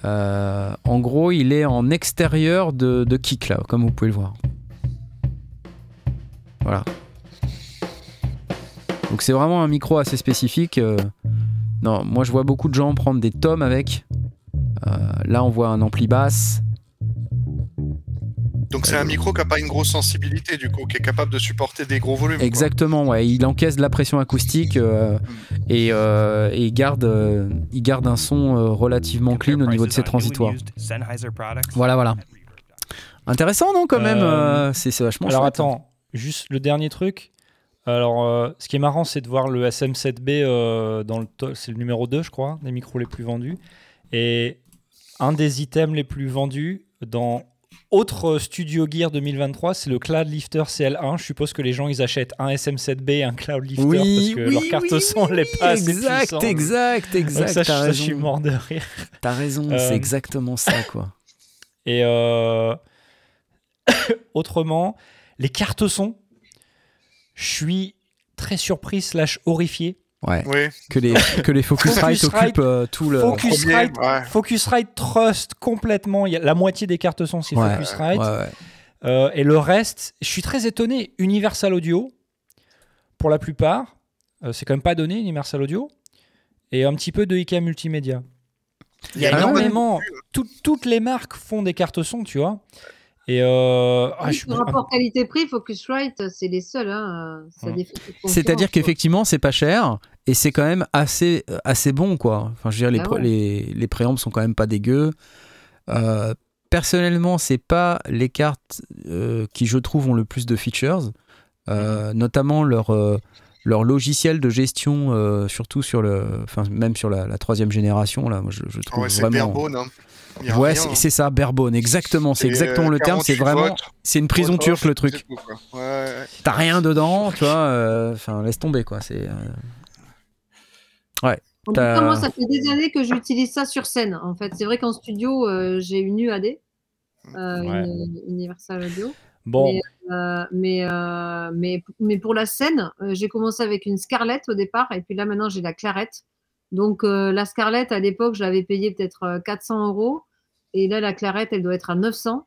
Speaker 1: euh, en gros, il est en extérieur de, de kick là, comme vous pouvez le voir. Voilà. Donc c'est vraiment un micro assez spécifique. euh. Non, moi je vois beaucoup de gens prendre des tomes avec. Euh, là, on voit un ampli basse.
Speaker 3: Donc c'est un micro qui n'a pas une grosse sensibilité, du coup, qui est capable de supporter des gros volumes. quoi.
Speaker 1: Exactement, ouais. Il encaisse de la pression acoustique euh, et, euh, et il, garde, euh, il garde un son euh, relativement clean au niveau de ses transitoires. Voilà, voilà. Intéressant, non, quand même
Speaker 2: Euh,
Speaker 1: euh, C'est c'est vachement
Speaker 2: Alors
Speaker 1: chouette.
Speaker 2: attends, juste le dernier truc. Alors, euh, ce qui est marrant, c'est de voir le SM7B euh, dans le c'est le numéro 2, je crois, des micros les plus vendus. Et un des items les plus vendus dans autre Studio Gear 2023, c'est le Cloud Lifter CL1. Je suppose que les gens, ils achètent un SM7B et un Cloud Lifter
Speaker 1: Oui,
Speaker 2: parce que
Speaker 1: oui,
Speaker 2: leur carte
Speaker 1: oui,
Speaker 2: son n'est pas assez
Speaker 1: Exact, exact, exact.
Speaker 2: ça, je,
Speaker 1: T'as
Speaker 2: ça, je suis mort de rire.
Speaker 1: T'as raison,
Speaker 2: Euh,
Speaker 1: c'est exactement ça, quoi.
Speaker 2: Et autrement, les cartes son, je suis très surpris slash horrifié.
Speaker 1: Ouais.
Speaker 3: Oui.
Speaker 1: Que les, que les Focusrite occupent euh, tout le.
Speaker 2: Focusrite,
Speaker 3: ouais.
Speaker 2: Focusrite Trust complètement. Il y a la moitié des cartes son, c'est
Speaker 1: Ouais,
Speaker 2: Focusrite.
Speaker 1: Ouais, ouais.
Speaker 2: Euh, et le reste, je suis très étonné. Universal Audio, pour la plupart, euh, c'est quand même pas donné, Universal Audio. Et un petit peu de IKEA Multimédia. Il y a
Speaker 1: Ah
Speaker 2: énormément. tout- toutes les marques font des cartes son, tu vois. Et euh, ah, je
Speaker 4: rapport qualité-prix, Focusrite, c'est les seuls. Hein.
Speaker 2: Ouais.
Speaker 1: C'est-à-dire qu'effectivement, c'est pas cher et c'est quand même assez, euh, assez bon, quoi. Enfin, je veux dire, les,
Speaker 4: Ah ouais.
Speaker 1: les, les préambles sont quand même pas dégueux. Euh, personnellement, c'est pas les cartes euh, qui, je trouve, ont le plus de features, Euh, notamment leur, euh, leur logiciel de gestion, euh, surtout sur le, enfin, même sur la, la troisième génération. Là, moi, je, je
Speaker 3: Ah
Speaker 1: trouve
Speaker 3: ouais, c'est
Speaker 1: vraiment.
Speaker 3: barebone. Hein. Il y a
Speaker 1: Ouais,
Speaker 3: rien,
Speaker 1: c'est
Speaker 3: hein.
Speaker 1: c'est ça, barebone, exactement. C'est
Speaker 3: Et,
Speaker 1: exactement
Speaker 3: euh,
Speaker 1: le terme. C'est
Speaker 3: 48
Speaker 1: vraiment,
Speaker 3: votes,
Speaker 1: c'est une prison
Speaker 3: vote
Speaker 1: turque le truc.
Speaker 3: quoi. Ouais, ouais.
Speaker 1: T'as rien dedans, tu vois. euh, Enfin, laisse tomber, quoi. C'est. euh, Ouais.
Speaker 4: En tout cas, moi, ça fait des années que j'utilise ça sur scène. En fait, c'est vrai qu'en studio, euh, j'ai une UAD, euh,
Speaker 2: Ouais.
Speaker 4: une Universal Audio.
Speaker 2: Bon,
Speaker 4: Mais, euh, mais, euh, mais, mais pour la scène, euh, j'ai commencé avec une Scarlett au départ, et puis là maintenant j'ai la Clarette. Donc euh, la Scarlett, à l'époque, je l'avais payée peut-être euh, 400 euros, et là la Clarette, elle doit être à 900.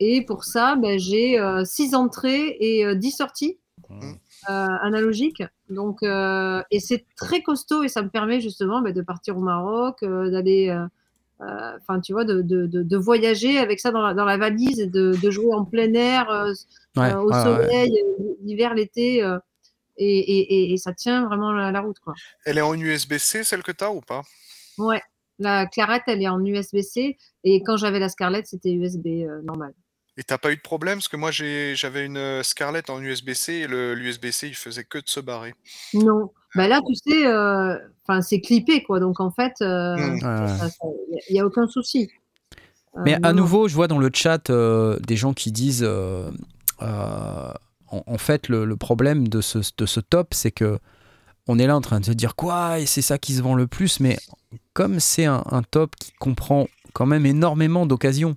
Speaker 4: Et pour ça, ben, j'ai 6 entrées et euh, 10 sorties
Speaker 2: Mmh.
Speaker 4: analogiques. Donc, et c'est très costaud, et ça me permet justement ben, de partir au Maroc, d'aller. Euh, euh, Enfin, tu vois, de, de, de, de voyager avec ça dans la, dans la valise et de, de jouer en plein air, euh,
Speaker 1: Ouais,
Speaker 4: euh, au
Speaker 1: ouais, ouais.
Speaker 4: soleil, euh, l'hiver, l'été, euh, et, et, et, et ça tient vraiment la, la route, quoi.
Speaker 3: Elle est en USB-C, celle que tu as ou pas?
Speaker 4: Ouais, la Clarette, elle est en USB-C, et quand j'avais la Scarlett, c'était USB euh, normal.
Speaker 3: Et t'as pas eu de problème? Parce que moi, j'ai- j'avais une Scarlett en USB-C et le- l'USB-C, il faisait que de se barrer.
Speaker 4: Non, bah là, tu sais, euh, enfin, c'est clippé, quoi, donc en fait, euh,
Speaker 3: Mm.
Speaker 1: Ouais, ouais.
Speaker 4: il n'y a, aucun souci. Euh,
Speaker 1: Mais à
Speaker 4: non.
Speaker 1: nouveau, je vois dans le chat euh, des gens qui disent euh, euh, en, en fait, le, le problème de ce, de ce top, c'est que on est là en train de se dire quoi, et c'est ça qui se vend le plus, mais comme c'est un, un top qui comprend quand même énormément d'occasions,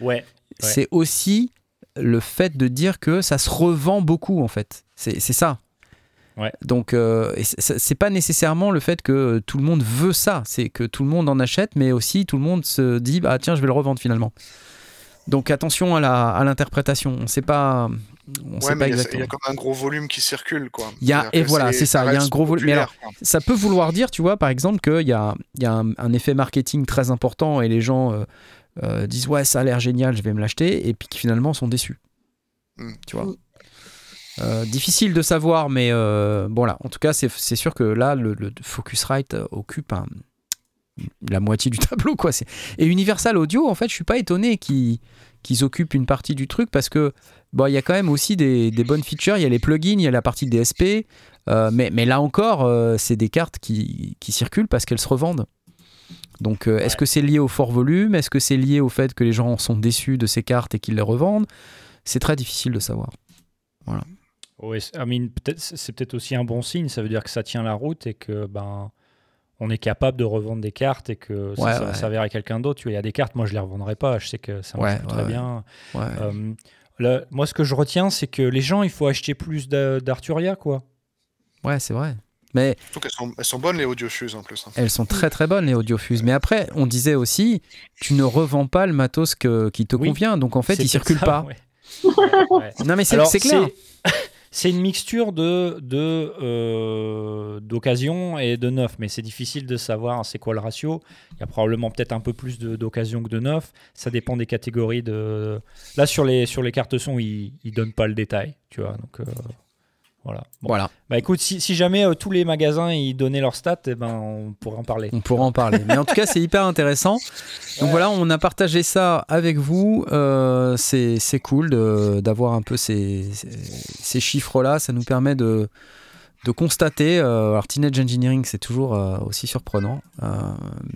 Speaker 2: ouais.
Speaker 1: c'est aussi le fait de dire que ça se revend beaucoup en fait. C'est c'est ça.
Speaker 2: Ouais.
Speaker 1: Donc euh, c'est pas nécessairement le fait que tout le monde veut ça, c'est que tout le monde en achète, mais aussi tout le monde se dit bah tiens je vais le revendre finalement. Donc attention à la à l'interprétation. On sait pas, on
Speaker 3: ouais,
Speaker 1: sait
Speaker 3: mais
Speaker 1: pas
Speaker 3: il y, a- il
Speaker 1: exactement.
Speaker 3: y a comme un gros volume qui circule, quoi.
Speaker 1: Il y a- et voilà, c'est ça, il y a un gros volume. Mais alors. Ça peut vouloir dire, tu vois, par exemple, qu'il y a, il y a un, un effet marketing très important et les gens euh, euh, disent ouais, ça a l'air génial, je vais me l'acheter, et puis qui finalement sont déçus.
Speaker 3: Mm.
Speaker 1: Tu vois. Euh, difficile de savoir, mais euh, bon là, en tout cas, c'est sûr que là, le, le Focusrite occupe un- la moitié du tableau, quoi. Et Universal Audio, en fait, je suis pas étonné qu'ils occupent une partie du truc parce que bon, il y a quand même aussi des, des bonnes features. Il y a les plugins, il y a la partie DSP, euh, mais, mais là encore, euh, c'est des cartes qui, qui circulent parce qu'elles se revendent. Donc, est-ce
Speaker 2: Ouais.
Speaker 1: que c'est lié au fort volume? Est-ce que c'est lié au fait que les gens sont déçus de ces cartes et qu'ils les revendent? C'est très difficile de savoir.
Speaker 2: Ouais, c'est- I mean, peut-être, c'est peut-être aussi un bon signe. Ça veut dire que ça tient la route et que ben on est capable de revendre des cartes et que ça,
Speaker 1: Ouais,
Speaker 2: ça va
Speaker 1: ouais.
Speaker 2: servir à quelqu'un d'autre. Tu vois, il y a des cartes, moi je les revendrai pas. Je sais que ça marche
Speaker 1: Ouais,
Speaker 2: très bien.
Speaker 1: Ouais.
Speaker 2: Euh, là, moi, ce que je retiens, c'est que les gens, il faut acheter plus d'A- d'Arturia, quoi.
Speaker 1: Ouais, c'est vrai. Mais
Speaker 3: Surtout qu'elles sont, elles sont bonnes, les audiofuses, en plus. hein.
Speaker 1: elles sont très très bonnes les audiofuses. Mais après, on disait aussi, tu ne revends pas le matos que- qui te
Speaker 2: Oui.
Speaker 1: convient. Donc en fait, il circule
Speaker 2: ça,
Speaker 1: pas.
Speaker 2: ouais. Ouais, ouais.
Speaker 1: Non mais c'est clair.
Speaker 2: c'est- une mixture de de, euh, d'occasion et de neuf, mais c'est difficile de savoir c'est quoi le ratio. Il y a probablement peut-être un peu plus d'occasion que de neuf. Ça dépend des catégories de. Là sur les sur les cartes son, ils ils donnent pas le détail, tu vois. Donc euh, voilà. Bon.
Speaker 1: Voilà,
Speaker 2: Bah écoute, si, si jamais euh, tous les magasins ils donnaient leurs stats, eh ben on pourrait en parler.
Speaker 1: on pourra en parler. Mais en tout cas, c'est hyper intéressant. Donc voilà, on a partagé ça avec vous. Euh, c'est cool d'avoir un peu ces, ces- ces chiffres-là. Ça nous permet de, de constater. euh, alors, Teenage Engineering, c'est toujours euh, aussi surprenant. Euh,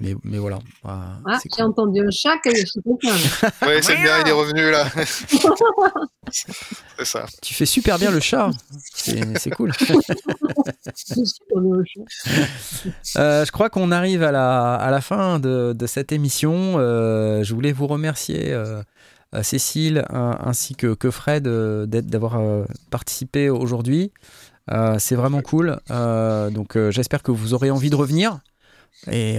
Speaker 1: mais, mais voilà. Euh,
Speaker 4: Ah, j'ai
Speaker 1: cool.
Speaker 4: entendu un chat que je.
Speaker 3: Ouais, c'est bien, il est revenu, là. c'est ça.
Speaker 1: Tu fais super bien le chat. C'est cool.
Speaker 4: Je.
Speaker 1: Euh, je crois qu'on arrive à la, à la fin de, de cette émission. Euh, je voulais vous remercier, Cécile, un- ainsi que, que Fred, d'être- d'avoir participé aujourd'hui. Euh, C'est vraiment cool. Euh, donc, euh, j'espère que vous aurez envie de revenir. Et,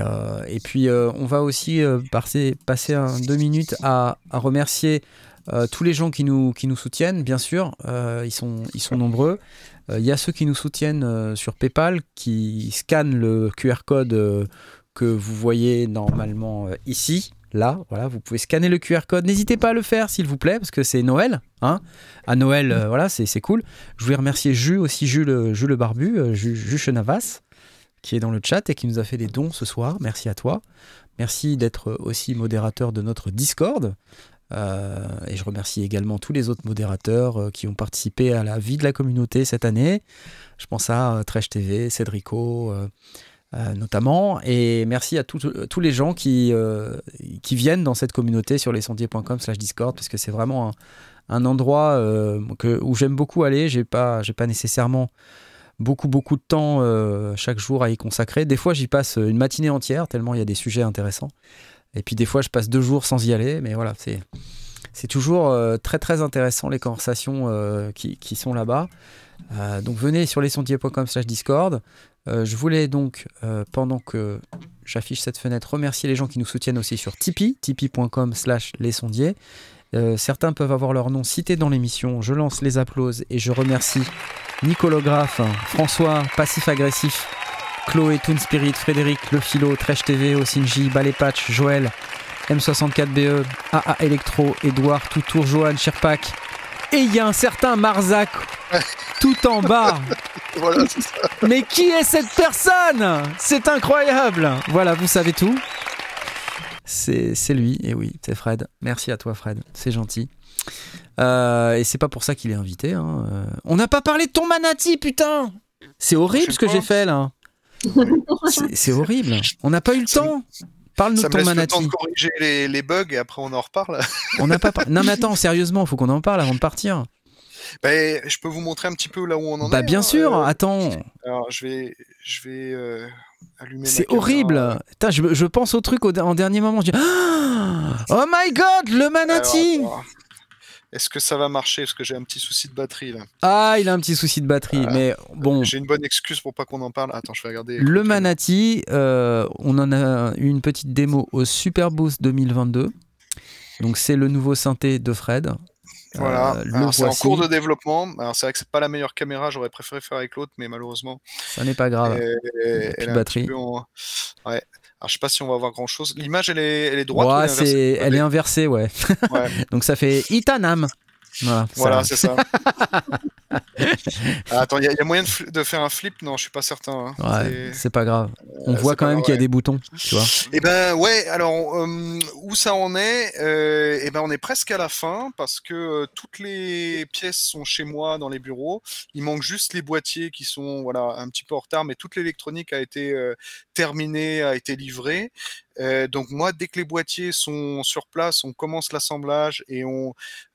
Speaker 1: puis, on va aussi passer, deux minutes à, remercier tous les gens qui nous, soutiennent, bien sûr. Ils, sont, nombreux. Il y a ceux qui nous soutiennent sur PayPal, qui scannent le QR code que vous voyez normalement ici. Là, voilà, vous pouvez scanner le QR code. N'hésitez pas à le faire, s'il vous plaît, parce que c'est Noël. Hein à Noël, euh, voilà, c'est cool. Je voulais remercier Jus aussi, Jus le, barbu, euh, Jus, Jus Chenavas, qui est dans le chat et qui nous a fait des dons ce soir. Merci à toi. Merci d'être aussi modérateur de notre Discord. Euh, et je remercie également tous les autres modérateurs euh, qui ont participé à la vie de la communauté cette année. Je pense à Trèche TV, Cédrico euh, euh, notamment. Et merci à tous- tous les gens qui, euh, qui viennent dans cette communauté sur lescendiers.com slash Discord parce que c'est vraiment un, un endroit euh, où j'aime beaucoup aller. J'ai pas, pas nécessairement beaucoup, beaucoup de temps euh, chaque jour à y consacrer. Des fois, j'y passe une matinée entière, tellement il y a des sujets intéressants. Et puis des fois, je passe deux jours sans y aller, mais voilà, c'est, c'est toujours euh, très, très intéressant les conversations euh, qui, qui, sont là-bas. donc venez sur lesondiers.com slash Discord. Je voulais donc, pendant que j'affiche cette fenêtre, remercier les gens qui nous soutiennent aussi sur Tipeee, tipeee.com slash lesondiers. certains peuvent avoir leur nom cité dans l'émission. Je lance les applauses et je remercie Nicolographe, François, Passif Agressif, Chloé, Toon Spirit, Frédéric, Le Philo, Tresh TV, Osinji, Ballet Patch, Joël, M64BE, AA Electro, Edouard, Toutour, Johan, Sherpak. Et il y a un certain Marzac tout en bas.
Speaker 3: voilà, ça.
Speaker 1: Mais qui est cette personne? C'est incroyable. Voilà, vous savez tout. C'est lui, et oui, c'est Fred. Merci à toi, Fred. C'est gentil. Euh, et c'est pas pour ça qu'il est invité. Hein. Euh, on n'a pas parlé de ton manati, putain C'est horrible ce que j'ai fait là. c'est horrible. On n'a pas eu le temps. Parle-nous de ton manati.
Speaker 3: Ça me laisse le temps de corriger les, les, bugs et après on en reparle.
Speaker 1: on n'a pas. Non mais attends, sérieusement, faut qu'on en parle avant de partir.
Speaker 3: Ben, je peux vous montrer un petit peu là où on en
Speaker 1: bah,
Speaker 3: est.
Speaker 1: Bah bien
Speaker 3: hein.
Speaker 1: sûr. Euh, attends.
Speaker 3: Alors je vais, je vais. Euh...
Speaker 1: C'est horrible. Putain, je, je, pense au truc au, en dernier moment. Je dis, oh my god, le manati.
Speaker 3: Est-ce que ça va marcher? Parce que j'ai un petit souci de batterie là.
Speaker 1: Ah, il a un petit souci de batterie, euh, mais bon.
Speaker 3: J'ai une bonne excuse pour pas qu'on en parle. Attends, je vais regarder.
Speaker 1: Le Manati, euh, on en a eu une petite démo au Super Boost 2022. Donc c'est le nouveau synthé de Fred.
Speaker 3: Voilà, euh, c'est en cours de développement. Alors c'est vrai que c'est pas la meilleure caméra, j'aurais préféré faire avec l'autre, mais malheureusement.
Speaker 1: Ça n'est pas grave.
Speaker 3: Et,
Speaker 1: de batterie.
Speaker 3: En... Ouais. Alors, je sais pas si on va voir grand chose. L'image, elle est, elle est droite.
Speaker 1: Ouais,
Speaker 3: ou elle, est inversée?
Speaker 1: elle est inversée, ouais.
Speaker 3: Ouais.
Speaker 1: Donc ça fait Itanam. Voilà,
Speaker 3: c'est ça. Ah, attends, il y, a- il y a moyen de, faire un flip? Non, je suis pas certain. hein.
Speaker 1: Ouais,
Speaker 3: C'est-
Speaker 1: pas grave. On
Speaker 3: Euh,
Speaker 1: voit
Speaker 3: c'est
Speaker 1: quand même qu'il y a
Speaker 3: ouais.
Speaker 1: des boutons, tu vois.
Speaker 3: Eh ben ouais, alors euh, où ça en est euh, Eh ben on est presque à la fin parce que toutes les pièces sont chez moi dans les bureaux. Il manque juste les boîtiers qui sont voilà un petit peu en retard, mais toute l'électronique a été terminée, a été livrée. Euh, donc moi, dès que les boîtiers sont sur place, on commence l'assemblage et on,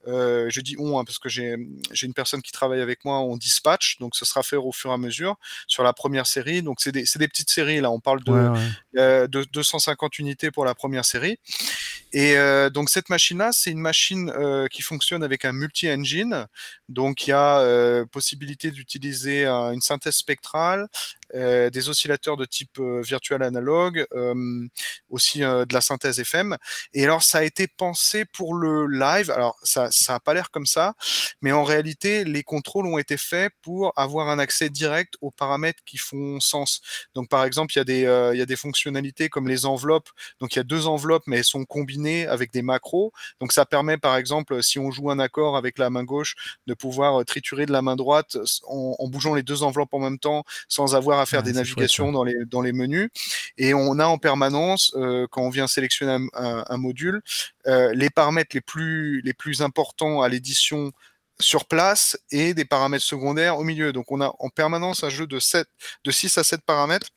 Speaker 3: euh, je dis on hein, parce que j'ai une personne qui travaille avec moi, on dispatch, donc ce sera fait au fur et à mesure sur la première série. Donc c'est des, petites séries là, on parle de
Speaker 1: Ouais, ouais.
Speaker 3: euh, de 250 unités pour la première série. Et euh, donc cette machine-là, c'est une machine qui fonctionne avec un multi-engine. Donc il y a possibilité d'utiliser une synthèse spectrale, euh, des oscillateurs de type euh, virtuel analogue, euh, aussi euh, de la synthèse FM. Et alors ça a été pensé pour le live. Alors ça ça pas l'air comme ça, mais en réalité les contrôles ont été faits pour avoir un accès direct aux paramètres qui font sens. Donc par exemple il y a des y a des fonctionnalités comme les enveloppes. Donc il y a deux enveloppes mais elles sont combinées avec des macros. Donc ça permet par exemple si on joue un accord avec la main gauche de pouvoir triturer de la main droite en bougeant les deux enveloppes en même temps sans avoir à faire
Speaker 1: Ah,
Speaker 3: des navigations
Speaker 1: chouette,
Speaker 3: dans les dans les menus. Et on a en permanence euh, quand on vient sélectionner un, un- un module euh, les paramètres les plus les plus importants à l'édition sur place et des paramètres secondaires au milieu. Donc on a en permanence un jeu de 7, de 6 à 7 paramètres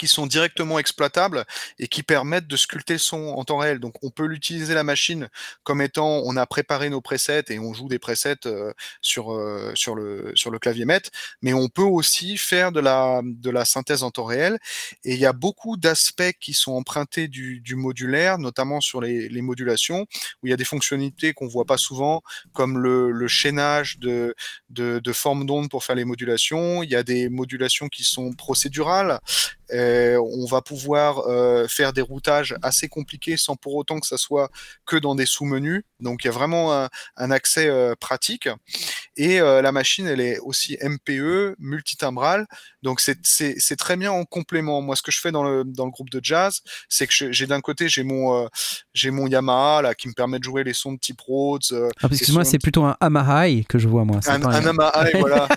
Speaker 3: qui sont directement exploitables et qui permettent de sculpter son en temps réel. Donc on peut l'utiliser la machine comme étant on a préparé nos presets et on joue des presets euh, sur euh, sur le sur le clavier maître, mais on peut aussi faire de la de la synthèse en temps réel et il y a beaucoup d'aspects qui sont empruntés du, du modulaire, notamment sur les, les modulations où il y a des fonctionnalités qu'on voit pas souvent comme le, le chaînage de, de formes d'ondes pour faire les modulations. Il y a des modulations qui sont procédurales. Euh, on va pouvoir euh, faire des routages assez compliqués sans pour autant que ça soit que dans des sous-menus. Donc il y a vraiment un, un accès euh, pratique. Et la machine, elle est aussi MPE, multitimbrale. Donc c'est- très bien en complément. Moi, ce que je fais dans le, dans le groupe de jazz, c'est que j'ai d'un côté, j'ai mon, j'ai mon Yamaha là, qui me permet de jouer les sons de type Rhodes.
Speaker 1: Ah,
Speaker 3: sons
Speaker 1: c'est plutôt un Amahai que je vois, moi.
Speaker 3: un, Yamaha, voilà.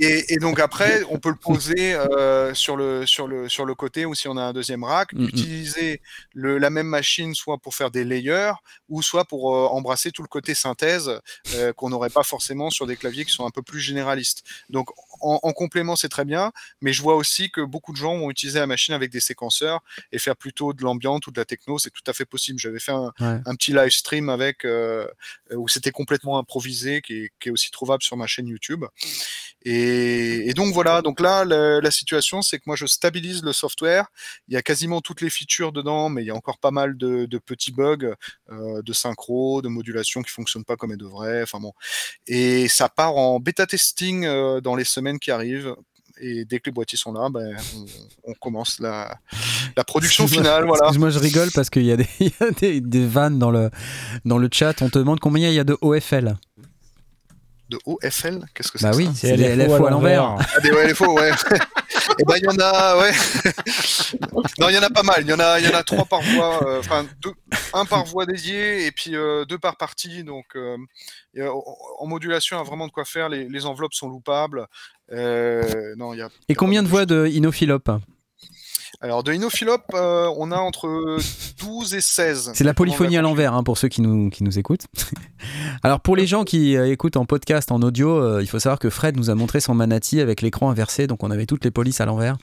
Speaker 3: et, et donc après, on peut le poser euh, sur, le, sur, le, sur le côté ou si on a un deuxième rack,
Speaker 1: Mhm.
Speaker 3: utiliser le, la même machine soit pour faire des layers ou soit pour euh, embrasser tout le côté synthèse euh, qu'on n'aurait pas forcément sur des claviers qui sont un peu plus généralistes. Donc en, en complément, c'est très bien, mais je vois aussi que beaucoup de gens vont utiliser la machine avec des séquenceurs et faire plutôt de l'ambiance ou de la techno, c'est tout à fait possible. J'avais fait un,
Speaker 1: Ouais.
Speaker 3: un petit live stream avec euh, où c'était complètement improvisé, qui est, qui est aussi trouvable sur ma chaîne YouTube. Et, et donc voilà, donc là, la, la situation, c'est que moi, je stabilise le software. Il y a quasiment toutes les features dedans, mais il y a encore pas mal de, de petits bugs euh, de synchro, de modulation qui fonctionnent pas comme elles devraient. Enfin bon, et ça part en bêta testing euh, dans les semaines qui arrivent. Et dès que les boîtiers sont là, ben, on, on commence la, la production finale. Voilà.
Speaker 1: Excuse-moi, je rigole parce qu'il y a, des, il y a des, des vannes dans le, dans le chat. On te demande combien il y a de OFL.
Speaker 3: De OFL Qu'est-ce que c'est
Speaker 1: Bah
Speaker 3: que
Speaker 1: oui, c'est des LFO à l'envers.
Speaker 3: Ah, des LFO, ouais. Et ben il y en a, ouais. non, il y en a pas mal. Il y en a, il y en a trois par voie. euh, Enfin, deux, un par voie dédiée et puis euh, deux par partie. Donc, euh, y a- en modulation, il y a vraiment de quoi faire. Les, les enveloppes sont loupables. Euh, non, il y a.
Speaker 1: Et combien de voix de Inophilope?
Speaker 3: Alors, de Inophilope, euh, on a entre 12 et 16.
Speaker 1: C'est la polyphonie à l'envers hein, pour ceux qui nous, qui nous écoutent. Alors pour les gens qui euh, écoutent en podcast, en audio, euh, il faut savoir que Fred nous a montré son Manati avec l'écran inversé, donc on avait toutes les polices à l'envers.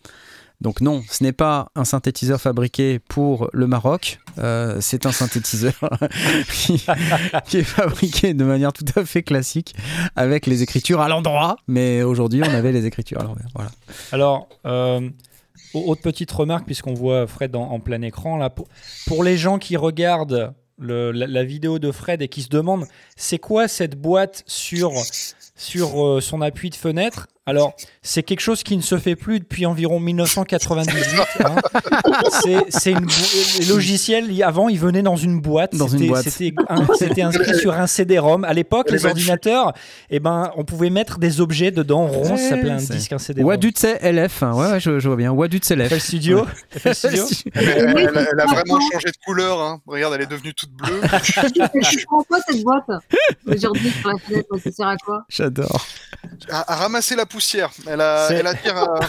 Speaker 1: Donc non, ce n'est pas un synthétiseur fabriqué pour le Maroc, euh, c'est un synthétiseur qui, qui est fabriqué de manière tout à fait classique avec les écritures à l'endroit, mais aujourd'hui on avait les écritures à l'envers. Voilà.
Speaker 2: Alors, euh, autre petite remarque, puisqu'on voit Fred en, plein écran, là, pour, les gens qui regardent la, vidéo de Fred et qui se demandent c'est quoi cette boîte sur, sur euh, son appui de fenêtre alors, c'est quelque chose qui ne se fait plus depuis environ 1998. hein. C'est- une les logiciels avant, ils venaient dans une boîte.
Speaker 1: Dans une
Speaker 2: C'était-
Speaker 1: boîte.
Speaker 2: C'était inscrit sur un CD-ROM. À l'époque,
Speaker 3: Les
Speaker 2: ordinateurs, eh ben, on pouvait mettre des objets dedans ronds. ça s'appelait un disque, un CD-ROM.
Speaker 1: Wadutse LF, hein, ouais, ouais, je, je vois bien. Wadutse LF.
Speaker 2: FL Studio. FL Studio.
Speaker 3: Elle, elle-
Speaker 4: Oui,
Speaker 3: elle a- elle a
Speaker 4: c'est
Speaker 3: vraiment changé de couleur. Hein. Regarde, elle est devenue toute bleue.
Speaker 4: Je prends quoi cette boîte aujourd'hui sur la fenêtre Ça sert à quoi?
Speaker 1: J'adore.
Speaker 3: à, à ramasser la poussière. Elle, a, elle attire. à-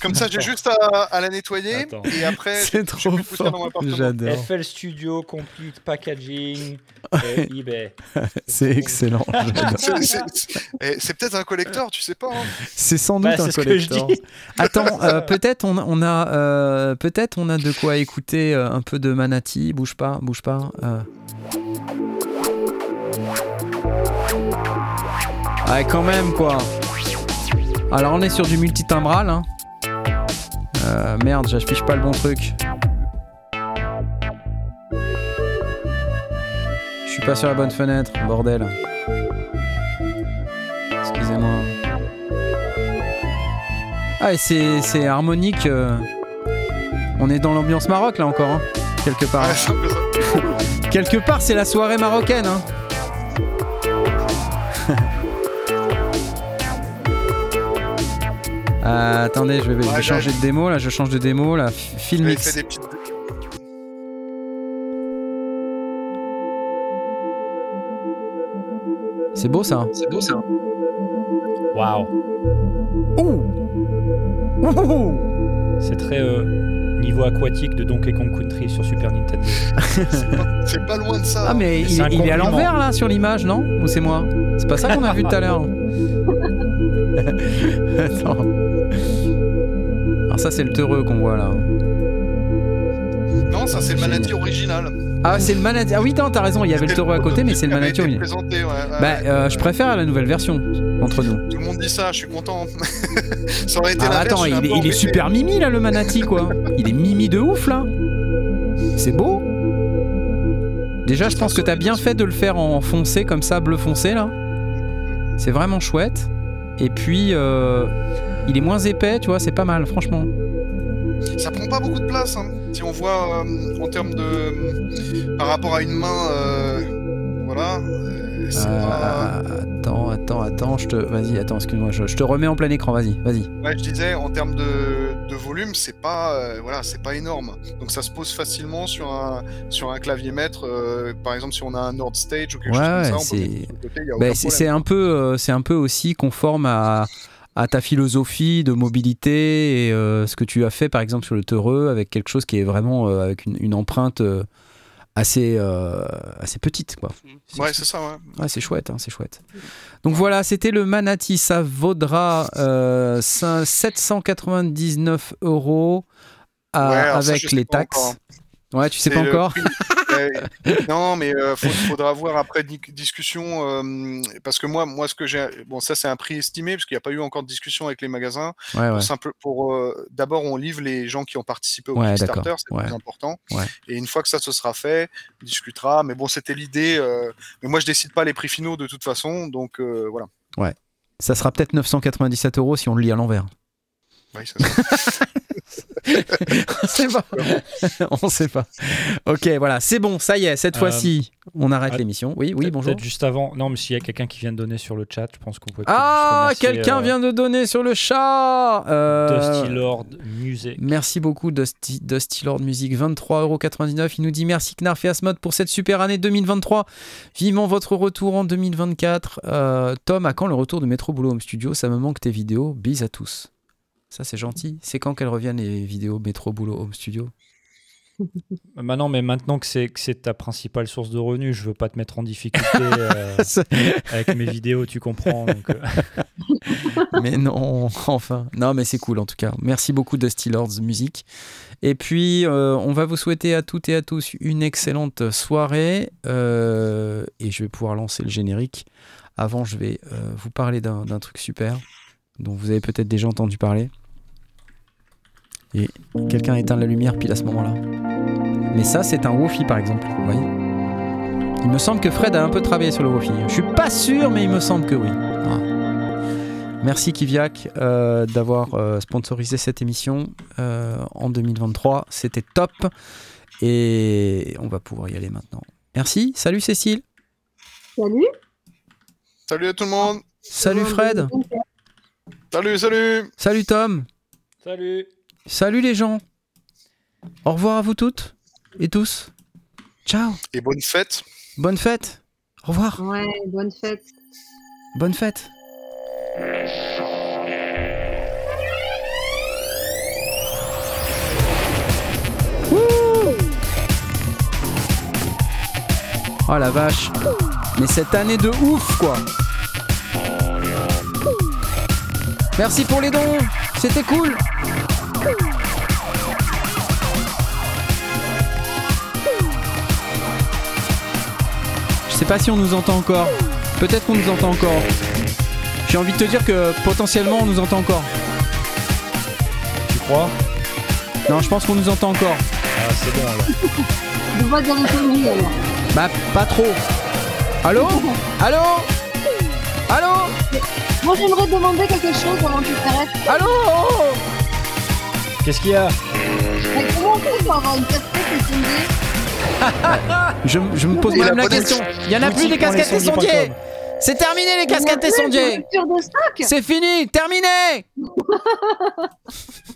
Speaker 3: Comme ça, j'ai juste à, à la nettoyer.
Speaker 2: Attends.
Speaker 3: Et après,
Speaker 1: C'est trop fort. J'adore.
Speaker 2: FL Studio, Complete Packaging, euh, eBay.
Speaker 1: C'est excellent.
Speaker 3: C'est- eh, C'est peut-être un collector, tu sais pas. hein.
Speaker 1: C'est sans doute
Speaker 2: Bah,
Speaker 1: un
Speaker 2: que je
Speaker 1: collector. Attends, euh, peut-être on, on a euh, peut-être on a de quoi écouter euh, un peu de Manati. Bouge pas, bouge pas. euh. Ouais, quand même quoi. Alors on est sur du multitimbral. Hein. Euh, merde, j'affiche pas le bon truc. Je suis pas sur la bonne fenêtre, bordel. Excusez-moi. Ah, et c'est, c'est harmonique. euh. On est dans l'ambiance Maroc là encore, hein, quelque part.
Speaker 3: Ça.
Speaker 1: Quelque part, c'est la soirée marocaine. Hein. Euh, attendez, je vais, je vais
Speaker 3: Ouais,
Speaker 1: changer de démo là. Je change de démo là. F-
Speaker 3: Elle
Speaker 1: Filmix.
Speaker 3: fait des petites.
Speaker 1: C'est beau ça.
Speaker 3: C'est beau ça.
Speaker 2: Waouh.
Speaker 1: Ouh. Ouh.
Speaker 2: C'est très euh, niveau aquatique de Donkey Kong Country sur Super Nintendo.
Speaker 3: C'est pas loin de ça.
Speaker 1: Ah mais il,
Speaker 2: C'est un
Speaker 1: il est à l'envers là sur l'image, non? Ou c'est moi? C'est pas ça qu'on a vu tout à l'heure. Attends. Alors ça c'est le teureux qu'on voit là.
Speaker 3: Non, ça c'est le Manati original.
Speaker 1: Ah c'est le Manati. Ah oui, non, t'as raison, il y avait le taureau à côté, mais c'est le Manati original.
Speaker 3: présenté, ouais, ouais,
Speaker 1: Bah,
Speaker 3: ouais.
Speaker 1: euh, je préfère la nouvelle version entre nous.
Speaker 3: Tout le monde dit ça, je suis content. ça aurait été
Speaker 1: Ah, attends, il est, il super mimi là le Manati quoi. Il est mimi de ouf là. C'est beau. Déjà, je pense que t'as bien fait de le faire en foncé comme ça, bleu foncé là. C'est vraiment chouette. Et puis, euh, il est moins épais, tu vois, c'est pas mal, franchement.
Speaker 3: Ça prend pas beaucoup de place. hein. Si on voit euh, en termes de. par rapport à une main. euh, voilà. euh, pas-
Speaker 1: Euh, attends, attends, attends, je te. Vas-y, attends, excuse-moi, je, je te remets en plein écran, vas-y, vas-y.
Speaker 3: Ouais, je disais, en termes de, de volume, c'est pas, euh, voilà, c'est pas énorme. Donc ça se pose facilement sur un, sur un clavier maître. euh, par exemple, si on a un Nord Stage ou quelque
Speaker 1: Ouais,
Speaker 3: chose comme ça,
Speaker 1: c'est- Bah, c'est un peu, euh, c'est un peu aussi conforme à, à ta philosophie de mobilité et euh, ce que tu as fait par exemple sur le Teureux avec quelque chose qui est vraiment euh, avec une, une empreinte euh, assez, assez petite quoi.
Speaker 3: Ouais, c'est ça, ouais.
Speaker 1: Ouais, c'est chouette, hein, c'est chouette. Donc voilà, c'était le Manati, ça vaudra euh, cin- 799 euros à-
Speaker 3: Ouais, alors ça,
Speaker 1: avec les taxes. Ouais, tu sais pas encore?
Speaker 3: Euh, non, mais il faudra voir après di- discussion euh, parce que moi, moi, ce que j'ai, bon, ça c'est un prix estimé parce qu'il n'y a pas eu encore de discussion avec les magasins.
Speaker 1: Ouais, ouais.
Speaker 3: Pour simple, pour euh, d'abord, on livre les gens qui ont participé au
Speaker 1: Ouais,
Speaker 3: Kickstarter, c'est
Speaker 1: ouais.
Speaker 3: plus important.
Speaker 1: Ouais.
Speaker 3: Et une fois que ça se sera fait, on discutera. Mais bon, c'était l'idée. euh, mais moi, je décide pas les prix finaux de toute façon, donc euh, voilà.
Speaker 1: Ça sera peut-être 997 euros si on le lit à l'envers.
Speaker 3: Oui, ça, ça-
Speaker 1: on sait pas. on sait pas. Ok, voilà, c'est bon, ça y est, cette
Speaker 2: Euh,
Speaker 1: fois-ci, on arrête
Speaker 2: ah,
Speaker 1: l'émission. Oui, oui, bonjour.
Speaker 2: Peut-être juste avant. Non, mais s'il y a quelqu'un qui vient de donner sur le chat, je pense qu'on peut.
Speaker 1: Ah, quelqu'un
Speaker 2: euh,
Speaker 1: vient de donner sur le chat. Euh,
Speaker 2: Dusty Lord Music.
Speaker 1: Merci beaucoup Dusty, Dusty Lord Music, 23,99€. Il nous dit merci Knarf et Asmod pour cette super année 2023. Vivement votre retour en 2024. Euh, Tom, à quand le retour de Metro Boulot Home Studio? Ça me manque tes vidéos. Bis à tous. Ça c'est gentil. C'est quand qu'elles reviennent les vidéos Metro Boulot Home Studio?
Speaker 2: Bah non, mais maintenant que c'est ta principale source de revenus, je veux pas te mettre en difficulté euh, avec mes vidéos, tu comprends. Donc, euh,
Speaker 1: mais non, enfin. Non, mais c'est cool en tout cas. Merci beaucoup Dusty Lords Music. Et puis, euh, on va vous souhaiter à toutes et à tous une excellente soirée. Euh, et je vais pouvoir lancer le générique. Avant, je vais euh, vous parler d'un d'un truc super dont vous avez peut-être déjà entendu parler. Et quelqu'un éteint la lumière pile à ce moment-là. Mais ça, c'est un Wofi par exemple. Vous voyez Il me semble que Fred a un peu travaillé sur le Wofi. Je suis pas sûr, mais il me semble que oui. Ah. Merci Kiviak euh, d'avoir euh, sponsorisé cette émission euh, en 2023. C'était top. Et on va pouvoir y aller maintenant. Merci. Salut Cécile.
Speaker 4: Salut.
Speaker 3: Salut à tout le monde.
Speaker 1: Salut Fred.
Speaker 3: Salut, salut.
Speaker 1: Salut Tom.
Speaker 2: Salut.
Speaker 1: Salut les gens. Au revoir à vous toutes et tous. Ciao.
Speaker 3: Et bonne fête.
Speaker 1: Bonne fête. Au revoir.
Speaker 4: Ouais, bonne fête.
Speaker 1: Bonne fête. Wouh Oh la vache. Mais cette année de ouf quoi. Merci pour les dons. C'était cool. Je sais pas si on nous entend encore. Peut-être qu'on nous entend encore. J'ai envie de te dire que potentiellement on nous entend encore.
Speaker 2: Tu crois?
Speaker 1: Non, je pense qu'on nous entend encore.
Speaker 2: Ah, c'est bon alors.
Speaker 4: Alors.
Speaker 1: Bah, pas trop. Allô? Allô? Allô
Speaker 4: Moi j'aimerais demander quelque chose avant que tu t'arrêtes.
Speaker 1: Allô
Speaker 2: Qu'est-ce qu'il y a
Speaker 4: Mais Comment on fait pour avoir une casquette et sondier
Speaker 1: je, je me pose
Speaker 3: Et
Speaker 1: même
Speaker 3: la
Speaker 1: question. Il y en a plus des casquettes et sondiers. C'est terminé les casquettes et sondiers.
Speaker 4: Rupture de stock
Speaker 1: C'est fini, terminé